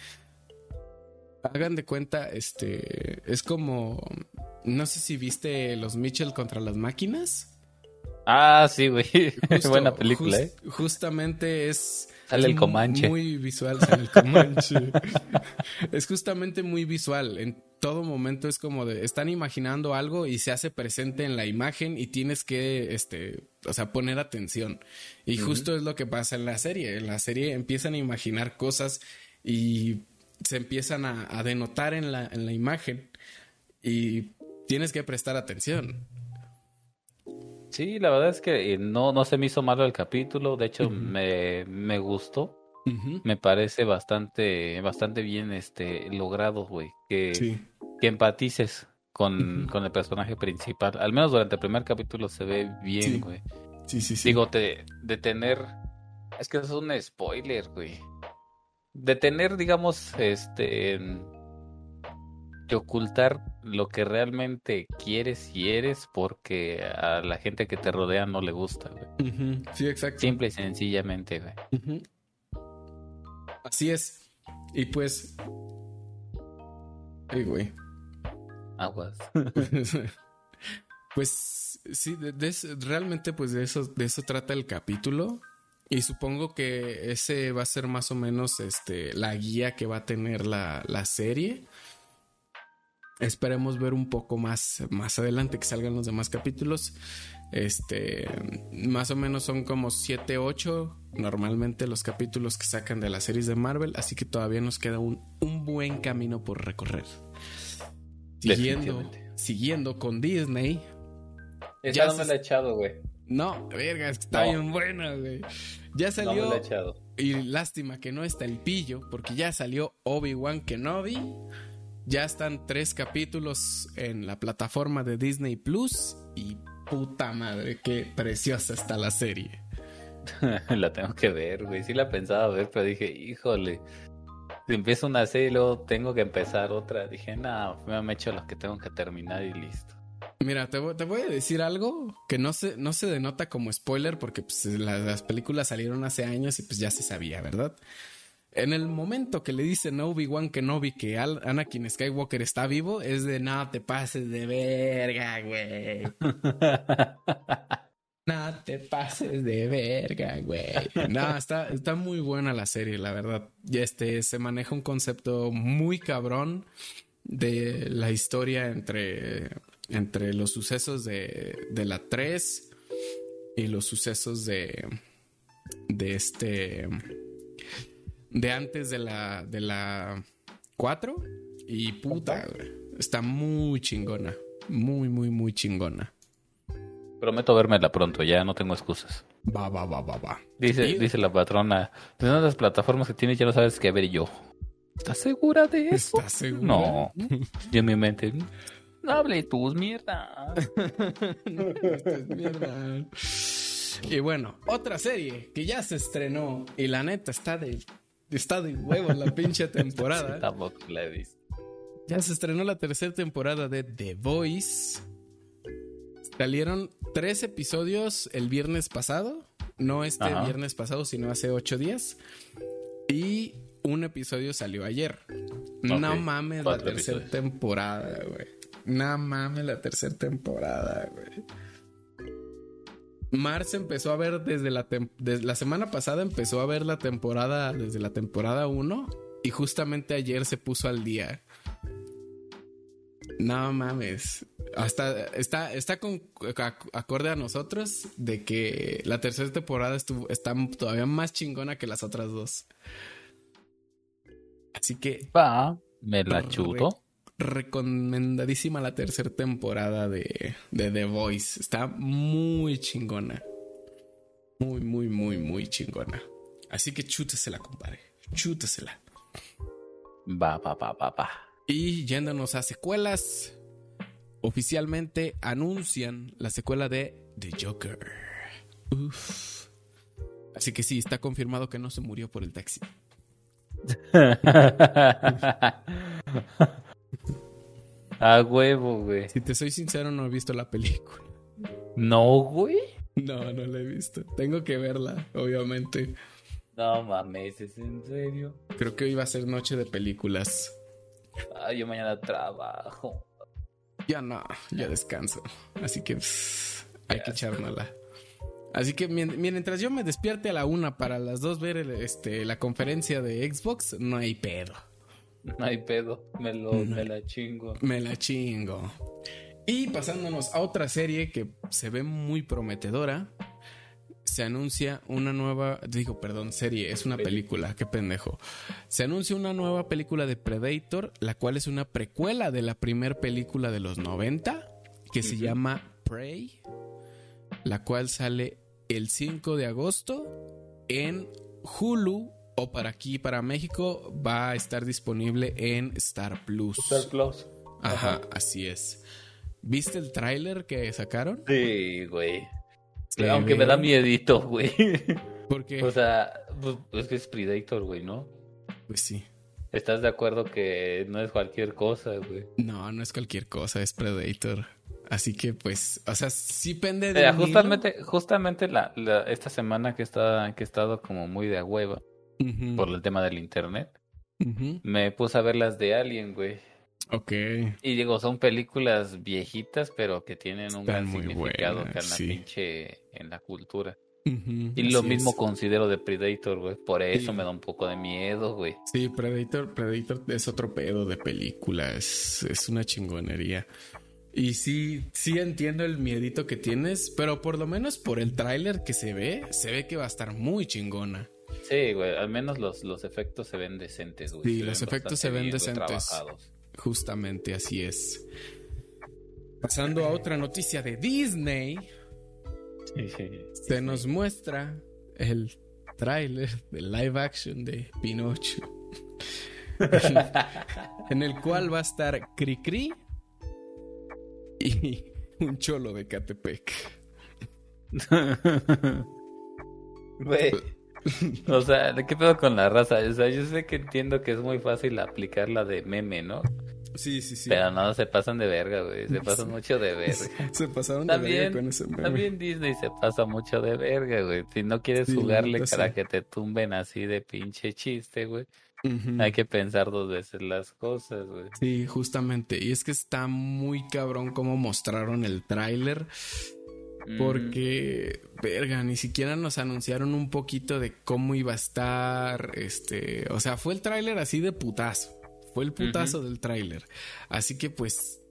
Hagan de cuenta, este. Es como. No sé si viste los Mitchell contra las máquinas. Ah, sí, güey. [laughs] Buena película, ¿eh? Justamente es. Sale es el Comanche. Muy visual, sale el Comanche. [laughs] es justamente muy visual. En todo momento es como de. Están imaginando algo y se hace presente en la imagen y tienes que, este. O sea, poner atención. Y justo es lo que pasa en la serie. En la serie empiezan a imaginar cosas y se empiezan a, a denotar en la, en la imagen. Y tienes que prestar atención. Sí, la verdad es que eh, no, no se me hizo malo el capítulo. De hecho, me, me gustó. Me parece bastante, bastante bien este logrado, güey. Que, Sí. que empatices con, con el personaje principal. Al menos durante el primer capítulo se ve bien, güey. Sí, sí, sí. Digo, de, de tener. Es que eso es un spoiler, güey. De tener, digamos, este. Ocultar lo que realmente quieres y eres porque a la gente que te rodea no le gusta, güey. Ujú, Sí, exacto. Simple y sencillamente, güey. Así es. Y pues. Ay, güey. Aguas. [laughs] pues sí, de, realmente pues de eso, de eso trata el capítulo. Y supongo que ese va a ser más o menos este, la guía que va a tener la, la serie. Esperemos ver un poco más, más adelante que salgan los demás capítulos. Este, más o menos son como 7, 8 normalmente los capítulos que sacan de las series de Marvel, así que todavía nos queda un, un buen camino por recorrer. Siguiendo, siguiendo con Disney. Esa no me la he echado, güey. No, verga, está bien buena, güey. Ya salió. No me la he echado. Y lástima que no está el pillo, porque ya salió Obi-Wan Kenobi. Ya están tres capítulos en la plataforma de Disney Plus. Y puta madre, qué preciosa está la serie. [laughs] la tengo que ver, güey. Sí la pensaba ver, pero dije, híjole. Si empiezo una serie y luego tengo que empezar otra. Dije, no, me han hecho los que tengo que terminar y listo. Mira, te voy, a decir algo que no se, no se denota como spoiler porque pues, las, películas salieron hace años y pues ya se sabía, ¿verdad? En el momento que le dicen a Obi-Wan Kenobi que Anakin Skywalker está vivo, es de no te pases de verga, güey. [laughs] no te pases de verga, güey. No, está, está muy buena la serie, la verdad. Y este se maneja un concepto muy cabrón de la historia entre entre los sucesos de, de la 3 y los sucesos de, de este, de antes de la, de la 4. Y puta, está muy chingona. Muy, muy, muy chingona. Prometo vérmela pronto, ya no tengo excusas. Va, va, va, va, va. Dice, dice la patrona, de todas las plataformas que tienes ya no sabes qué ver yo. ¿Estás segura de eso? ¿Estás segura? No. Yo en mi mente, no hable tus mierda. [laughs] mierda. Y bueno, otra serie que ya se estrenó y la neta está de está de huevos la pinche [laughs] temporada. Ya se estrenó la tercera temporada de The Voice. Salieron tres episodios el viernes pasado. No este viernes pasado, sino hace ocho días. Y un episodio salió ayer. No mames la tercera temporada, güey. No mames, la tercera temporada, güey. Mars empezó a ver desde la, desde la semana pasada, empezó a ver la temporada, desde la temporada 1 y justamente ayer se puso al día. No mames. Hasta está, está con, acorde a nosotros de que la tercera temporada estuvo, está todavía más chingona que las otras dos. Así que. Va, me la chuto recomendadísima la tercera temporada de, de The Voice. Está muy chingona. Muy, muy, muy, muy chingona. Así que chútesela, compadre. Chútesela. Va, va, va, va, va. Y yéndonos a secuelas, oficialmente anuncian la secuela de The Joker. Uf. Así que sí, está confirmado que no se murió por el taxi. [laughs] A huevo, güey. Si te soy sincero, no he visto la película. No, güey. No, no la he visto. Tengo que verla, obviamente. No mames, ¿es en serio? Creo que hoy va a ser noche de películas. Ay, yo mañana trabajo. Ya no, ya descanso. Así que hay que echárnosla. Así que mientras yo me despierte a la una para las dos ver este, la conferencia de Xbox, no hay pedo. [laughs] No hay pedo, me, lo, me la chingo. Me la chingo. Y pasándonos a otra serie que se ve muy prometedora, se anuncia una nueva, digo, perdón, serie, es una película, qué pendejo. Se anuncia una nueva película de Predator, la cual es una precuela de la primera película de los 90, que se llama Prey, la cual sale el 5 de agosto en Hulu o para aquí, para México, va a estar disponible en Star Plus. Star Plus. Ajá, así es. ¿Viste el tráiler que sacaron? Sí, güey. Aunque me da miedito, güey. [laughs] ¿Por qué? O sea, pues, es que es Predator, güey, ¿no? Pues sí. ¿Estás de acuerdo que no es cualquier cosa, güey? No, no es cualquier cosa, es Predator. Así que, pues, o sea, sí pende de. justamente, justamente la, esta semana que, está, que he estado como muy de hueva por el tema del internet, me puse a ver las de Alien, güey. Ok. Y digo, son películas viejitas, pero que tienen un gran significado que en la pinche, en la cultura. y lo mismo considero de Predator, güey. Por eso me da un poco de miedo, güey. Sí, Predator, Predator es otro pedo de película. Es, es una chingonería. Y sí, sí entiendo el miedito que tienes, pero por lo menos por el tráiler que se ve, se ve que va a estar muy chingona. Sí, güey, al menos los, los efectos se ven decentes, güey. Sí, los efectos se ven decentes. Justamente así es. Pasando a otra noticia de Disney, se nos muestra el tráiler de live action de Pinocho. [laughs] en el cual va a estar Cricri y un cholo de Catepec. [laughs] O sea, ¿de qué pedo con la raza? O sea, yo sé que entiendo que es muy fácil aplicar la de meme, ¿no? Sí, sí, sí. Pero no, se pasan de verga, güey. Se pasan mucho de verga. [laughs] Se pasaron de verga con ese meme. También Disney se pasa mucho de verga, güey. Si no quieres jugarle para que te tumben así de pinche chiste, güey. Hay que pensar dos veces las cosas, güey. Sí, justamente. Y es que está muy cabrón cómo mostraron el tráiler. Porque, verga, ni siquiera nos anunciaron un poquito de cómo iba a estar. Este, o sea, fue el tráiler así de putazo. Fue el putazo del tráiler. Así que, pues,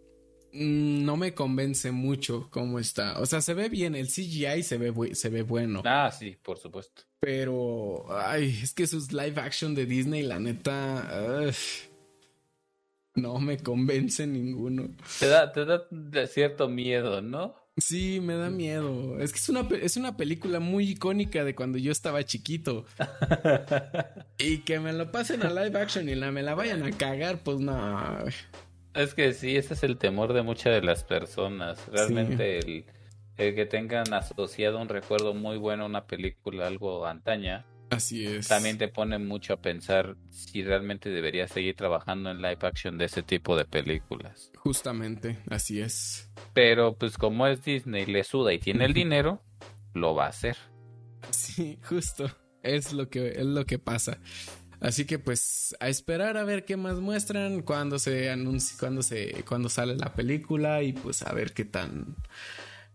mm, no me convence mucho cómo está. O sea, se ve bien, el CGI se ve, se ve bueno. Ah, sí, por supuesto. Pero, ay, es que sus live action de Disney, la neta, no me convence ninguno. Te da, te da cierto miedo, ¿no? Sí, me da miedo. Es que es una, es una película muy icónica de cuando yo estaba chiquito. [laughs] y que me lo pasen a live action y la, me la vayan a cagar, pues no. Es que sí, ese es el temor de muchas de las personas. Realmente el el que tengan asociado un recuerdo muy bueno a una película algo antaña. Así es. También te pone mucho a pensar si realmente deberías seguir trabajando en live action de ese tipo de películas. Justamente, así es. Pero pues como es Disney, le suda y tiene el dinero, lo va a hacer. Sí, justo. Es lo que, es lo que pasa. Así que pues a esperar a ver qué más muestran cuando se anuncia, cuando se, cuando sale la película y pues a ver qué tan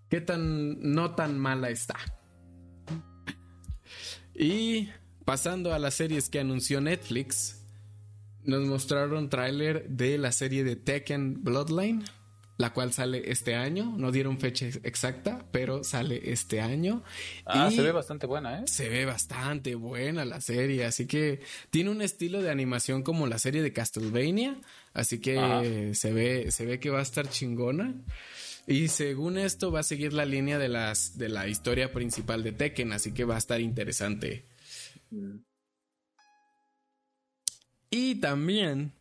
qué tan no tan mala está. Y pasando a las series que anunció Netflix, nos mostraron tráiler de la serie de Tekken Bloodline, la cual sale este año. No dieron fecha exacta, pero sale este año. Ah, se ve bastante buena, ¿eh? Se ve bastante buena la serie, así que tiene un estilo de animación como la serie de Castlevania, así que se ve se ve que va a estar chingona. Y según esto va a seguir la línea de las de la historia principal de Tekken, así que va a estar interesante. Y también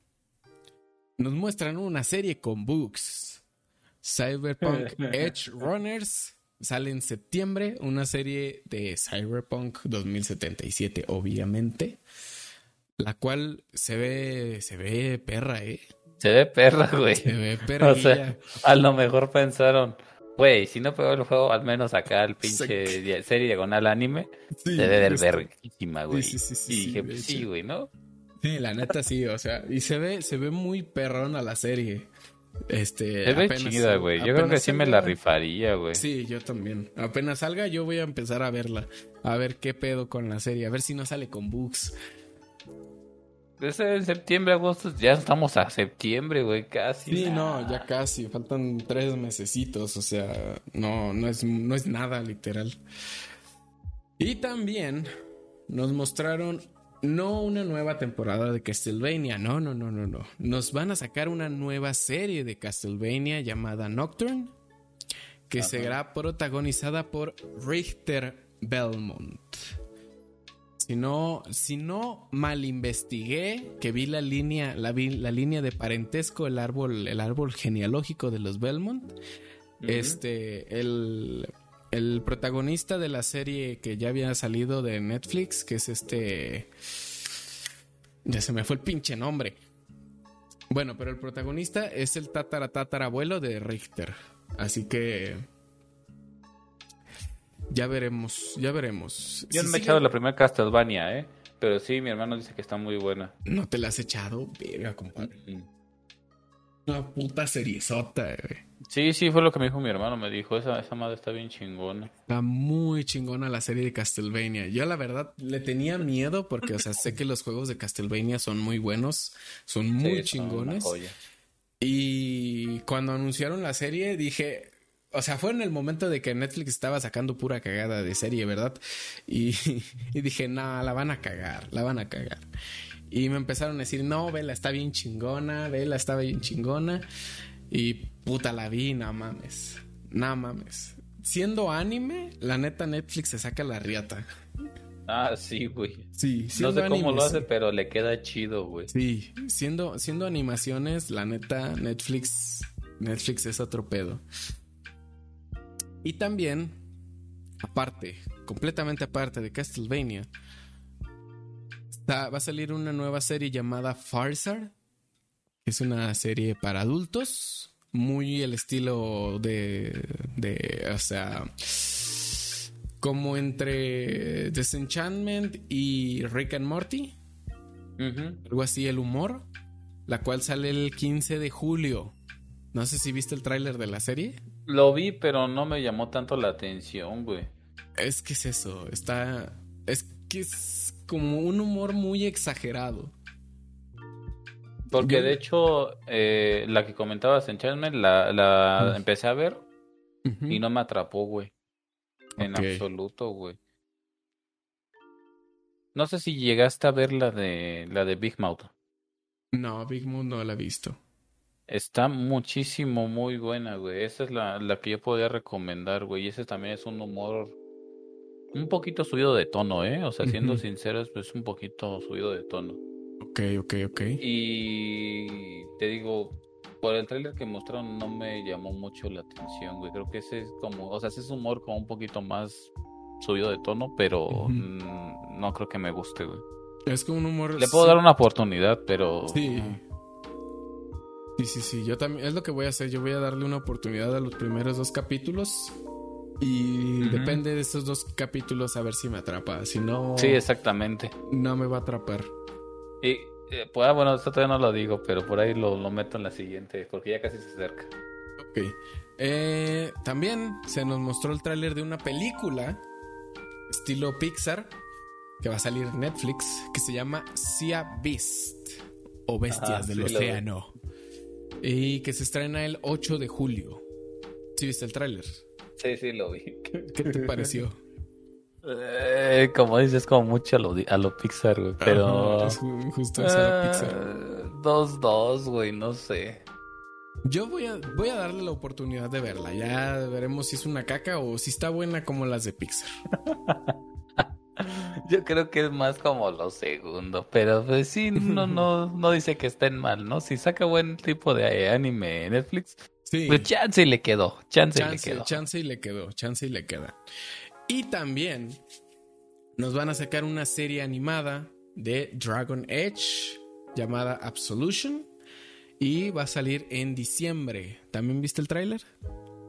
nos muestran una serie con books. Cyberpunk [laughs] Edge Runners sale en septiembre, una serie de Cyberpunk 2077, obviamente, la cual se ve se ve perra, eh. Se ve perra, [laughs] güey. Se ve perra. [laughs] O sea, a lo mejor pensaron, güey, si no pegó el juego, al menos acá el pinche serie diagonal anime, se debe ver verguísima, güey. Sí, sí, sí, y dije, pues sí, güey, ¿no? Sí, la neta sí, o sea, y se ve, se ve muy perrona la serie. Este, se ve chida, güey. Yo creo que sí me la rifaría, güey. Sí, yo también. Apenas salga, yo voy a empezar a verla. A ver qué pedo con la serie. A ver si no sale con bugs. Desde septiembre, agosto, ya estamos a septiembre, güey, casi. Sí, no, ya casi, faltan tres mesecitos, o sea, no, no es, no es nada literal. Y también nos mostraron no una nueva temporada de Castlevania, no, no, no, no, no. Nos van a sacar una nueva serie de Castlevania llamada Nocturne, que será protagonizada por Richter Belmont. Si no, si no mal investigué, que vi la línea, la, la línea de parentesco, el árbol, el árbol genealógico de los Belmont. Este, el, el protagonista de la serie que ya había salido de Netflix, que es este. Ya se me fue el pinche nombre. Bueno, pero el protagonista es el tatara tatarabuelo de Richter. Así que ya veremos, ya veremos. Yo no me he echado la primera Castlevania, ¿eh? Pero sí, mi hermano dice que está muy buena. ¿No te la has echado? Verga, compadre. Una puta seriezota, güey. Sí, sí, fue lo que me dijo mi hermano. Me dijo, esa, esa madre está bien chingona. Está muy chingona la serie de Castlevania. Yo la verdad le tenía miedo porque, o sea, sé que los juegos de Castlevania son muy buenos, son muy chingones. Y cuando anunciaron la serie dije, o sea, fue en el momento de que Netflix estaba sacando pura cagada de serie, ¿verdad? [laughs] Y, dije, no, la van a cagar, la van a cagar. Y me empezaron a decir, no, Vela está bien chingona, Vela estaba bien chingona. Y puta la vi, no mames. No mames. Siendo anime, la neta Netflix se saca la riata. Ah, sí, güey. Sí, No sé cómo lo hace, pero le queda chido, güey. Sí, siendo, siendo animaciones, la neta, Netflix. Netflix es otro pedo. Y también, aparte, completamente aparte de Castlevania, va a salir una nueva serie llamada Farsar. Es una serie para adultos, muy el estilo de, de o sea, como entre Disenchantment y Rick and Morty. Algo así, el humor. La cual sale el 15 de julio. No sé si viste el tráiler de la serie. Lo vi, pero no me llamó tanto la atención, güey. Es que es eso, está... Es que es como un humor muy exagerado. Porque de hecho, eh, la que comentabas en la, la empecé a ver y no me atrapó, güey. En absoluto, güey. No sé si llegaste a ver la de la de Big Mouth. No, Big Mouth no la he visto. Está muchísimo, muy buena, güey. Esa es la, la que yo podría recomendar, güey. Y ese también es un humor un poquito subido de tono, ¿eh? O sea, siendo sinceros, pues un poquito subido de tono. Ok, ok, ok. Y te digo, por el trailer que mostraron no me llamó mucho la atención, güey. Creo que ese es como, o sea, ese es humor como un poquito más subido de tono, pero no creo que me guste, güey. Es como un humor... Le puedo dar una oportunidad, pero... Sí. Sí, sí, sí. Yo también. Es lo que voy a hacer. Yo voy a darle una oportunidad a los primeros dos capítulos. Y depende de estos dos capítulos a ver si me atrapa. Si no. Sí, exactamente. No me va a atrapar. Y eh, pues, ah, bueno, esto todavía no lo digo, pero por ahí lo, lo, meto en la siguiente, porque ya casi se acerca. Ok. Eh, también se nos mostró el tráiler de una película estilo Pixar que va a salir en Netflix que se llama Sea Beast o Bestias del Océano y que se estrena el 8 de julio. ¿Sí viste el tráiler? Sí, sí, lo vi. ¿Qué te pareció? Eh, como dices, como mucho a lo, a lo Pixar, güey. Pero. justo a lo Pixar. 2-2, eh, güey, no sé. Yo voy a, voy a darle la oportunidad de verla. Ya veremos si es una caca o si está buena como las de Pixar. [laughs] [laughs] Yo creo que es más como lo segundo, pero pues sí, no, [laughs] no, no dice que estén mal, ¿no? Si saca buen tipo de anime en Netflix, sí. pues chance y le quedó, chance, y le quedó. Chance y le quedó, chance y le queda. Y también nos van a sacar una serie animada de Dragon Edge llamada Absolution y va a salir en diciembre. ¿También viste el tráiler?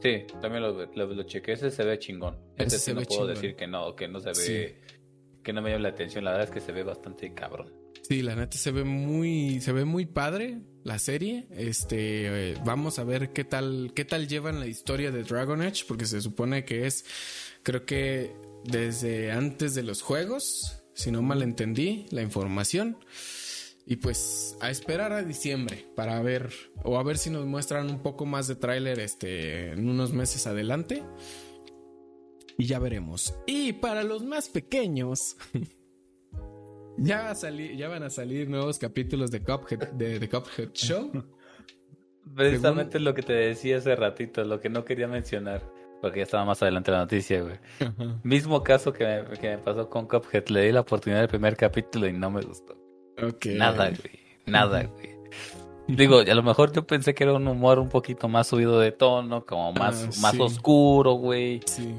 Sí, también lo, lo, chequé. Ese se ve chingón. Ese, sí no puedo decir que no, que no se ve, que no me llama la atención. La verdad es que se ve bastante cabrón. Sí, la neta se ve muy, se ve muy padre la serie. Este, eh, vamos a ver qué tal, qué tal llevan la historia de Dragon Age, porque se supone que es, creo que desde antes de los juegos, si no mal entendí la información. Y pues a esperar a diciembre para ver o a ver si nos muestran un poco más de tráiler este en unos meses adelante. Y ya veremos. Y para los más pequeños [laughs] ya, ya van a salir nuevos capítulos de Cuphead, de, de Cuphead Show. [laughs] Precisamente lo que te decía hace ratito, lo que no quería mencionar, porque ya estaba más adelante la noticia, güey. Mismo caso que me, que me pasó con Cuphead, le di la oportunidad del primer capítulo y no me gustó. Nada, güey. Nada, güey. Digo, a lo mejor yo pensé que era un humor un poquito más subido de tono, como más, ah, más oscuro, güey. Sí.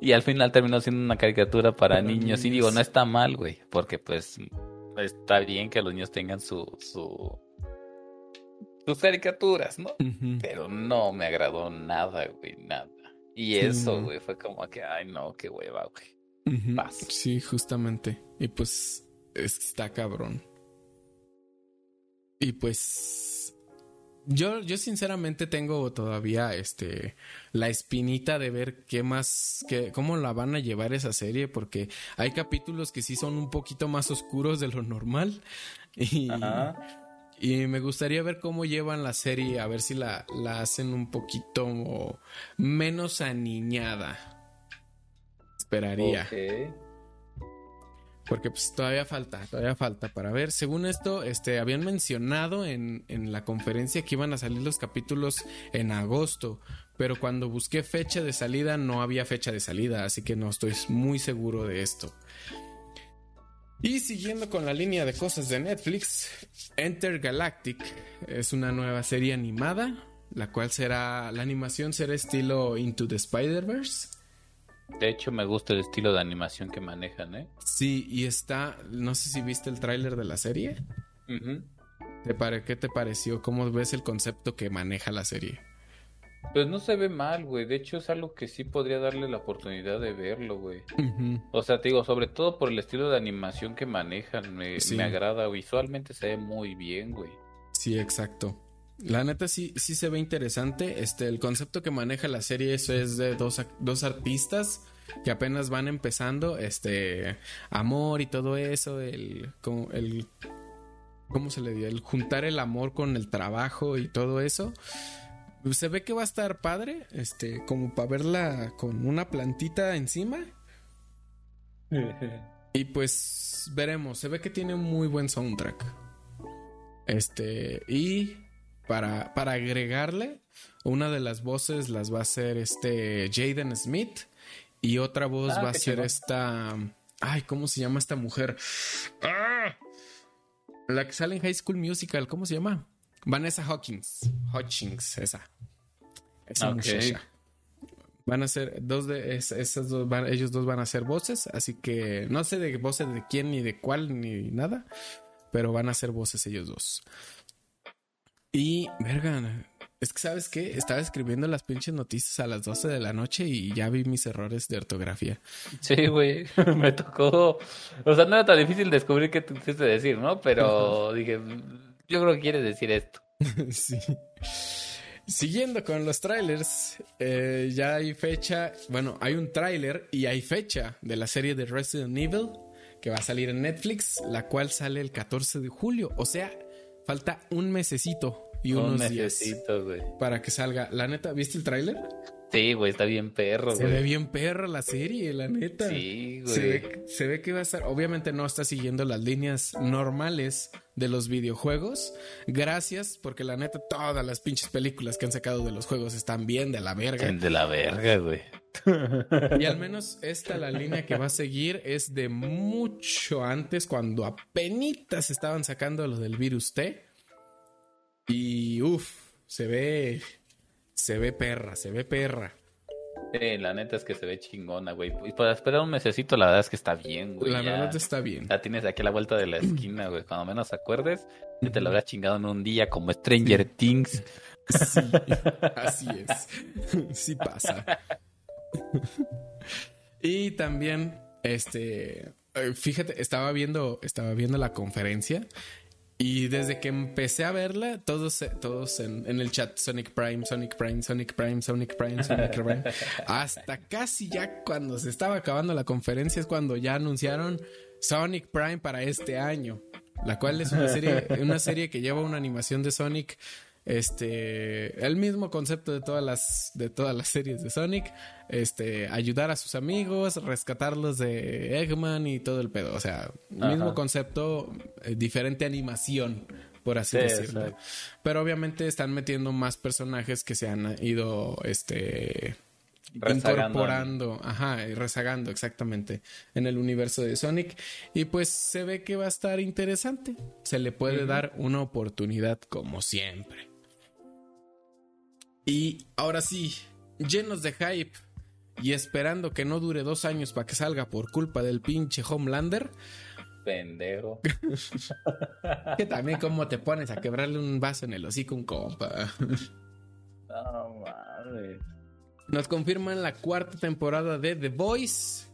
Y al final terminó siendo una caricatura para, niños. Y digo, no está mal, güey. Porque pues está bien que los niños tengan su, su sus caricaturas, ¿no? Pero no me agradó nada, güey, nada. Y eso, güey, fue como que, ay, no, qué hueva, güey. Sí, justamente. Y pues está cabrón. Y pues Yo, yo sinceramente tengo todavía este la espinita de ver qué más, qué, cómo la van a llevar esa serie, porque hay capítulos que sí son un poquito más oscuros de lo normal. [laughs] Y, y me gustaría ver cómo llevan la serie, a ver si la, la hacen un poquito menos aniñada. Esperaría. Porque pues todavía falta, todavía falta para ver. Según esto, este, habían mencionado en, en la conferencia que iban a salir los capítulos en agosto. Pero cuando busqué fecha de salida no había fecha de salida, así que no estoy muy seguro de esto. Y siguiendo con la línea de cosas de Netflix, Enter Galactic es una nueva serie animada, la cual será, la animación será estilo Into the Spider-Verse. De hecho, me gusta el estilo de animación que manejan, ¿eh? Sí, y está, no sé si viste el tráiler de la serie. ¿Qué te pareció? ¿Cómo ves el concepto que maneja la serie? Pues no se ve mal, güey. De hecho, es algo que sí podría darle la oportunidad de verlo, güey. O sea, te digo, sobre todo por el estilo de animación que manejan, me, me agrada. Visualmente se ve muy bien, güey. Sí, exacto. La neta sí, sí se ve interesante. Este, el concepto que maneja la serie eso es de dos, dos artistas que apenas van empezando. Este, amor y todo eso. El, el, ¿cómo se le dio? El juntar el amor con el trabajo y todo eso. Se ve que va a estar padre. Este, como para verla con una plantita encima. [laughs] y pues veremos. Se ve que tiene un muy buen soundtrack. Este, y para, para agregarle, una de las voces las va a hacer este Jaden Smith y otra voz ah, va a ser esta... Ay, ¿cómo se llama esta mujer? ¡Ah! La que sale en High School Musical, ¿cómo se llama? Vanessa Hawkins. Hutchings, esa. Esa muchacha. Van a ser dos de esas dos, ellos dos van a ser voces, así que no sé de voces de quién ni de cuál ni nada, pero van a ser voces ellos dos. Y, verga, es que, ¿sabes qué? Estaba escribiendo las pinches noticias a las 12 de la noche y ya vi mis errores de ortografía. Sí, güey, [laughs] me tocó. O sea, no era tan difícil descubrir qué te quisiste decir, ¿no? Pero dije, yo creo que quieres decir esto. [laughs] sí. Siguiendo con los trailers, eh, ya hay fecha, bueno, hay un tráiler y hay fecha de la serie de Resident Evil que va a salir en Netflix, la cual sale el 14 de julio. O sea, Falta un mesecito y unos un días para que salga. La neta, ¿viste el tráiler? Sí, güey, está bien perro, Se ve bien perro la serie, la neta. Sí, güey. Se ve, se ve, que va a estar. Obviamente no está siguiendo las líneas normales de los videojuegos. Gracias, porque la neta, todas las pinches películas que han sacado de los juegos están bien de la verga. De la verga, güey. Y al menos esta, la línea que va a seguir, es de mucho antes, cuando apenas estaban sacando lo del virus T. Y uff, se ve, se ve perra, se ve perra. Sí, la neta es que se ve chingona, güey. Y para esperar un mesecito, la verdad es que está bien, güey. La verdad está bien. La tienes aquí a la vuelta de la esquina, güey. Cuando menos acuerdes, te la habrás chingado en un día como Stranger Things. Sí, así es. Sí pasa. [laughs] y también, este, eh, fíjate, estaba viendo, estaba viendo la conferencia y desde que empecé a verla, todos, todos en, el chat, Sonic Prime, Sonic Prime, Sonic Prime, Sonic Prime, Sonic Prime, [laughs] hasta casi ya cuando se estaba acabando la conferencia es cuando ya anunciaron Sonic Prime para este año, la cual es una serie, una serie que lleva una animación de Sonic este, el mismo concepto de todas las, de todas las series de Sonic, este, ayudar a sus amigos, rescatarlos de Eggman y todo el pedo, o sea, mismo concepto, eh, diferente animación, por así decirlo. Pero obviamente están metiendo más personajes que se han ido, este, incorporando, ajá, y rezagando exactamente en el universo de Sonic. Y pues se ve que va a estar interesante. Se le puede dar una oportunidad como siempre. Y ahora sí, llenos de hype y esperando que no dure dos años para que salga por culpa del pinche Homelander. Pendejo. [laughs] que también como te pones a quebrarle un vaso en el hocico un compa. [laughs] No. Nos confirman la cuarta temporada de The Voice.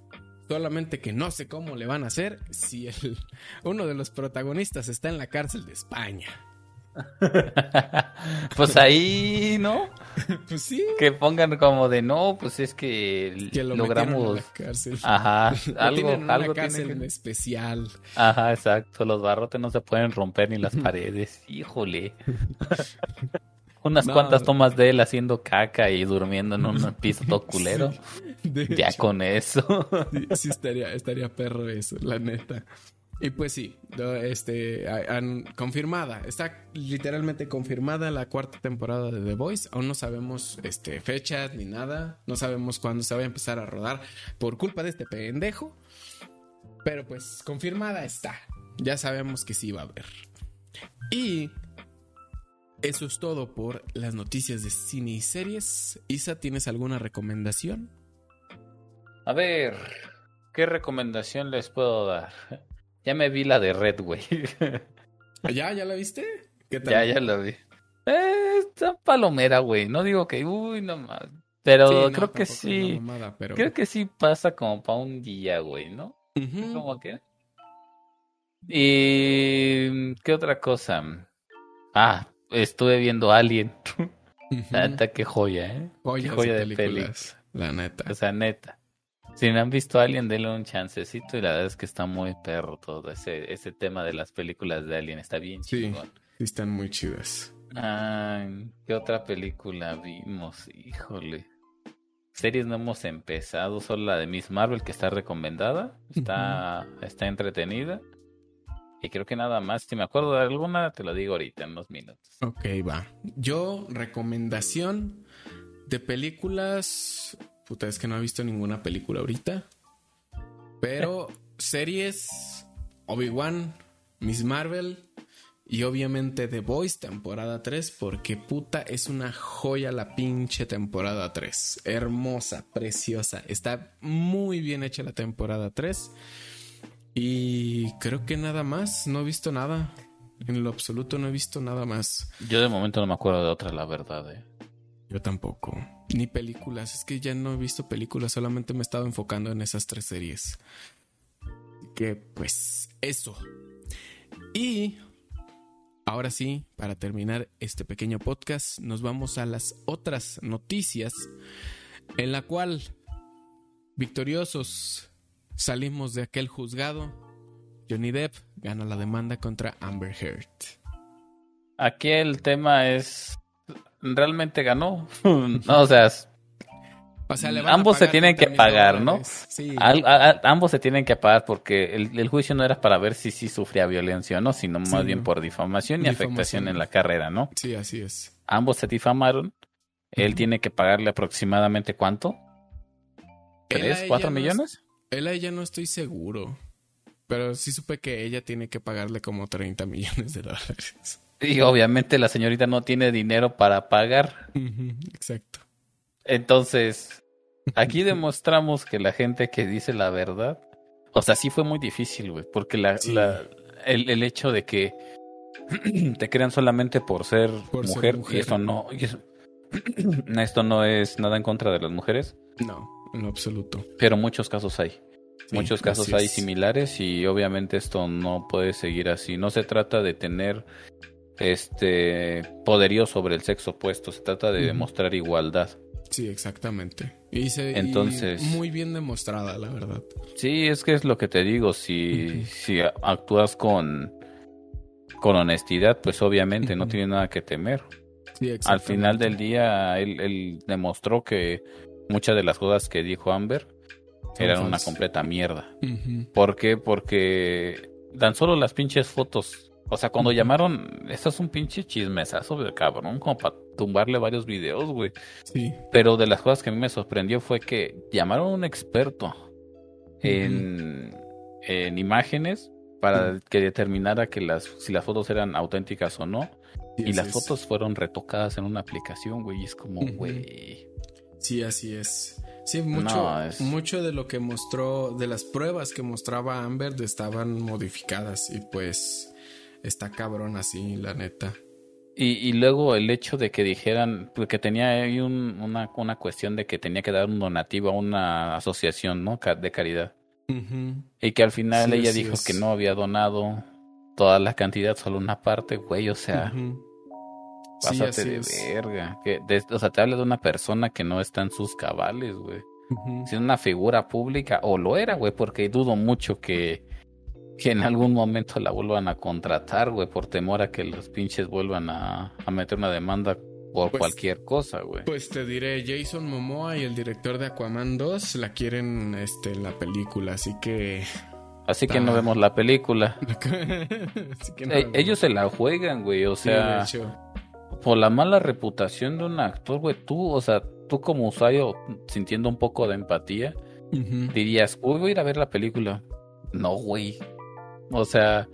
Solamente que no sé cómo le van a hacer si el, uno de los protagonistas está en la cárcel de España. [laughs] pues ahí, ¿no? [laughs] pues sí. Que pongan como de no, pues es que, Que lo logramos. a la cárcel. Ajá, [laughs] algo, tienen en algo cárcel tiene en especial. Ajá, exacto. Los barrotes no se pueden romper ni las paredes. Híjole. Unas No. cuantas tomas de él haciendo caca y durmiendo en un piso todo culero. Ya hecho, con eso. sí, sí estaría, estaría perro eso, la neta. Y pues sí, este, ha- han- confirmada, está literalmente confirmada la cuarta temporada de The Voice. Aún no sabemos este, fechas ni nada, no sabemos cuándo se va a empezar a rodar por culpa de este pendejo. Pero pues confirmada está, ya sabemos que sí va a haber. Y eso es todo por las noticias de cine y series. Isa, ¿tienes alguna recomendación? A ver, ¿qué recomendación les puedo dar? Ya me vi la de Red, güey. [laughs] ¿Ya? ¿Ya la viste? ¿Qué tal? ya, ya la vi. Eh, está palomera, güey. No digo que, uy, no más. Pero Sí, no, creo que sí. una mamada, pero... Creo que sí pasa como para un día, güey, ¿no? Ujú. ¿Cómo que? Y qué otra cosa. Ah, estuve viendo Alien. Ujú. La neta, qué joya, ¿eh? Joyas joya de de películas, la neta. O sea, neta. Si no han visto Alien, denle un chancecito y la verdad es que está muy perro todo ese, ese tema de las películas de Alien. Está bien Sí. chingón. Sí, están muy chidas. Ay, ¿qué otra película vimos? Híjole. Series no hemos empezado, solo la de Miss Marvel que está recomendada. Está, está entretenida. Y creo que nada más. Si me acuerdo de alguna, te lo digo ahorita en unos minutos. Ok, va. Yo, recomendación de películas. Puta, es que no he visto ninguna película ahorita. Pero series, Obi-Wan, Miss Marvel y obviamente The Voice, temporada 3, porque puta es una joya la pinche temporada 3. Hermosa, preciosa. Está muy bien hecha la temporada 3. Y creo que nada más, no he visto nada. En lo absoluto no he visto nada más. Yo de momento no me acuerdo de otra, la verdad. eh. Yo tampoco. Ni películas. Es que ya no he visto películas. Solamente me he estado enfocando en esas tres series. Que pues eso. Y ahora sí, para terminar este pequeño podcast, nos vamos a las otras noticias. En la cual, victoriosos, salimos de aquel juzgado. Johnny Depp gana la demanda contra Amber Heard. Aquí el tema es. Realmente ganó. [laughs] no, o sea, O Ambos se tienen que 30,000 pagar, ¿no? Sí. Al- a- a- ambos se tienen que pagar porque el, el juicio no era para ver si sí sufría violencia o no, sino más Sí, bien por difamación y afectación en la carrera, ¿no? Sí, así es. Ambos se difamaron. Él tiene que pagarle aproximadamente cuánto? ¿Tres, cuatro no millones? Él a ella no estoy seguro. Pero sí supe que ella tiene que pagarle como 30 millones de dólares. Y obviamente la señorita no tiene dinero para pagar. Exacto. Entonces, aquí demostramos que la gente que dice la verdad, o sea, sí fue muy difícil, güey, porque la, Sí. la- el, el hecho de que [clears throat] te crean solamente por ser, Por ser mujer, y esto no, y eso- [clears throat] esto no es nada en contra de las mujeres, No, en absoluto. pero muchos casos hay. Sí, Muchos casos hay es. similares y obviamente esto no puede seguir así. No se trata de tener este poderío sobre el sexo opuesto, se trata de demostrar igualdad. Sí, exactamente. Y se, y Entonces- muy bien demostrada, la verdad. Sí, es que es lo que te digo, si, si actúas con, con honestidad, pues obviamente no tiene nada que temer. Sí, Al final del día, él, él demostró que muchas de las cosas que dijo Amber eran una completa mierda. ¿Por qué? Porque tan solo las pinches fotos. O sea, cuando llamaron, esto es un pinche chismesazo de cabrón, como para tumbarle varios videos, güey. Sí. Pero de las cosas que a mí me sorprendió fue que llamaron a un experto en, en imágenes para que determinara que las, si las fotos eran auténticas o no. Sí, Y las es. fotos fueron retocadas en una aplicación, güey. Y es como, güey. Sí, así es. Sí, mucho, No, es- mucho de lo que mostró, de las pruebas que mostraba Amber estaban modificadas y pues está cabrón así, la neta. Y, y luego el hecho de que dijeran, porque tenía ahí un- una, una cuestión de que tenía que dar un donativo a una asociación, ¿no? De caridad. Y que al final Sí, ella dijo es. que no había donado. toda la cantidad, solo una parte, güey, o sea. Sí, pásate de es. verga. Que de- o sea, te habla de una persona que no está en sus cabales, güey. Ujú. Si es una figura pública, o lo era, güey, porque dudo mucho que, que en algún momento la vuelvan a contratar, güey, por temor a que los pinches vuelvan a, a meter una demanda por Pues- cualquier cosa, güey. Pues te diré, Jason Momoa y el director de Aquaman 2 la quieren este, en la película, así que... Así que Ah. no vemos la película. [laughs] Así que no Eh, ellos se la juegan, güey, o sea, por la mala reputación de un actor, güey, tú, o sea, tú como usuario sintiendo un poco de empatía, dirías, uy, voy a ir a ver la película. No, güey. O sea,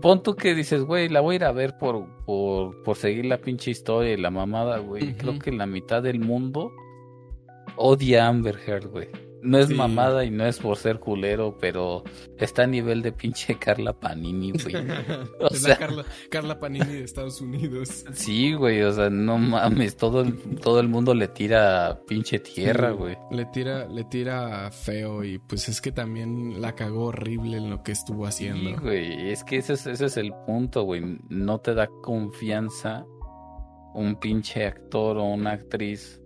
pon tú que dices, güey, la voy a ir a ver por, por, por seguir la pinche historia y la mamada, güey. Creo que la mitad del mundo odia a Amber Heard, güey. No es Sí. mamada y no es por ser culero, pero está a nivel de pinche [laughs] Carla Panini, güey. [laughs] O Es sea- la Carla, Carla Panini de Estados Unidos. Sí, güey, o sea, no mames, todo el, todo el mundo le tira pinche tierra, Sí, güey. Le tira, le tira feo y pues es que también la cagó horrible en lo que estuvo Sí, haciendo. güey, es que ese es, ese es el punto, güey. No te da confianza un pinche actor o una actriz.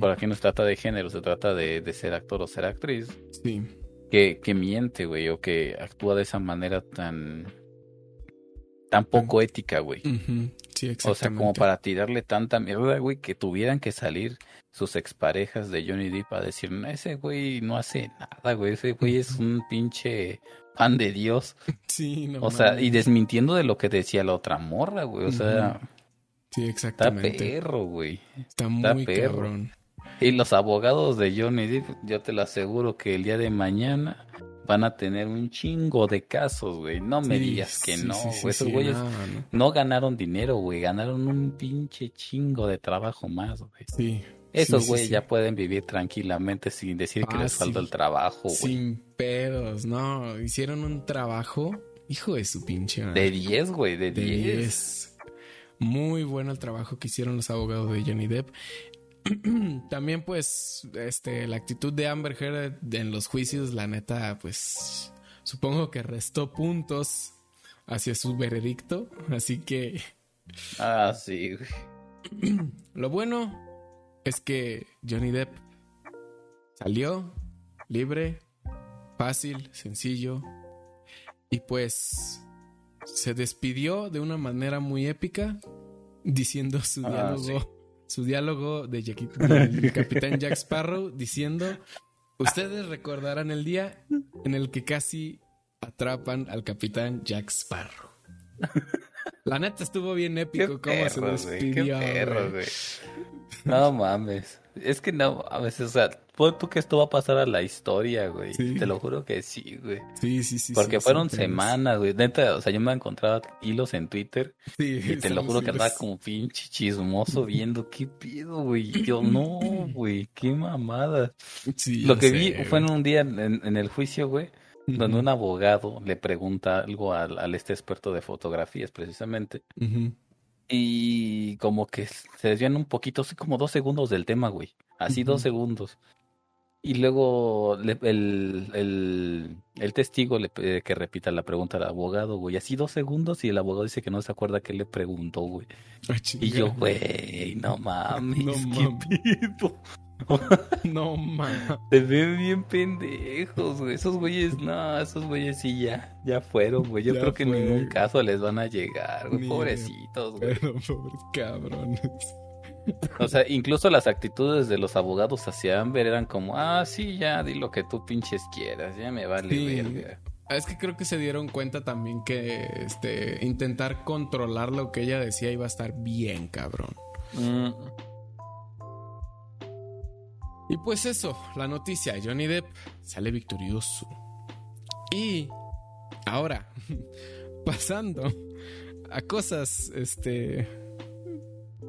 Por aquí no se trata de género, se trata de, de ser actor o ser actriz. Sí. Que, que miente, güey, o que actúa de esa manera tan... tan poco ética, güey. Sí, exactamente. O sea, como para tirarle tanta mierda, güey, que tuvieran que salir sus exparejas de Johnny Depp a decir, no, ese güey no hace nada, güey, ese güey es un pinche pan de Dios. [laughs] Sí, no O sea, y desmintiendo de lo que decía la otra morra, güey. O sea, Sí, está exactamente. perro, güey. Está está muy perro. cabrón. Y los abogados de Johnny Depp, yo te lo aseguro que el día de mañana van a tener un chingo de casos, güey. No me Sí, digas que sí, no, sí, güey. sí, Esos güeyes no, no. no ganaron dinero, güey. Ganaron un pinche chingo de trabajo más, güey. Sí. Esos güeyes ya pueden vivir tranquilamente sin decir que les Fácil. falta el trabajo, güey. Sin pedos, no. Hicieron un trabajo, hijo de su pinche madre. De 10, güey, de De 10. 10. Muy bueno el trabajo que hicieron los abogados de Johnny Depp. [clears throat] También, pues, este, la actitud de Amber Heard en los juicios, la neta, pues, supongo que restó puntos hacia su veredicto. Así que Ah, sí, güey. [clears throat] lo bueno es que Johnny Depp salió libre, fácil, sencillo. Y pues se despidió de una manera muy épica diciendo su Ah, diálogo, su diálogo de Jackie- [laughs] del capitán Jack Sparrow diciendo, ustedes recordarán el día en el que casi atrapan al capitán Jack Sparrow. [laughs] La neta estuvo bien Qué épico cómo se perro, güey. Qué despidió. No mames. Es que no, a veces, o sea, pon tú que esto va a pasar a la historia, güey. Sí. Te lo juro que sí, güey. Sí, sí, sí. Porque sí, fueron sí, semanas, güey. Neta, o sea, yo me he encontrado hilos en Twitter Sí, y te lo juro que andaba como pinche chismoso viendo qué pido, güey. Yo, no, [clears throat] güey, qué mamada. Sí, Lo que sé, vi güey. fue en un día en, en el juicio, güey, donde un abogado le pregunta algo al, al este experto de fotografías, precisamente. ujú. Y como que se desvían un poquito, así como dos segundos del tema, güey. Así dos segundos. Y luego le- el, el, el testigo le pide que repita la pregunta al abogado, güey. Así dos segundos y el abogado dice que no se acuerda qué le preguntó, güey. Ah, Y yo, güey, no [laughs] mames, No [laughs] qué mames. [laughs] No mames. Se ven bien pendejos, güey. Esos güeyes, no, esos güeyes sí ya, ya fueron, güey. Yo Ya creo que en ningún caso les van a llegar, güey. Ni- Pobrecitos, güey. Pero pobres cabrones. O sea, incluso las actitudes de los abogados hacia Amber eran como, ah, sí, ya, di lo que tú pinches quieras, ya me vale Sí. verga. Ah, Es que creo que se dieron cuenta también que este intentar controlar lo que ella decía iba a estar bien cabrón. Mm, Y pues eso, la noticia, Johnny Depp sale victorioso. Y ahora, [laughs] pasando a cosas, este...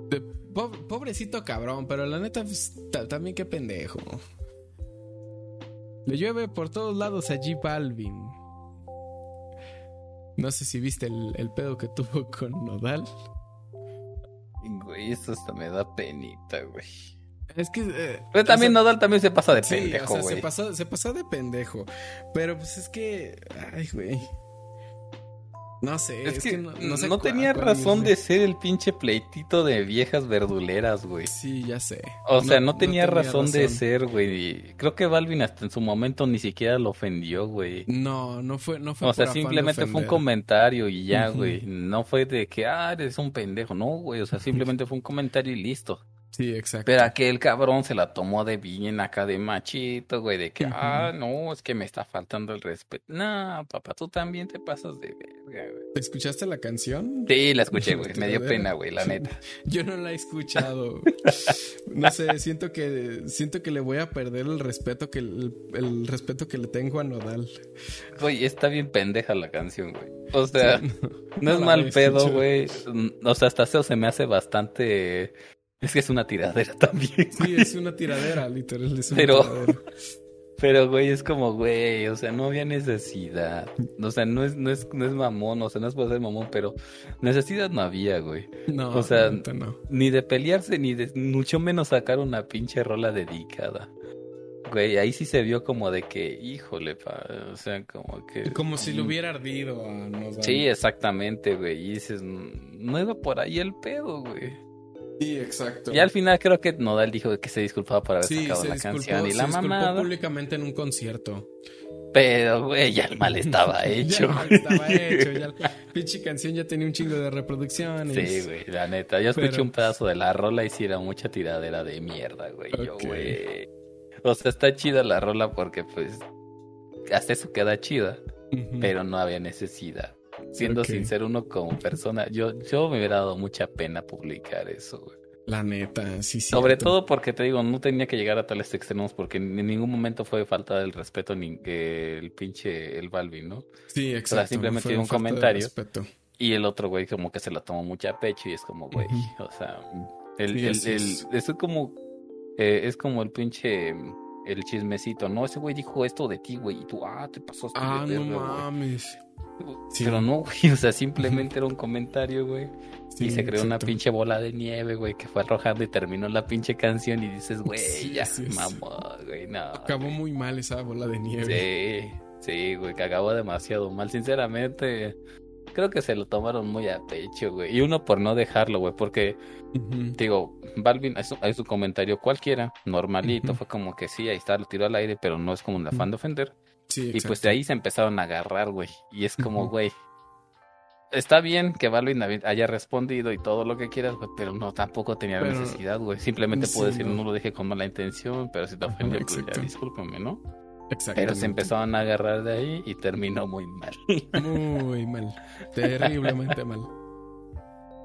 de po- pobrecito cabrón, pero la neta, pues, ta- también qué pendejo. Le llueve por todos lados a J Balvin. No sé si viste el, el pedo que tuvo con Nodal. Güey, esto hasta me da penita, güey. Es que... eh, Pero también o sea, Nodal también se pasa de Sí, pendejo, o sea, se pasó, se pasó de pendejo. Pero pues es que. Ay, güey. No sé, es, que, no, tenía razón de ser el pinche pleitito de viejas verduleras, güey. Sí, ya sé. O sea, no, tenía, razón, de ser, güey. Creo que Balvin hasta en su momento ni siquiera lo ofendió, güey. No, no fue, no fue. O sea, simplemente fue un comentario y ya, güey. No fue de que, ah, eres un pendejo, no, güey. O sea, simplemente fue un comentario y listo. Sí, exacto. Pero aquel cabrón se la tomó de bien acá de machito, güey, de que, ah, no, es que me está faltando el respeto. No, papá, tú también te pasas de verga, güey. ¿Escuchaste la canción? Sí, la escuché, [laughs] güey. Me dio pena, güey, la neta. [laughs] Yo no la he escuchado. [laughs] no sé, siento que siento que le voy a perder el respeto que el, respeto que le tengo a Nodal. Güey, está bien pendeja la canción, güey. O sea, no, es mal pedo, güey. O sea, hasta eso se me hace bastante es que es una tiradera [laughs] también. Sí, es una tiradera, literal. Es una pero, tiradera. [laughs] pero, güey, es como, güey, o sea, no había necesidad. O sea, no es, no es, no es mamón, o sea, no es por ser mamón, pero necesidad no había, güey. No, o sea, no. ni de pelearse, ni de mucho menos sacar una pinche rola dedicada. Güey, ahí sí se vio como de que, híjole, pa, o sea, como que... Como si le hubiera ardido a Sí, exactamente, güey, y dices, no iba por ahí el pedo, güey. Sí, exacto. Y al final creo que Nodal dijo que se disculpaba por haber sacado la canción y la mamada. públicamente en un concierto. Pero, güey, ya el mal estaba [laughs] [laughs] hecho. ya el mal estaba hecho. Ya la pinche canción ya tenía un chingo de reproducciones. Sí, güey, la neta. Yo escuché un pedazo de la rola y sí era mucha tiradera de mierda, güey. Yo, güey. O sea, está chida la rola porque, pues, hasta eso queda chida. Pero no había necesidad. Siendo sincero, uno como persona, yo, yo me hubiera dado mucha pena publicar eso, güey. La neta, sí, sí. Sobre todo porque te digo, no tenía que llegar a tales extremos porque en ningún momento fue falta del respeto ni que el pinche el Balvin, ¿no? Sí, exacto. O sea, simplemente un comentario. Y el otro güey como que se la tomó mucho a pecho y es como, güey, o sea, el, el, es. es como, eh, es como el pinche, el chismecito, ¿no? Ese güey dijo esto de ti, güey, y tú, ah, te pasó Ah, no mames. Pero no, güey, [laughs] o sea, simplemente era un comentario, güey. y se creó una pinche bola de nieve, güey, que fue arrojando y terminó la pinche canción y dices, güey, ya, mamá, güey, no. Acabó muy mal esa bola de nieve. Sí, sí, güey, que acabó demasiado mal. Sinceramente, creo que se lo tomaron muy a pecho, güey. Y uno por no dejarlo, güey, porque, digo, Balvin, es, su comentario cualquiera, normalito, fue como que sí, ahí está, lo tiró al aire, pero no es como un afán de ofender y pues de ahí se empezaron a agarrar, güey. Y es como, güey. Está bien que Balvin haya respondido y todo lo que quieras, güey, pero no, tampoco tenía necesidad, güey. Simplemente puedo decir, no. lo dije con mala intención, pero si te ofendió, pues ya discúlpame, ¿no? Pero se empezaron a agarrar de ahí y terminó muy mal. [laughs] Muy mal. Terriblemente mal.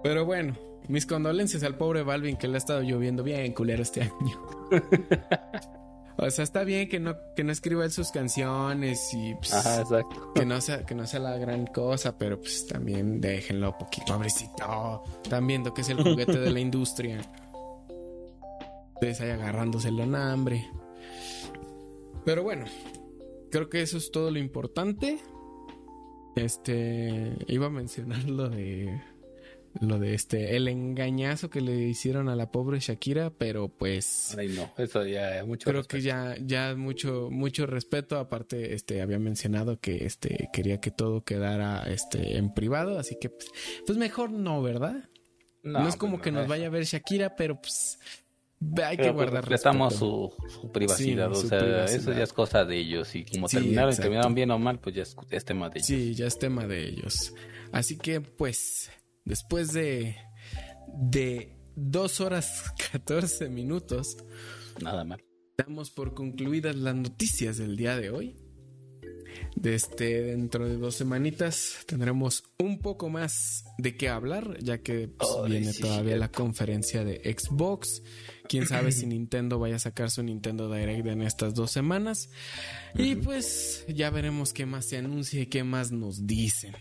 Pero bueno, mis condolencias al pobre Balvin que le ha estado lloviendo bien culero este año. [laughs] O sea, está bien que no, que no escriba él sus canciones y pues, que no sea, que no sea la gran cosa, pero pues también déjenlo poquito, pobrecito. Están viendo que es el juguete de la [laughs] industria. Ustedes ahí agarrándose el hambre. Pero bueno, creo que eso es todo lo importante. Este, iba a mencionar lo de lo de este, el engañazo que le hicieron a la pobre Shakira, pero pues. Ay, no, eso ya, mucho Creo que ya, ya mucho, mucho respeto. Aparte, este, había mencionado que este, quería que todo quedara este, en privado, así que pues, pues mejor no, ¿verdad? No, es como pues que nos vaya a ver Shakira, pero pues. Hay que pues, guardar respetamos su, su privacidad, o sea, eso ya es cosa de ellos. Y como terminaron, terminaron bien o mal, pues ya es tema de ellos. Sí, ya es tema de ellos. Así que, pues, después de, de dos horas 14 minutos, nada mal. Damos por concluidas las noticias del día de hoy. Desde este, dentro de dos semanitas tendremos un poco más de qué hablar, ya que pues, viene todavía la conferencia de Xbox. Quién sabe si [laughs] Nintendo vaya a sacar su Nintendo Direct en estas dos semanas. Y pues ya veremos qué más se anuncia y qué más nos dicen.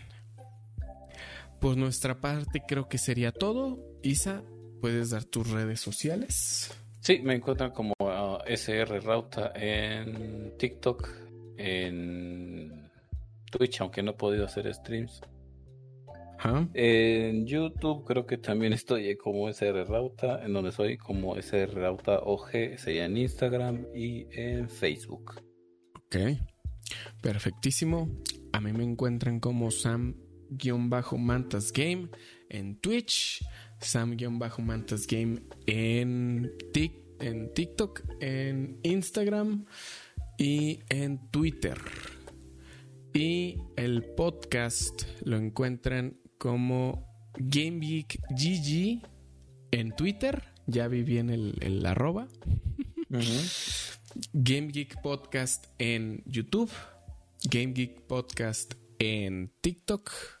Por nuestra parte creo que sería todo. Isa, ¿puedes dar tus redes sociales? Sí, me encuentran como uh, SR Rauta en TikTok, en Twitch, aunque no he podido hacer streams. En YouTube creo que también estoy como SR Rauta, en donde soy como SR Rauta OG, sería en Instagram y en Facebook. Ok, perfectísimo. A mí me encuentran como Sam Sam-Mantas Game en Twitch, Sam-Mantas Game en, en TikTok, en Instagram y en Twitter. Y el podcast lo encuentran como Game Geek GG en Twitter. Ya vi bien el, el arroba. [laughs] Game Geek Podcast en YouTube. Game Geek Podcast en TikTok.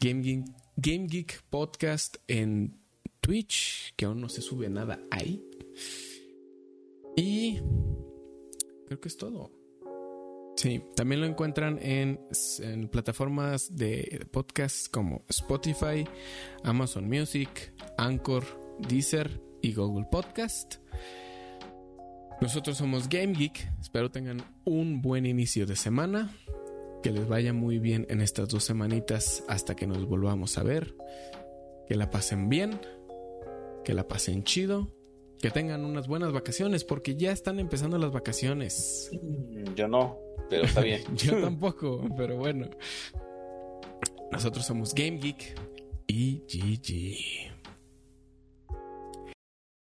Game Geek, Game Geek Podcast en Twitch, que aún no se sube nada ahí. Y creo que es todo. Sí, también lo encuentran en, plataformas de podcast como Spotify, Amazon Music, Anchor, Deezer y Google Podcast. Nosotros somos Game Geek. Espero tengan un buen inicio de semana. Que les vaya muy bien en estas dos semanitas hasta que nos volvamos a ver. Que la pasen bien. Que la pasen chido. Que tengan unas buenas vacaciones porque ya están empezando las vacaciones. Yo no pero está bien. [laughs] Yo [laughs] tampoco, pero bueno. Nosotros somos Game Geek y GG.